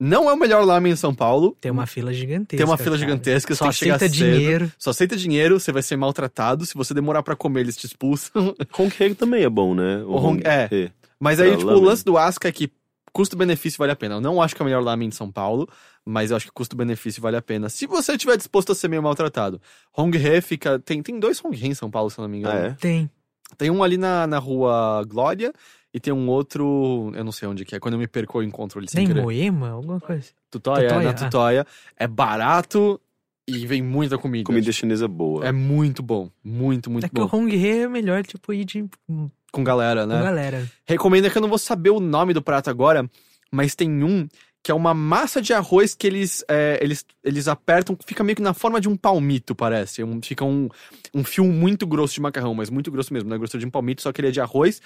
S1: Não é o melhor lamen em São Paulo.
S3: Tem uma fila gigantesca.
S1: Tem uma fila
S3: cara.
S1: gigantesca,
S3: Só aceita
S1: cedo.
S3: dinheiro.
S1: Só aceita dinheiro, você vai ser maltratado. Se você demorar pra comer, eles te expulsam.
S2: Hong Kong também é bom, né?
S1: O Hong- é.
S2: Hee.
S1: Mas aí,
S2: Pra
S1: tipo, o lance do Asca é que custo-benefício vale a pena. Eu não acho que é o melhor lamen de São Paulo, mas eu acho que custo-benefício vale a pena. Se você estiver disposto a ser meio maltratado. Hong He fica... Tem, tem dois Hong He em São Paulo, se eu não me engano.
S2: Ah, é?
S3: Tem.
S1: Tem um ali na, na rua Glória e tem um outro... Eu não sei onde que é. Quando eu me perco, eu encontro ele sem
S3: Nem
S1: querer.
S3: Moema, alguma coisa.
S1: Tutóia, é,
S3: Tutóia,
S1: na
S3: ah.
S1: Tutóia. É barato e vem muita comida.
S2: Comida chinesa boa.
S1: É muito bom. Muito, muito
S3: é que
S1: bom.
S3: o Hong He é melhor, tipo, ir de com
S1: Com galera, né?
S3: galera.
S1: Recomendo que eu não vou saber o nome do prato agora, mas tem um que é uma massa de arroz que eles, é, eles, eles apertam, fica meio que na forma de um palmito, parece. Um- fica um, um fio muito grosso de macarrão, mas muito grosso mesmo, não é grosso de um palmito, só que ele é de arroz.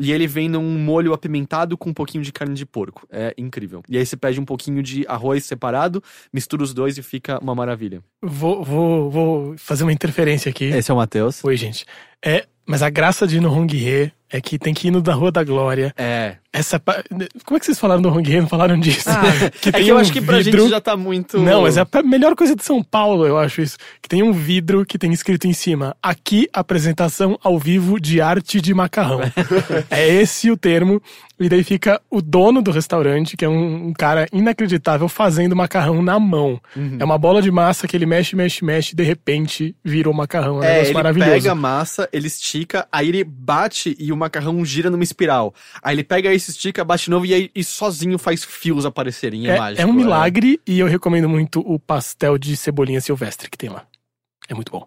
S1: E ele vem num molho apimentado com um pouquinho de carne de porco. É incrível. E aí você pede um pouquinho de arroz separado, mistura os dois e fica uma maravilha.
S4: Vou, vou, vou fazer uma interferência aqui.
S1: Esse é o Matheus.
S4: Oi, gente. É, mas a graça de no Hong He é que tem que ir no da Rua da Glória.
S1: É.
S4: Essa pa- Como é que vocês falaram do e não falaram disso?
S3: Ah,
S4: que
S1: é
S4: tem
S1: que eu
S4: um
S1: acho que pra
S4: vidro...
S1: gente já tá muito.
S4: Não, mas é a melhor coisa de São Paulo, eu acho isso. Que tem um vidro que tem escrito em cima: aqui apresentação ao vivo de arte de macarrão. é esse o termo. E daí fica o dono do restaurante, que é um, um cara inacreditável, fazendo macarrão na mão.
S1: Uhum.
S4: É uma bola de massa que ele mexe, mexe, mexe, de repente virou macarrão. É um
S1: É,
S4: negócio
S1: ele
S4: maravilhoso.
S1: pega a massa, ele estica, aí ele bate e o macarrão gira numa espiral. Aí ele pega esse estica, bate de novo e aí e sozinho faz fios aparecerem. É,
S4: É,
S1: mágico.
S4: é um milagre e eu recomendo muito o pastel de cebolinha silvestre que tem lá. É muito bom.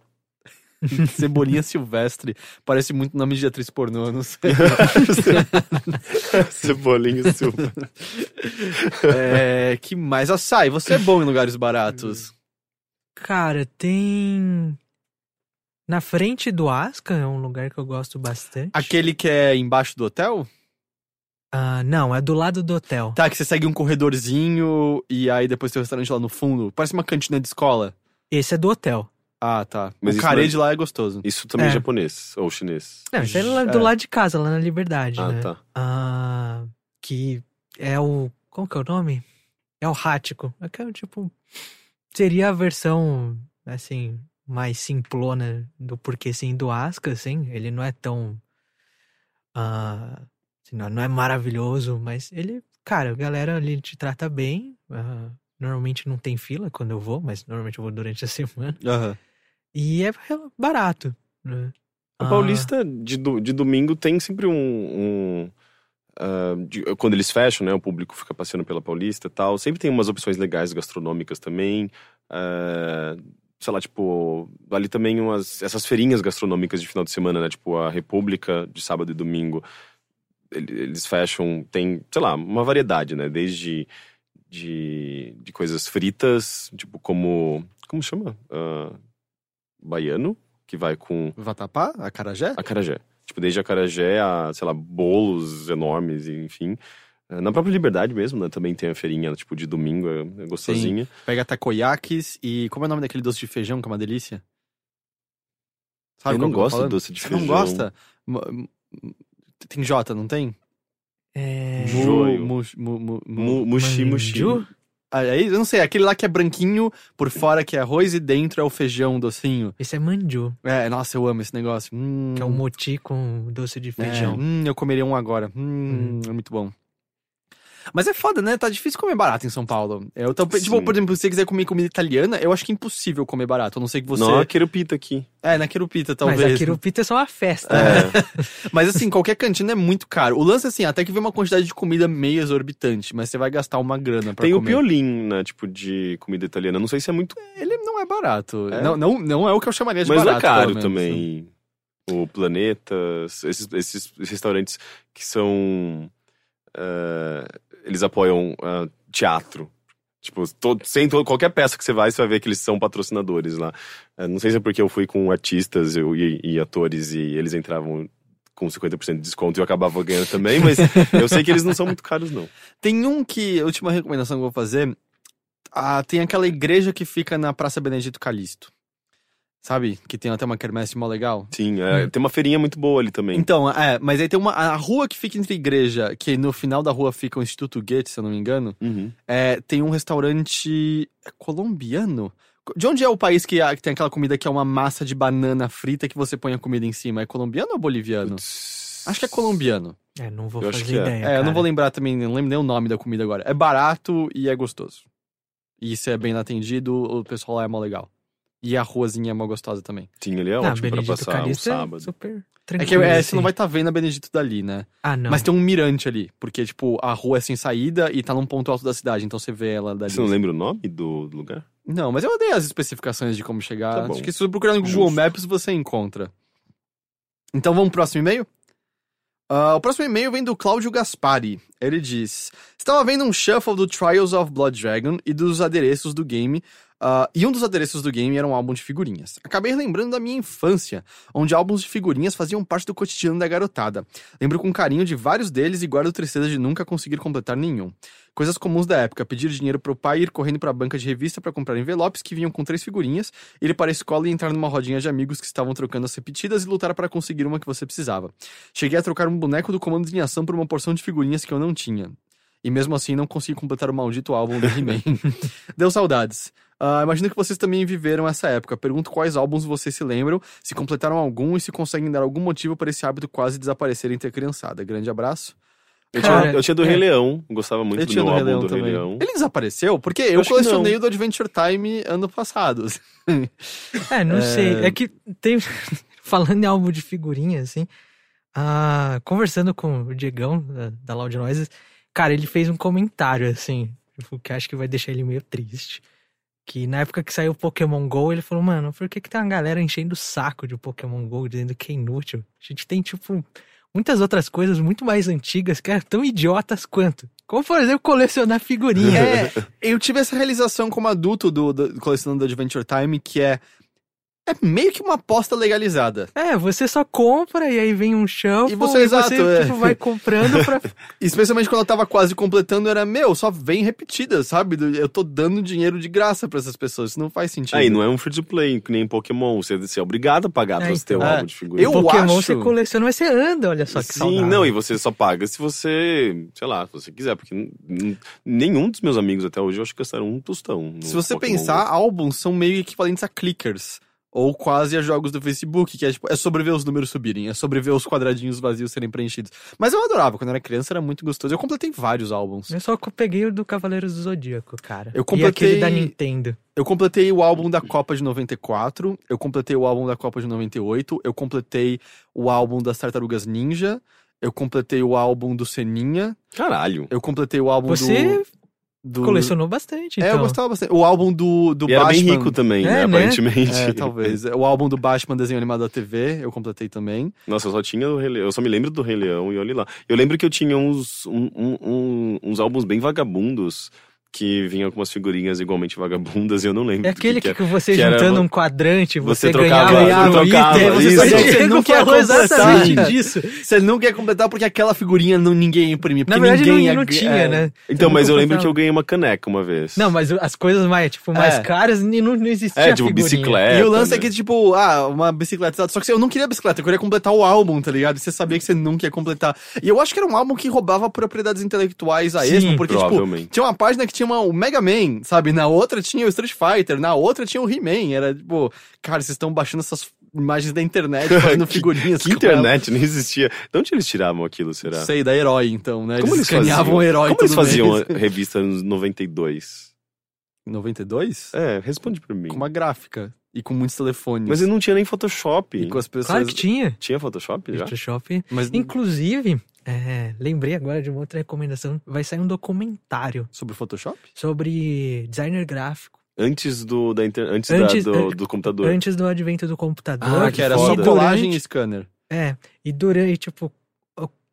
S1: Cebolinha Silvestre. Parece muito nome de atriz pornô, não sei.
S2: Cebolinha Silva.
S1: É, que mais? Açaí, você é bom em lugares baratos.
S3: Cara, tem. Na frente do Asca, é um lugar que eu gosto bastante.
S1: Aquele que é embaixo do hotel?
S3: Ah, não, é do lado do hotel.
S1: Tá, que você segue um corredorzinho e aí depois tem um restaurante lá no fundo. Parece uma cantina de escola.
S3: Esse é do hotel.
S1: Ah, tá.
S2: Mas
S1: o carê
S2: é-
S1: de lá é gostoso.
S2: Isso também é
S3: É.
S2: japonês ou chinês.
S3: Não, isso é lá- do
S1: É.
S3: lado de casa, lá na Liberdade,
S2: Ah,
S3: né?
S2: tá.
S3: Ah, que é o. Como que é o nome? É o Rático. É que é tipo. Seria a versão, assim, mais simplona do porquê sim do Asca, assim. Ele não é tão. ah, assim, não, é maravilhoso, mas ele. Cara, a galera ali te trata bem. ah, normalmente não tem fila quando eu vou, mas normalmente eu vou durante a semana.
S1: Aham.
S3: E é barato. Né?
S2: A
S3: Ah,
S2: Paulista de, de domingo tem sempre um. um, ah, de- quando eles fecham, né? O público fica passeando pela Paulista e tal. Sempre tem umas opções legais gastronômicas também. ah, sei lá, tipo, ali também umas. Essas feirinhas gastronômicas de final de semana, né? Tipo, a República de sábado e domingo. ele- Eles fecham, tem, sei lá, uma variedade, né? Desde de, de coisas fritas, tipo, como. Como chama? Ah, baiano, que vai com
S1: Vatapá? Acarajé?
S2: acarajé. Tipo, desde acarajé a, sei lá, bolos enormes, enfim. Eh, Na própria Liberdade mesmo, né? Também tem a feirinha, tipo, de domingo, é, é gostosinha.
S1: Pega takoyakis e. Como é o nome daquele doce de feijão que é uma delícia? Sabe
S2: eu não
S1: que eu tô
S2: gosto de doce de
S1: Você
S2: feijão.
S1: não gosta? Tem J, não tem?
S3: É...
S2: Joio.
S1: Mu, mu, mu, mu-
S2: Mu- Mushi, mushi.
S3: Manju?
S1: É isso? Eu não sei, aquele lá que é branquinho, por fora que é arroz e dentro é o feijão docinho.
S3: Esse é manju,
S1: É, nossa, eu amo esse negócio. Hum,
S3: que é um moti com doce de
S1: é,
S3: feijão.
S1: hum, eu comeria um agora. Hum, É muito bom. Mas é foda, né? Tá difícil comer barato em São Paulo. Eu tô, tipo, por exemplo, se você quiser comer comida italiana, eu acho que é impossível comer barato. A não ser que você.
S2: Não, a querupita aqui.
S1: É, na Querupita, talvez.
S3: Mas a quirupita é só uma festa. né?
S2: É,
S1: Mas assim, qualquer cantina é muito caro. O lance, assim, até que vem uma quantidade de comida meio exorbitante, mas você vai gastar uma grana pra
S2: tem o
S1: comer.
S2: piolim, né? Tipo, de comida italiana. Não sei se é muito.
S1: Ele não é barato.
S2: É?
S1: Não, não, não é o que eu chamaria de
S2: Mas
S1: barato.
S2: é caro
S1: pelo menos.
S2: também. O Planetas, esses, esses restaurantes que são. eh, eles apoiam ah, teatro. Tipo, todo, sem todo, qualquer peça que você vai, você vai ver que eles são patrocinadores lá. Eh, não sei se é porque eu fui com artistas eu- e, e atores e eles entravam com 50% de desconto e eu acabava ganhando também, mas eu sei que eles não são muito caros, não.
S1: Tem um que, última recomendação que eu vou fazer, ah, tem aquela igreja que fica na Praça Benedito Calixto. Sabe? Que tem até uma quermesse mó legal.
S2: Sim, é, tem uma feirinha muito boa ali também.
S1: Então, é, mas aí tem uma. A rua que fica entre a igreja, que no final da rua fica o Instituto Goethe, se eu não me engano,
S2: Uhum.
S1: é, tem um restaurante é colombiano. De onde é o país que, que tem aquela comida que é uma massa de banana frita que você põe a comida em cima? É colombiano ou boliviano?
S2: Hum.
S1: Acho que é colombiano.
S3: É, não vou
S2: Eu acho
S3: fazer
S2: que é.
S3: ideia.
S1: É, eu não vou lembrar também, não lembro nem o nome da comida agora. É barato e é gostoso. E se é bem atendido, o pessoal lá é mó legal. E a ruazinha é mó gostosa também.
S2: Sim, ele é
S3: Ah,
S2: ótimo pra
S3: Benedito
S2: passar um
S3: Calixto é
S2: sábado.
S3: super
S1: É
S3: tranquilo.
S1: que é,
S3: assim.
S1: você não vai estar vendo a Benedito dali, né?
S3: Ah, não.
S1: Mas tem um mirante ali, porque, tipo, a rua é sem saída e tá num ponto alto da cidade, então você vê ela dali.
S2: Você não lembra o nome do lugar?
S1: Não, mas eu dei as especificações de como chegar.
S2: Tá bom.
S1: Acho que se você procurar no Google
S2: Justo.
S1: Maps, você encontra. Então vamos pro próximo e-mail? Ah, o próximo e-mail vem do Cláudio Gaspari. Ele diz: Estava vendo um shuffle do Trials of Blood Dragon e dos adereços do game. Ah, e um dos adereços do game era um álbum de figurinhas. Acabei lembrando da minha infância, onde álbuns de figurinhas faziam parte do cotidiano da garotada. Lembro com carinho de vários deles e guardo tristeza de nunca conseguir completar nenhum. Coisas comuns da época: pedir dinheiro pro pai e ir correndo pra banca de revista para comprar envelopes que vinham com três figurinhas, ir para a escola e entrar numa rodinha de amigos que estavam trocando as repetidas e lutar para conseguir uma que você precisava. Cheguei a trocar um boneco do comando em ação por uma porção de figurinhas que eu não tinha. E mesmo assim não consegui completar o maldito álbum do He-Man. Deu saudades. Ah, imagino que vocês também viveram essa época. Pergunto quais álbuns vocês se lembram, se completaram algum e se conseguem dar algum motivo para esse hábito quase desaparecer entre a criançada. Grande abraço.
S2: Eu,
S3: Cara,
S2: tinha, eu tinha do
S3: é.
S2: Rei Leão, gostava muito
S1: Eu
S2: do
S1: tinha do Rei
S2: álbum
S1: Leão
S2: do Rei
S1: também.
S2: Leão.
S1: Ele desapareceu? Porque eu
S2: que
S1: colecionei o do Adventure Time ano passado.
S3: É, não sei. É que tem. Falando em álbum de figurinha, assim. ah, conversando com o Diegão, da, da Loud Noises, cara, ele fez um comentário, assim. tipo, que acho que vai deixar ele meio triste. Que na época que saiu o Pokémon GO, ele falou, mano, por que, que tem uma galera enchendo o saco de Pokémon GO, dizendo que é inútil? A gente tem, tipo, muitas outras coisas muito mais antigas que eram tão idiotas quanto. Como, por exemplo, colecionar figurinha.
S1: É, eu tive essa realização como adulto do, do colecionando do Adventure Time, que é. É meio que uma aposta legalizada.
S3: É, você só compra e aí vem um shuffle
S1: E você-
S3: e
S1: exato,
S3: você
S1: é.
S3: tipo, vai comprando pra...
S1: Especialmente quando eu tava quase completando, era, meu, só vem repetida, sabe? Eu tô dando dinheiro de graça pra essas pessoas. Isso não faz sentido.
S2: Aí não é um free to play, que nem Pokémon. Você, você é obrigado a pagar
S3: É,
S2: pra você ter um
S3: então.
S2: álbum
S1: É.
S2: de figurinha.
S1: Eu
S3: Pokémon
S1: acho-
S3: você coleciona, mas você anda, olha só que
S2: Sim,
S3: saudável.
S2: não, e você só paga se você, sei lá, se você quiser, porque nenhum dos meus amigos até hoje eu acho que gastaram um tostão.
S1: Se você
S2: Pokémon
S1: pensar, álbuns são meio equivalentes a clickers. Ou quase a jogos do Facebook, que é tipo, é sobreviver os números subirem, é sobreviver os quadradinhos vazios serem preenchidos. Mas eu adorava, quando eu era criança era muito gostoso. Eu completei vários álbuns.
S3: Eu só peguei o do Cavaleiros do Zodíaco, cara.
S1: Eu
S3: E
S1: completei-
S3: aquele da Nintendo.
S1: Eu completei o álbum da Copa de 94, eu completei o álbum da Copa de 98, eu completei o álbum das Tartarugas Ninja, eu completei o álbum do Seninha,
S2: Caralho.
S1: eu completei o álbum
S3: Você
S1: do... do...
S3: colecionou bastante,
S1: É,
S3: então.
S1: eu gostava bastante. O álbum do, do
S2: E era
S1: Batman...
S2: bem rico também,
S3: É,
S2: né,
S3: né?
S2: aparentemente.
S1: É, talvez. O álbum do Batman desenho animado da TV, eu completei também.
S2: Nossa, eu só tinha o Rei Leão. Eu só me lembro do Rei Leão e olha lá. Eu lembro que eu tinha uns, um- um- uns álbuns bem vagabundos que vinham com umas figurinhas igualmente vagabundas e eu não lembro.
S3: É aquele
S2: que,
S3: que, você
S2: que era-
S3: juntando um quadrante,
S2: você
S3: você,
S2: trocava,
S3: ganhava,
S2: você trocava,
S3: item, você
S2: isso.
S1: Você não quer
S3: falou
S1: completar.
S3: exatamente disso.
S1: Você não quer completar porque aquela figurinha não, ninguém ia imprimir.
S3: Na
S1: Porque
S3: verdade, não,
S1: ninguém ia
S3: não tinha,
S1: é.
S3: né?
S2: Então,
S3: Você
S2: mas
S3: não
S2: eu lembro que eu ganhei uma caneca uma vez.
S3: Não, mas as coisas mais, tipo, mais
S1: É.
S3: caras e não, não existia
S2: é, tipo
S3: figurinha.
S2: bicicleta.
S1: E o lance é
S2: né?
S1: que, tipo, ah, uma bicicleta. Só que eu não queria bicicleta, eu queria completar o álbum, tá ligado? E você sabia que você nunca ia completar. E eu acho que era um álbum que roubava propriedades intelectuais a esmo, porque, tipo, tinha uma página que tinha uma, o Mega Man, sabe? Na outra tinha o Street Fighter, na outra tinha o He-Man. Era, tipo, cara, vocês estão baixando essas imagens da internet, fazendo
S2: Que-
S1: figurinhas.
S2: Que internet nem existia. De onde eles tiravam aquilo, será?
S1: ela. Sei, da herói, então, né?
S2: Como eles
S1: escaneavam
S2: faziam?
S1: o herói
S2: Como eles faziam
S1: mês.
S2: a revista nos 92?
S1: Em 92?
S2: É, responde pra mim.
S1: Com uma gráfica. E com muitos telefones.
S2: Mas não tinha nem Photoshop.
S1: E com as pessoas...
S3: Claro que tinha.
S2: Tinha Photoshop já?
S3: Photoshop.
S1: Mas
S3: Inclusive, é, lembrei agora de uma outra recomendação. Vai sair um documentário
S1: sobre o Photoshop?
S3: sobre designer gráfico.
S2: Antes do, da inter... Antes,
S3: Antes-
S2: da, do, do computador.
S3: Antes do advento do computador.
S1: Ah, que era
S3: e
S1: só colagem e
S3: durante-
S1: scanner.
S3: É, e durante, tipo,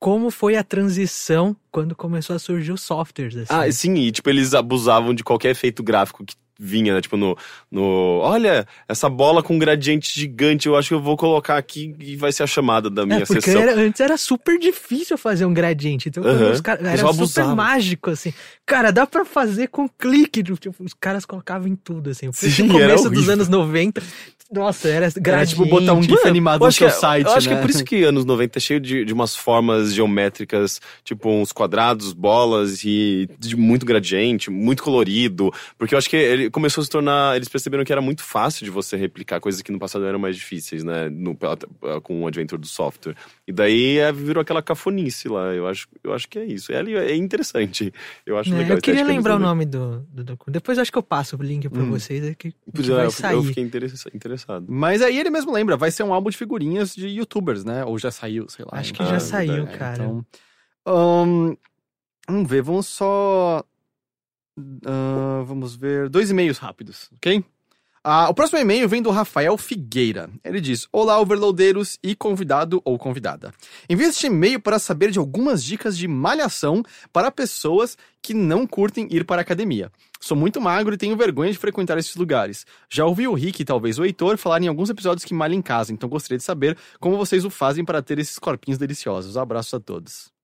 S3: como foi a transição quando começou a surgir os softwares, assim.
S2: Ah, sim, e tipo, eles abusavam de qualquer efeito gráfico que vinha, né? Tipo, no, no. Olha, essa bola com gradiente gigante, eu acho que eu vou colocar aqui e vai ser a chamada da minha
S3: É, porque
S2: sessão.
S3: era- antes era super difícil fazer um gradiente. Então,
S2: Aham.
S3: os caras. Era super mágico, assim. Cara, dá pra fazer com clique. Tipo, os caras colocavam em tudo, assim.
S2: Sim,
S3: no começo dos anos 90. Nossa, era
S1: Era
S3: gradiente.
S1: tipo botar um GIF animado no seu
S2: é-
S1: site,
S2: Eu acho
S1: né?
S2: que é por isso que anos 90 é cheio de, de umas formas geométricas, tipo uns quadrados, bolas e de muito gradiente, muito colorido. Porque eu acho que ele começou a se tornar. Eles perceberam que era muito fácil de você replicar coisas que no passado eram mais difíceis, né? No, com o advento do software. E daí é, virou aquela cafonice lá. Eu acho, eu acho que é isso. É, ali- é interessante. Eu acho
S3: É,
S2: legal.
S3: eu queria lembrar o nome do, do documento. Depois acho que eu passo o link pra
S1: Hum.
S3: vocês. É que, que
S2: é,
S3: vai
S2: eu,
S3: sair.
S2: eu fiquei interessa- interessado.
S1: Mas aí ele mesmo lembra, vai ser um álbum de figurinhas de youtubers, né? Ou já saiu, sei lá.
S3: Acho que
S2: Ah,
S3: já
S2: é
S3: saiu,
S2: verdade.
S3: cara.
S1: Então, ahn, vamos ver, vamos só. ah, vamos ver. Dois e-mails rápidos, ok? Ah, o próximo e-mail vem do Rafael Figueira. Ele diz: Olá, overloadeiros e convidado ou convidada. Envio este e-mail para saber de algumas dicas de malhação para pessoas que não curtem ir para a academia. Sou muito magro e tenho vergonha de frequentar esses lugares. Já ouvi o Rick e talvez o Heitor falar em alguns episódios que malham em casa, então gostaria de saber como vocês o fazem para ter esses corpinhos deliciosos. Abraços a todos.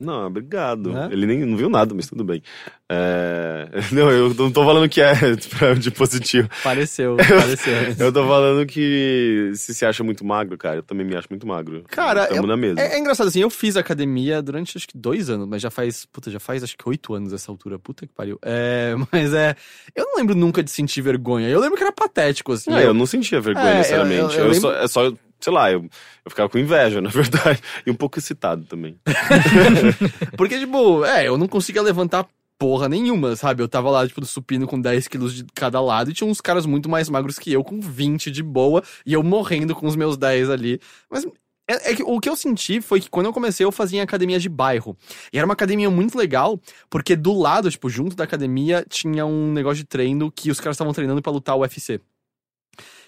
S2: Não, obrigado.
S1: Né?
S2: Ele nem não viu nada, mas tudo bem. É, Não, eu não tô falando que é de positivo.
S1: Pareceu, pareceu.
S2: Eu tô falando que se se acha muito magro, cara, eu também me acho muito magro.
S1: Cara,
S2: Tamo na mesma.
S1: É, é engraçado assim, eu fiz academia durante acho que dois anos, mas já faz, puta, já faz acho que oito anos essa altura, puta que pariu. É, mas é, eu não lembro nunca de sentir vergonha, eu lembro que era patético, assim.
S2: Ah, eu não sentia vergonha
S1: É, eu-
S2: necessariamente.
S1: eu-
S2: Eu,
S1: eu
S2: só, é só, sei lá, eu, eu ficava com inveja, na verdade. E um pouco excitado também.
S1: Porque, tipo, é, eu não conseguia levantar porra nenhuma, sabe? Eu tava lá, tipo, supino com 10 quilos de cada lado e tinha uns caras muito mais magros que eu, com 20 de boa, e eu morrendo com os meus 10 ali. Mas É, é que o que eu senti foi que quando eu comecei, eu fazia em academia de bairro. E era uma academia muito legal, porque do lado, tipo, junto da academia, tinha um negócio de treino que os caras estavam treinando pra lutar o UFC.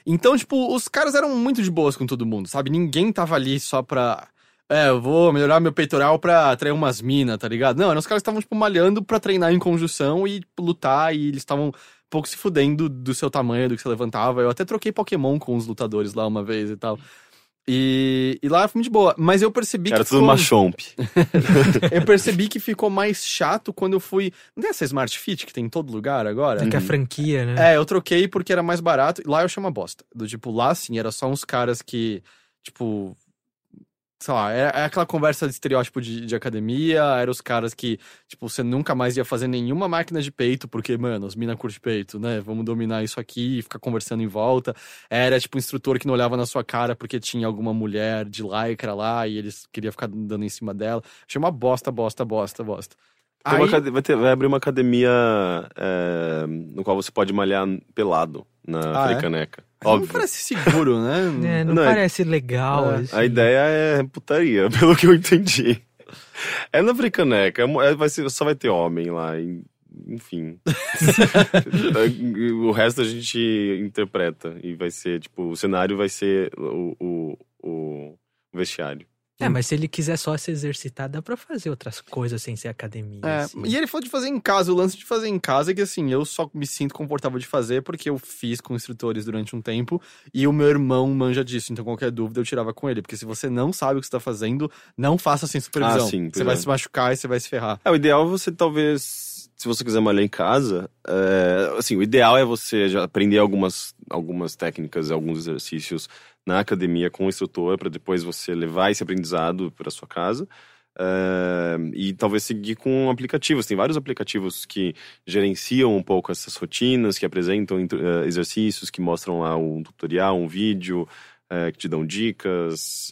S1: Então, tipo, os caras eram muito de boas com todo mundo, sabe? Ninguém tava ali só pra. É, eu vou melhorar meu peitoral pra atrair umas minas, tá ligado? Não, eram os caras estavam, tipo, malhando pra treinar em conjunção e tipo, lutar, e eles estavam pouco se fudendo do seu tamanho, do que você levantava. Eu até troquei Pokémon com os lutadores lá uma vez e tal. E, e lá foi muito de boa. Mas eu percebi
S2: Era
S1: que.
S2: tudo
S1: ficou-
S2: machomp.
S1: eu percebi que ficou mais chato quando eu fui. Não tem essa Smart Fit que tem em todo lugar agora?
S3: É que a franquia, né?
S1: É, eu troquei porque era mais barato. e Lá eu chamo a bosta. Do tipo, lá assim, era só uns caras que, tipo. Sei lá, é, é aquela conversa de estereótipo de, de academia, eram os caras que, tipo, você nunca mais ia fazer nenhuma máquina de peito, porque, mano, as minas curtem peito, né? Vamos dominar isso aqui e ficar conversando em volta. Era, tipo, um instrutor que não olhava na sua cara porque tinha alguma mulher de lycra lá e eles queriam ficar dando em cima dela. Achei uma bosta, bosta, bosta, bosta. Aí-
S2: vai, ter- vai abrir uma academia é, no qual você pode malhar pelado na
S1: Ah, é?
S2: Frecaneca.
S1: Não
S2: Óbvio.
S1: parece seguro, né?
S3: É, não,
S2: Não, é-
S3: parece legal.
S1: É,
S3: assim.
S2: A ideia é putaria, pelo que eu entendi. É na Frecaneca, é é- vai ser, só vai ter homem lá, enfim. o resto a gente interpreta e vai ser, tipo, o cenário vai ser o, o, o vestiário.
S3: É, mas se ele quiser só se exercitar, dá pra fazer outras coisas sem ser academia.
S1: É,
S3: assim.
S1: e ele falou de fazer em casa. O lance de fazer em casa é que, assim, eu só me sinto confortável de fazer porque eu fiz com instrutores durante um tempo e o meu irmão manja disso. Então, qualquer dúvida eu tirava com ele. Porque se você não sabe o que você tá fazendo, não faça sem supervisão.
S2: Ah, sim,
S1: você vai
S2: é.
S1: se machucar e você vai se ferrar.
S2: É, o ideal é você talvez, se você quiser malhar em casa, é, assim, o ideal é você já aprender algumas, algumas técnicas, alguns exercícios na academia com o instrutor, para depois você levar esse aprendizado para sua casa. é, e talvez seguir com aplicativos. Tem vários aplicativos que gerenciam um pouco essas rotinas, que apresentam eh, exercícios, que mostram lá um tutorial, um vídeo, eh, que te dão dicas.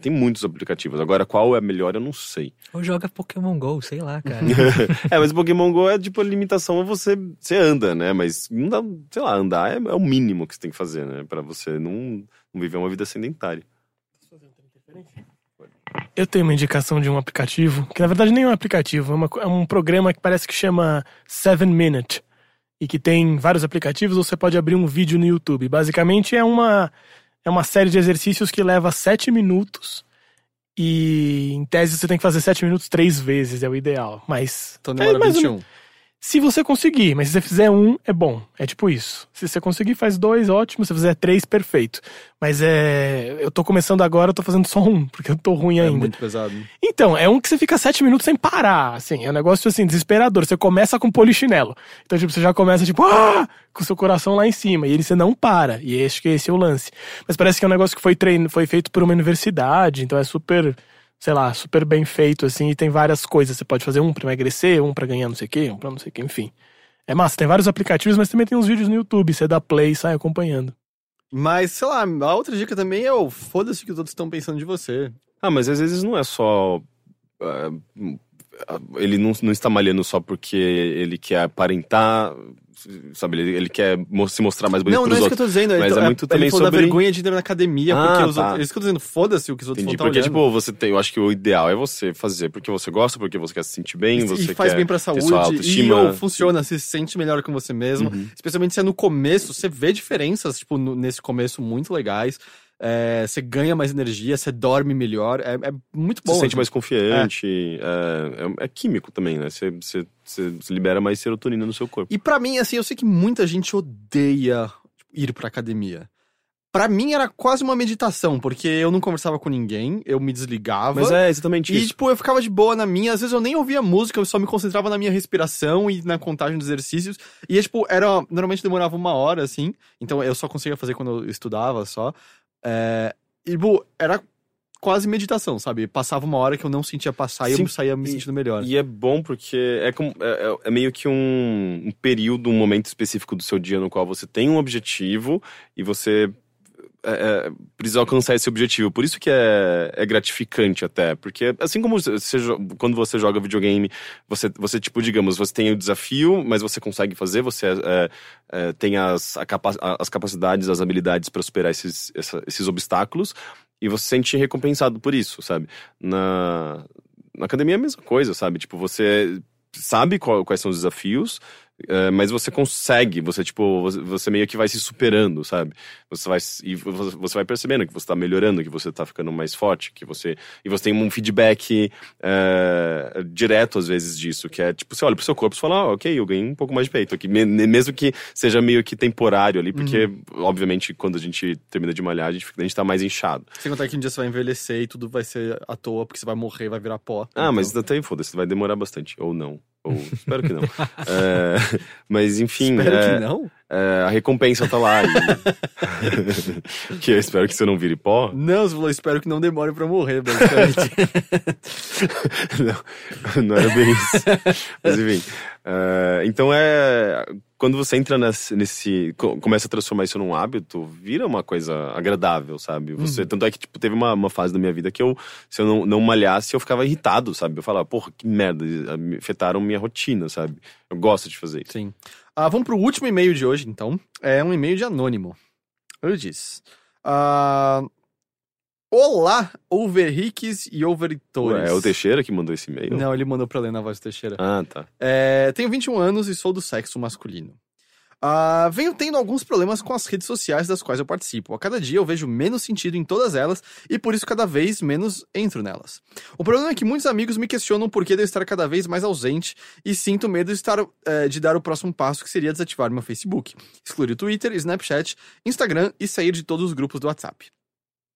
S2: tem muitos aplicativos. Agora, qual é melhor, eu não sei.
S3: Ou joga Pokémon GO, sei lá, cara.
S2: é, mas Pokémon GO é tipo a limitação a você, você anda, né? Mas não dá, sei lá, andar é, é o mínimo que você tem que fazer, né? Pra você não viver uma vida sedentária.
S4: Eu tenho uma indicação de um aplicativo, que na verdade nem é um aplicativo, é, uma é um programa que parece que chama Seven Minute. E que tem vários aplicativos, ou você pode abrir um vídeo no YouTube. Basicamente é uma, é uma série de exercícios que leva sete minutos. E em tese você tem que fazer sete minutos três vezes, é o ideal. Mas.
S1: Então
S4: é
S1: demora
S4: ou
S1: 21.
S4: Se você conseguir, mas se você fizer um, é bom. É tipo isso. Se você conseguir, faz dois, ótimo. Se você fizer três, perfeito. Mas é. Eu tô começando agora, eu tô fazendo só um, porque eu tô ruim
S1: É
S4: ainda.
S1: muito pesado.
S4: Então, é um que você fica sete minutos sem parar, assim, é um negócio assim, desesperador. Você começa com polichinelo. Então, tipo, você já começa, tipo, ah! com o seu coração lá em cima. E ele você não para. E acho que esse é o lance. Mas parece que é um negócio que foi treino, foi feito por uma universidade, então é super, sei lá, super bem feito, assim, e tem várias coisas. Você pode fazer um pra emagrecer, um pra ganhar não sei o quê, um pra não sei o quê, enfim. É massa, tem vários aplicativos, mas também tem uns vídeos no YouTube. Você dá play e sai acompanhando.
S1: Mas, sei lá, a outra dica também é o foda-se o que os outros estão pensando de você.
S2: Ah, mas às vezes não é só. ah, ele não, não está malhando só porque ele quer aparentar, sabe? Ele, ele quer se mostrar mais bonito
S1: não, não é isso que eu
S2: outros.
S1: tô dizendo.
S2: Mas
S1: ele,
S2: é muito também
S1: ele
S2: sobre-
S1: da vergonha de ir na academia,
S2: Ah,
S1: porque os
S2: tá.
S1: outros. É isso que eu tô dizendo, foda-se o que os outros
S2: Entendi,
S1: vão
S2: porque,
S1: tá
S2: tipo,
S1: olhando.
S2: você tem. Eu acho que o ideal é você fazer porque você gosta, porque você quer se sentir bem,
S1: E-
S2: você
S1: e faz bem pra
S2: ter sua
S1: saúde, e
S2: autoestima.
S1: ou funciona, se sente melhor com você mesmo.
S2: Uhum.
S1: Especialmente se é no começo, você vê diferenças, tipo, no- nesse começo muito legais. É, você ganha mais energia, você dorme melhor. É, é muito bom.
S2: Você se sente
S1: assim.
S2: mais confiante. É, é- é químico também, né? Você, você, você- você libera mais serotonina no seu corpo.
S1: E pra mim, assim, eu sei que muita gente odeia ir pra academia. Pra mim era quase uma meditação, porque eu não conversava com ninguém, eu me desligava.
S2: Mas é exatamente
S1: E,
S2: isso.
S1: tipo, eu ficava de boa na minha. Às vezes eu nem ouvia música, eu só me concentrava na minha respiração e na contagem dos exercícios. E, tipo, era. Normalmente demorava uma hora, assim. Então eu só conseguia fazer quando eu estudava só. É, e, era quase meditação, sabe? Passava uma hora que eu não sentia passar e
S2: Sim,
S1: eu saía me
S2: e-
S1: sentindo melhor.
S2: E é bom porque é, como, é, é- é meio que um, um período, um momento específico do seu dia no qual você tem um objetivo e você é, é, precisa alcançar esse objetivo. Por isso que é, é gratificante até. Porque assim como você, quando você joga videogame, você, você, tipo, digamos, você tem o desafio, mas você consegue fazer, você é, é, tem as, capa- as capacidades, as habilidades para superar esses, essa- esses obstáculos. e você se sente recompensado por isso, sabe? Na, na academia é a mesma coisa, sabe? Tipo, você sabe qual- quais são os desafios, é, mas você consegue, você, tipo, você, meio que vai se superando, sabe? Você vai, e vo- você vai percebendo que você tá melhorando, que você tá ficando mais forte, que você. E você tem um feedback é, direto, às vezes, disso, que é tipo, você olha pro seu corpo e fala, ah, ok, eu ganhei um pouco mais de peito aqui. Me- Mesmo que seja meio que temporário ali, porque, obviamente, quando a gente termina de malhar, a gente, fica- a gente tá mais inchado.
S1: Sem contar que um dia você vai envelhecer e tudo vai ser à toa, porque você vai morrer, vai virar pó.
S2: Ah, mas
S1: Então,
S2: até aí, foda-se, vai demorar bastante. Ou não. Ou espero que não. É, mas enfim.
S1: Espero
S2: é,
S1: que não.
S2: É, a recompensa tá lá. e- que eu espero que você não vire pó.
S1: Não, você falou, espero que não demore pra morrer, basicamente.
S2: não, não era bem isso. Mas enfim. é, então é. Quando você entra nesse, nesse. co- Começa a transformar isso num hábito, vira uma coisa agradável, sabe? Você, Tanto é que, tipo, teve uma, uma fase da minha vida que eu, se eu não, não malhasse, eu ficava irritado, sabe? Eu falava, porra, que merda, me afetaram minha rotina, sabe? Eu gosto de fazer isso.
S1: Sim. Ah, vamos pro último e-mail de hoje, então. É um e-mail de anônimo. Ele diz: ah, Olá, overriques e overitores.
S2: Ué, é o Teixeira que mandou esse e-mail?
S1: Não, ele mandou pra ler na voz do Teixeira.
S2: Ah, tá.
S1: É, tenho 21 anos e sou do sexo masculino. Ah, venho tendo alguns problemas com as redes sociais das quais eu participo. A cada dia eu vejo menos sentido em todas elas e por isso cada vez menos entro nelas. O problema é que muitos amigos me questionam por que de eu estar cada vez mais ausente e sinto medo de, estar, eh, de dar o próximo passo que seria desativar meu Facebook, excluir o Twitter, Snapchat, Instagram e sair de todos os grupos do WhatsApp.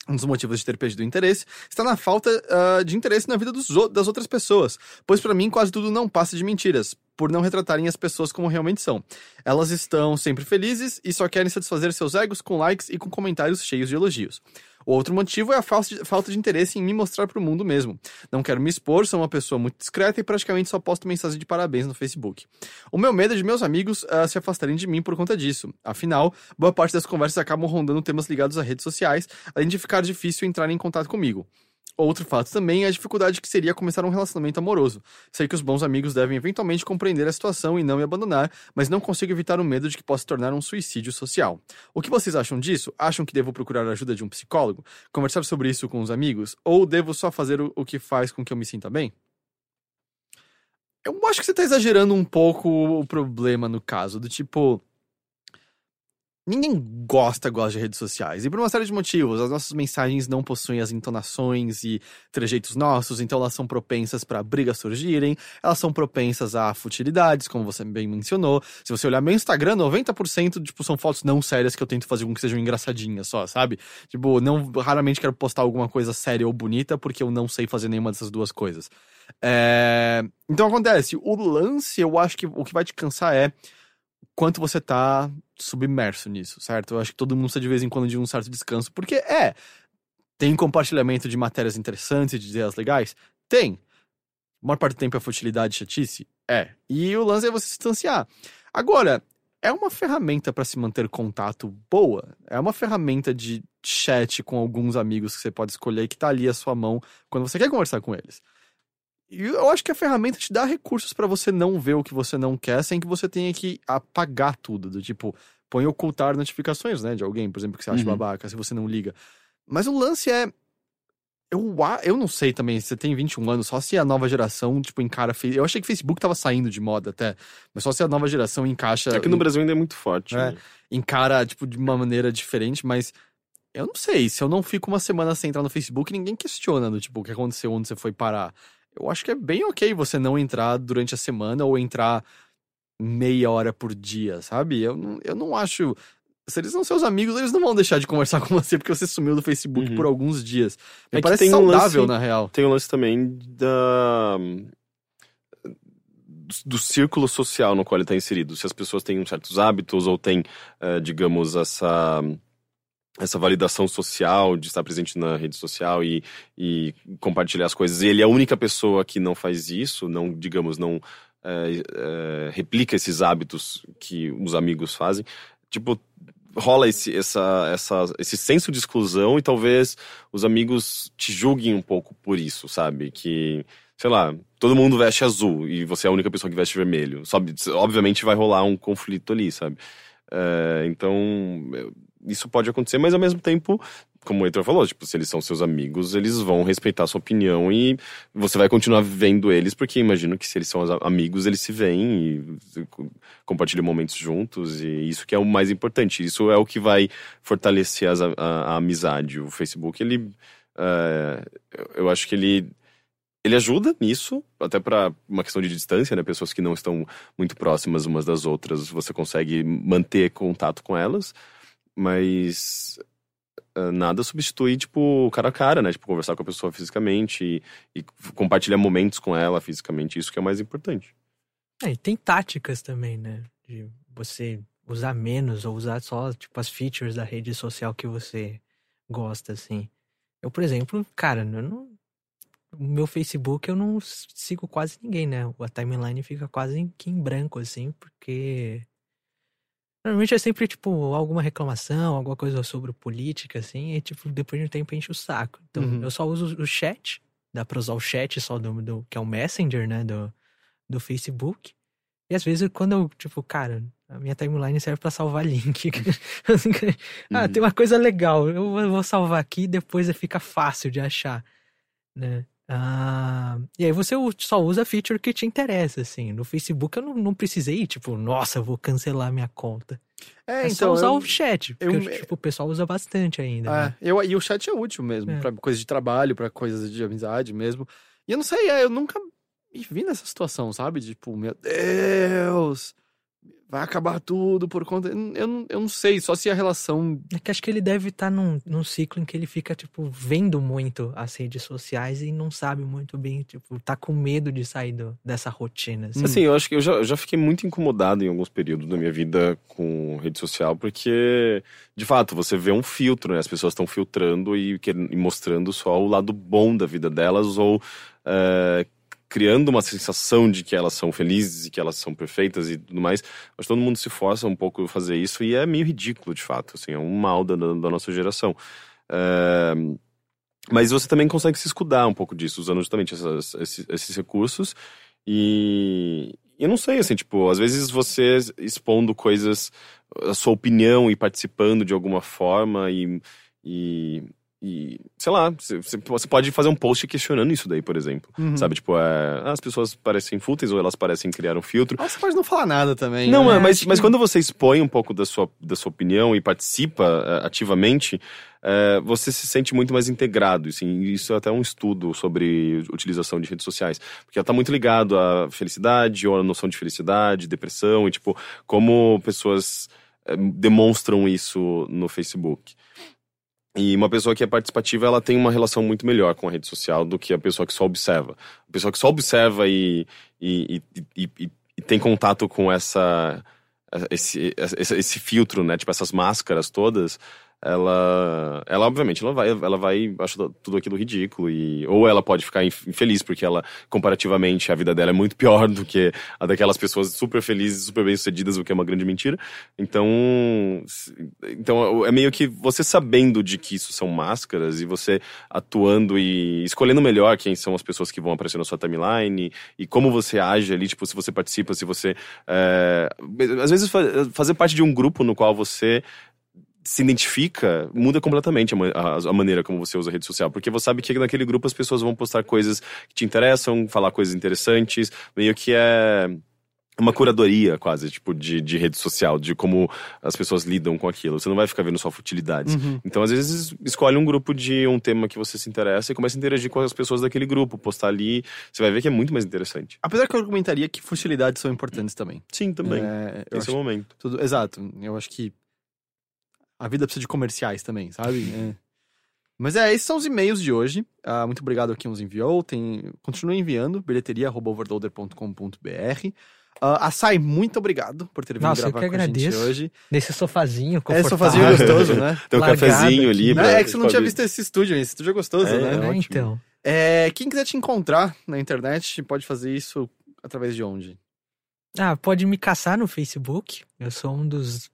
S1: Um dos motivos de ter perdido o interesse está na falta ah, de interesse na vida dos das outras pessoas, pois para mim quase tudo não passa de mentiras, por não retratarem as pessoas como realmente são. Elas estão sempre felizes e só querem satisfazer seus egos com likes e com comentários cheios de elogios. O outro motivo é a falta de, interesse em me mostrar pro mundo mesmo. Não quero me expor, sou uma pessoa muito discreta e praticamente só posto mensagem de parabéns no Facebook. O meu medo é de meus amigos ah, se afastarem de mim por conta disso. Afinal, boa parte das conversas acabam rondando temas ligados a redes sociais, além de ficar difícil entrar em contato comigo. Outro fato também é a dificuldade que seria começar um relacionamento amoroso. Sei que os bons amigos devem eventualmente compreender a situação e não me abandonar, mas não consigo evitar o medo de que possa tornar um suicídio social. O que vocês acham disso? Acham que devo procurar a ajuda de um psicólogo? Conversar sobre isso com os amigos? Ou devo só fazer o, o que faz com que eu me sinta bem? Eu acho que você tá exagerando um pouco o problema no caso, do tipo. Ninguém gosta, gosta de redes sociais. E por uma série de motivos. As nossas mensagens não possuem as entonações e trejeitos nossos, então elas são propensas para brigas surgirem. Elas são propensas a futilidades, como você bem mencionou. Se você olhar meu Instagram, 90% tipo, são fotos não sérias que eu tento fazer com que sejam engraçadinhas só, sabe? Tipo, não, raramente quero postar alguma coisa séria ou bonita, porque eu não sei fazer nenhuma dessas duas coisas. É, Então acontece, o lance, eu acho que o que vai te cansar é quanto você tá submerso nisso, certo? Eu acho que todo mundo precisa de vez em quando de um certo descanso, porque é. Tem compartilhamento de matérias interessantes de ideias legais? Tem. A maior parte do tempo é futilidade e chatice? É. E o lance é você se distanciar. Agora, é uma ferramenta para se manter contato boa. É uma ferramenta de chat com alguns amigos que você pode escolher que tá ali à sua mão quando você quer conversar com eles. E eu acho que a ferramenta te dá recursos para você não ver o que você não quer sem que você tenha que apagar tudo. Do tipo, põe ocultar notificações, né? De alguém, por exemplo, que você acha
S2: Uhum.
S1: babaca, se você não liga. Mas o lance é. Eu, eu não sei também, você tem 21 anos, só se a nova geração, tipo, encara. Eu achei que Facebook tava saindo de moda até, mas só se a nova geração encaixa.
S2: É que no Brasil ainda é muito forte.
S1: É.
S2: né?
S1: encara, tipo, de uma maneira diferente, mas eu não sei. Se eu não fico uma semana sem entrar no Facebook, ninguém questiona, do tipo, o que aconteceu, onde você foi parar. Eu acho que é bem ok você não entrar durante a semana ou entrar meia hora por dia, sabe? Eu não, eu não acho. Se eles são seus amigos, eles não vão deixar de conversar com você porque você sumiu do Facebook
S2: Uhum.
S1: por alguns dias. Me
S2: É
S1: parece
S2: tem um
S1: saudável,
S2: lance-
S1: na real.
S2: Tem o lance também da. do- Do círculo social no qual ele está inserido. Se as pessoas têm certos hábitos ou têm, eh, digamos, essa. Essa validação social de estar presente na rede social e, e compartilhar as coisas. E ele é a única pessoa que não faz isso, não, digamos, não eh, eh, replica esses hábitos que os amigos fazem. Tipo, rola esse, essa, essa, esse senso de exclusão e talvez os amigos te julguem um pouco por isso, sabe? Que, sei lá, todo mundo veste azul e você é a única pessoa que veste vermelho. Sabe? Obviamente vai rolar um conflito ali, sabe? É, então, isso pode acontecer, mas ao mesmo tempo, como o Heitor falou, tipo, se eles são seus amigos, eles vão respeitar a sua opinião e você vai continuar vendo eles, porque imagino que se eles são amigos, eles se veem e co- compartilham momentos juntos, e isso que é o mais importante. Isso é o que vai fortalecer as a, a- amizade. O Facebook, ele. eu- eu acho que ele. Ele ajuda nisso, até para uma questão de distância, né? Pessoas que não estão muito próximas umas das outras, você consegue manter contato com elas, mas ah, nada substitui, tipo, cara a cara, né? Tipo, conversar com a pessoa fisicamente e, e compartilhar momentos com ela fisicamente, isso que é mais importante.
S3: É, e tem táticas também, né? De você usar menos ou usar só, tipo, as features da rede social que você gosta, assim. Eu, por exemplo, cara, eu não. O meu Facebook eu não sigo quase ninguém, né? A timeline fica quase que em branco, assim, porque. Normalmente é sempre, tipo, alguma reclamação, alguma coisa sobre política, assim, e, tipo, depois de um tempo enche o saco. Então,
S1: Uhum.
S3: eu só uso o chat, dá pra usar o chat só do, do que é o Messenger, né, do, do Facebook. E às vezes, quando eu, tipo, cara, a minha timeline serve pra salvar link. ah,
S2: Uhum.
S3: tem uma coisa legal, eu vou- vou salvar aqui e depois fica fácil de achar, né? Ah, e aí você só usa a feature que te interessa, assim. No Facebook eu não, não precisei, tipo, nossa, eu vou cancelar minha conta.
S1: É,
S3: É, só
S1: então.
S3: usar
S1: eu-
S3: o chat, porque
S1: eu-
S3: tipo, o pessoal usa bastante ainda.
S1: É,
S3: né?
S1: eu, e o chat é útil mesmo,
S3: É.
S1: pra coisas de trabalho, pra coisas de amizade mesmo. E eu não sei, é, eu nunca me vi nessa situação, sabe? Tipo, meu Deus, vai acabar tudo por conta. Eu, eu, não- eu não sei, só se a relação.
S3: É que acho que ele deve estar num, num ciclo em que ele fica, tipo, vendo muito as redes sociais e não sabe muito bem, tipo, tá com medo de sair do- dessa rotina. Assim.
S2: Assim, eu acho que eu já, eu já fiquei muito incomodado em alguns períodos da minha vida com rede social, porque, de fato, você vê um filtro, né? As pessoas estão filtrando e, e mostrando só o lado bom da vida delas, ou é, criando uma sensação de que elas são felizes e que elas são perfeitas e tudo mais. Mas todo mundo se força um pouco a fazer isso e é meio ridículo, de fato. Assim, é um mal da, da nossa geração. Mas você também consegue se escudar um pouco disso, usando justamente essas- esses, esses recursos. E eu não sei, assim, tipo, às vezes você expondo coisas, a sua opinião e participando de alguma forma e. e e, sei lá, você- pode fazer um post questionando isso daí, por exemplo.
S1: Uhum.
S2: Sabe, tipo, é, ah, as pessoas parecem fúteis ou elas parecem criar um filtro.
S1: Ah, Você pode não falar nada também.
S2: Não,
S1: né?
S2: é, mas, mas quando você expõe um pouco da sua, da sua opinião e participa eh, ativamente, eh, você se sente muito mais integrado. Assim, isso é até um estudo sobre utilização de redes sociais. Porque ela tá muito ligado à felicidade, ou à noção de felicidade, depressão, e tipo, como pessoas eh, demonstram isso no Facebook. E uma pessoa que é participativa, ela tem uma relação muito melhor com a rede social do que a pessoa que só observa. A pessoa que só observa e, e, e, e- e- tem contato com essa esse, esse, esse filtro, né? Tipo, essas máscaras todas, ela, ela obviamente, ela vai, ela vai achar tudo aquilo ridículo. E, ou ela pode ficar inf- infeliz, porque ela, comparativamente, a vida dela é muito pior do que a daquelas pessoas super felizes, super bem-sucedidas, o que é uma grande mentira. Então, então, é meio que você sabendo de que isso são máscaras e você atuando e escolhendo melhor quem são as pessoas que vão aparecer na sua timeline e como você age ali, tipo, se você participa, se você. é, às vezes fa- fazer parte de um grupo no qual você se identifica, muda completamente a, a- a maneira como você usa a rede social. Porque você sabe que naquele grupo as pessoas vão postar coisas que te interessam, falar coisas interessantes, meio que é uma curadoria quase, tipo, de, de rede social, de como as pessoas lidam com aquilo. Você não vai ficar vendo só futilidades.
S1: Uhum.
S2: Então, às vezes, escolhe um grupo de um tema que você se interessa e começa a interagir com as pessoas daquele grupo, postar ali. Você vai ver que é muito mais interessante.
S1: Apesar que eu argumentaria que futilidades são importantes também.
S2: Sim, também.
S1: É,
S2: Esse é o momento.
S1: tudo, exato. Eu acho que a vida precisa de comerciais também, sabe? É. Mas é, esses são os e-mails de hoje. Ah, muito obrigado a quem os enviou. Tem... Continue enviando, bilheteria.overloader.com.br. Ah, Açaí, muito obrigado por ter vindo
S3: Nossa, eu
S1: gravar
S3: que
S1: com a gente
S3: agradeço.
S1: hoje.
S3: Nesse sofazinho
S1: É,
S3: confortável.
S1: sofazinho gostoso, né?
S2: Tem um
S3: Largado
S2: cafezinho ali.
S1: Não, é que você não tinha visto esse estúdio, esse estúdio é gostoso,
S2: É,
S1: né?
S3: É,
S2: ótimo.
S3: então.
S1: É, quem quiser te encontrar na internet pode fazer isso através de onde?
S3: Ah, pode me caçar no Facebook. Eu sou um dos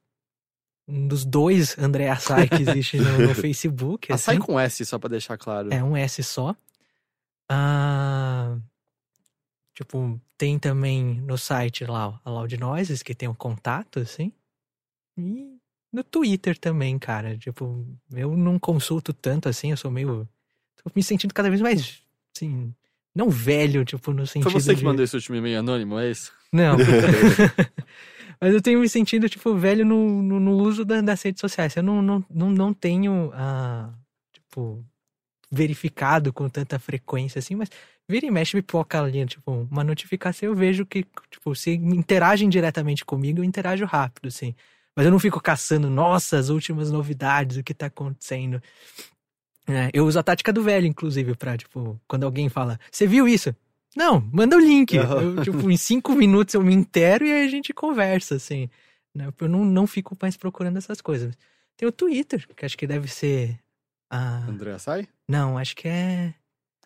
S3: um dos dois André Assai que existe no, no Facebook.
S1: Açaí
S3: assim.
S1: com S, só pra deixar claro.
S3: É um S só. Ah, tipo, tem também no site lá, a Loud Noises, que tem um contato, assim. E no Twitter também, cara. Tipo, eu não consulto tanto assim, eu sou meio. Tô me sentindo cada vez mais, assim, não velho, tipo, no sentido.
S1: Foi você que
S3: de-
S1: mandou esse último e-mail anônimo, é isso?
S3: Não. Mas eu tenho me sentido, tipo, velho no, no, no uso da- das redes sociais. Eu não, não, não, não tenho, ah, tipo, verificado com tanta frequência assim, mas vira e mexe, pipoca ali, tipo, uma notificação, eu vejo que, tipo, se interagem diretamente comigo, eu interajo rápido, assim. Mas eu não fico caçando, nossa, as últimas novidades, o que tá acontecendo. É, eu uso a tática do velho, inclusive, pra, tipo, quando alguém fala, você viu isso? Não, manda o link.
S1: Aham.
S3: Eu, tipo, em cinco minutos eu me intero e aí a gente conversa, assim. né? Eu não, não fico mais procurando essas coisas. Tem o Twitter, que acho que deve ser. A...
S1: André Assai?
S3: Não, acho que é.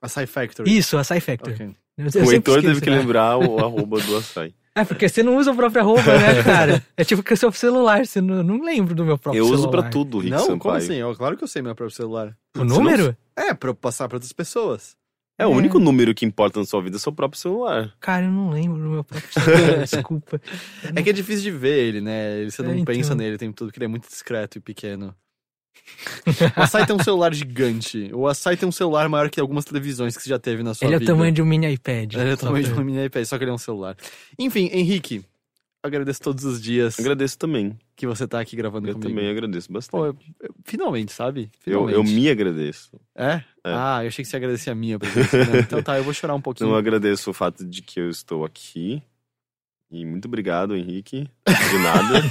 S1: Assai Factory.
S3: Isso, a SciFactor.
S1: Ok.
S3: Eu, eu
S2: O Heitor teve que
S3: né?
S2: lembrar o arroba do açaí.
S3: É, porque você não usa o próprio arroba, né, cara? É tipo que o seu celular, você não, não lembro do meu próprio
S2: Eu
S3: celular.
S2: uso pra tudo, Rick
S1: Não,
S2: Sampaio.
S1: como assim? Eu, claro que eu sei meu próprio celular.
S3: O número?
S1: É, pra eu passar pra outras pessoas.
S2: É o único número que importa na sua vida, é o seu próprio celular.
S3: Cara, eu não lembro do meu próprio celular, desculpa.
S1: É que é difícil de ver ele, né? Você não
S3: É, então.
S1: pensa nele o tempo todo, porque ele é muito discreto e pequeno. O Assai tem um celular gigante. O Assai tem um celular maior que algumas televisões que você já teve na sua
S3: Ele é o
S1: vida.
S3: tamanho de um mini iPad.
S1: Ele é o tamanho de um mini iPad, só que ele é um celular. Enfim, Henrique, agradeço todos os dias
S2: Agradeço também.
S1: que você tá aqui gravando
S2: Eu
S1: comigo.
S2: também agradeço
S1: Pô,
S2: bastante.
S1: eu- eu- finalmente, sabe?
S2: Eu,
S1: Finalmente.
S2: eu me agradeço.
S1: É?
S2: É.
S1: Ah, eu achei que você agradecia a minha presença. né? Então tá, eu vou chorar um pouquinho.
S2: Não agradeço o fato de que eu estou aqui. E muito obrigado, Henrique. De nada.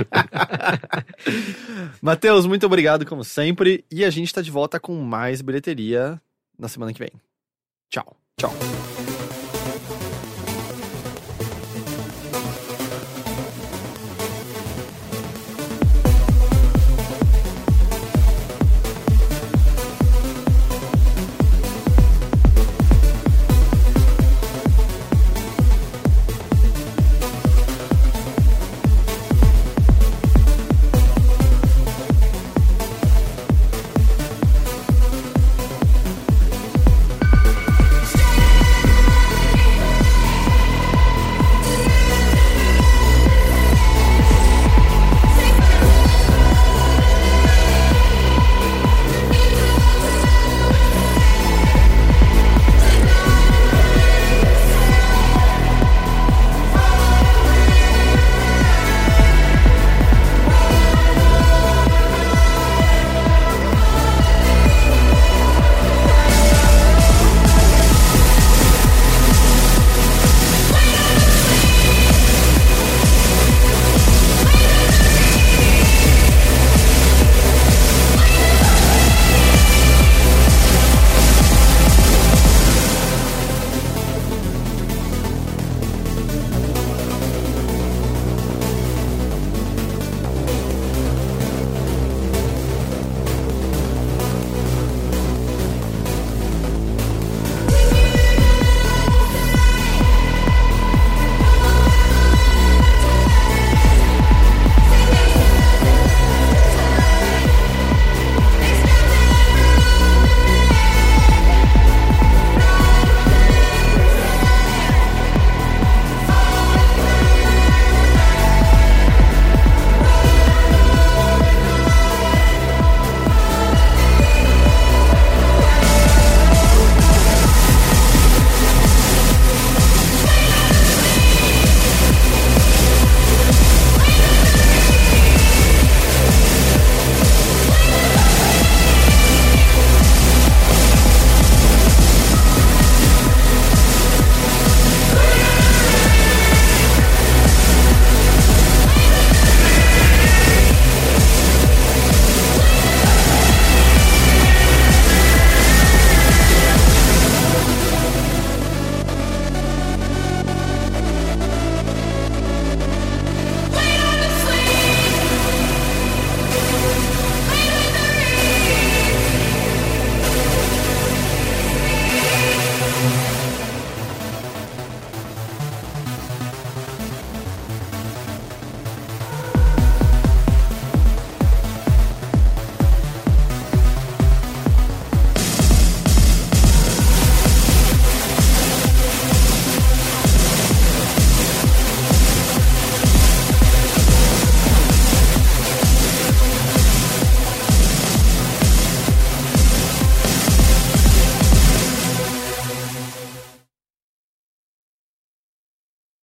S1: Matheus, muito obrigado como sempre. E a gente tá de volta com mais bilheteria na semana que vem. Tchau. Tchau.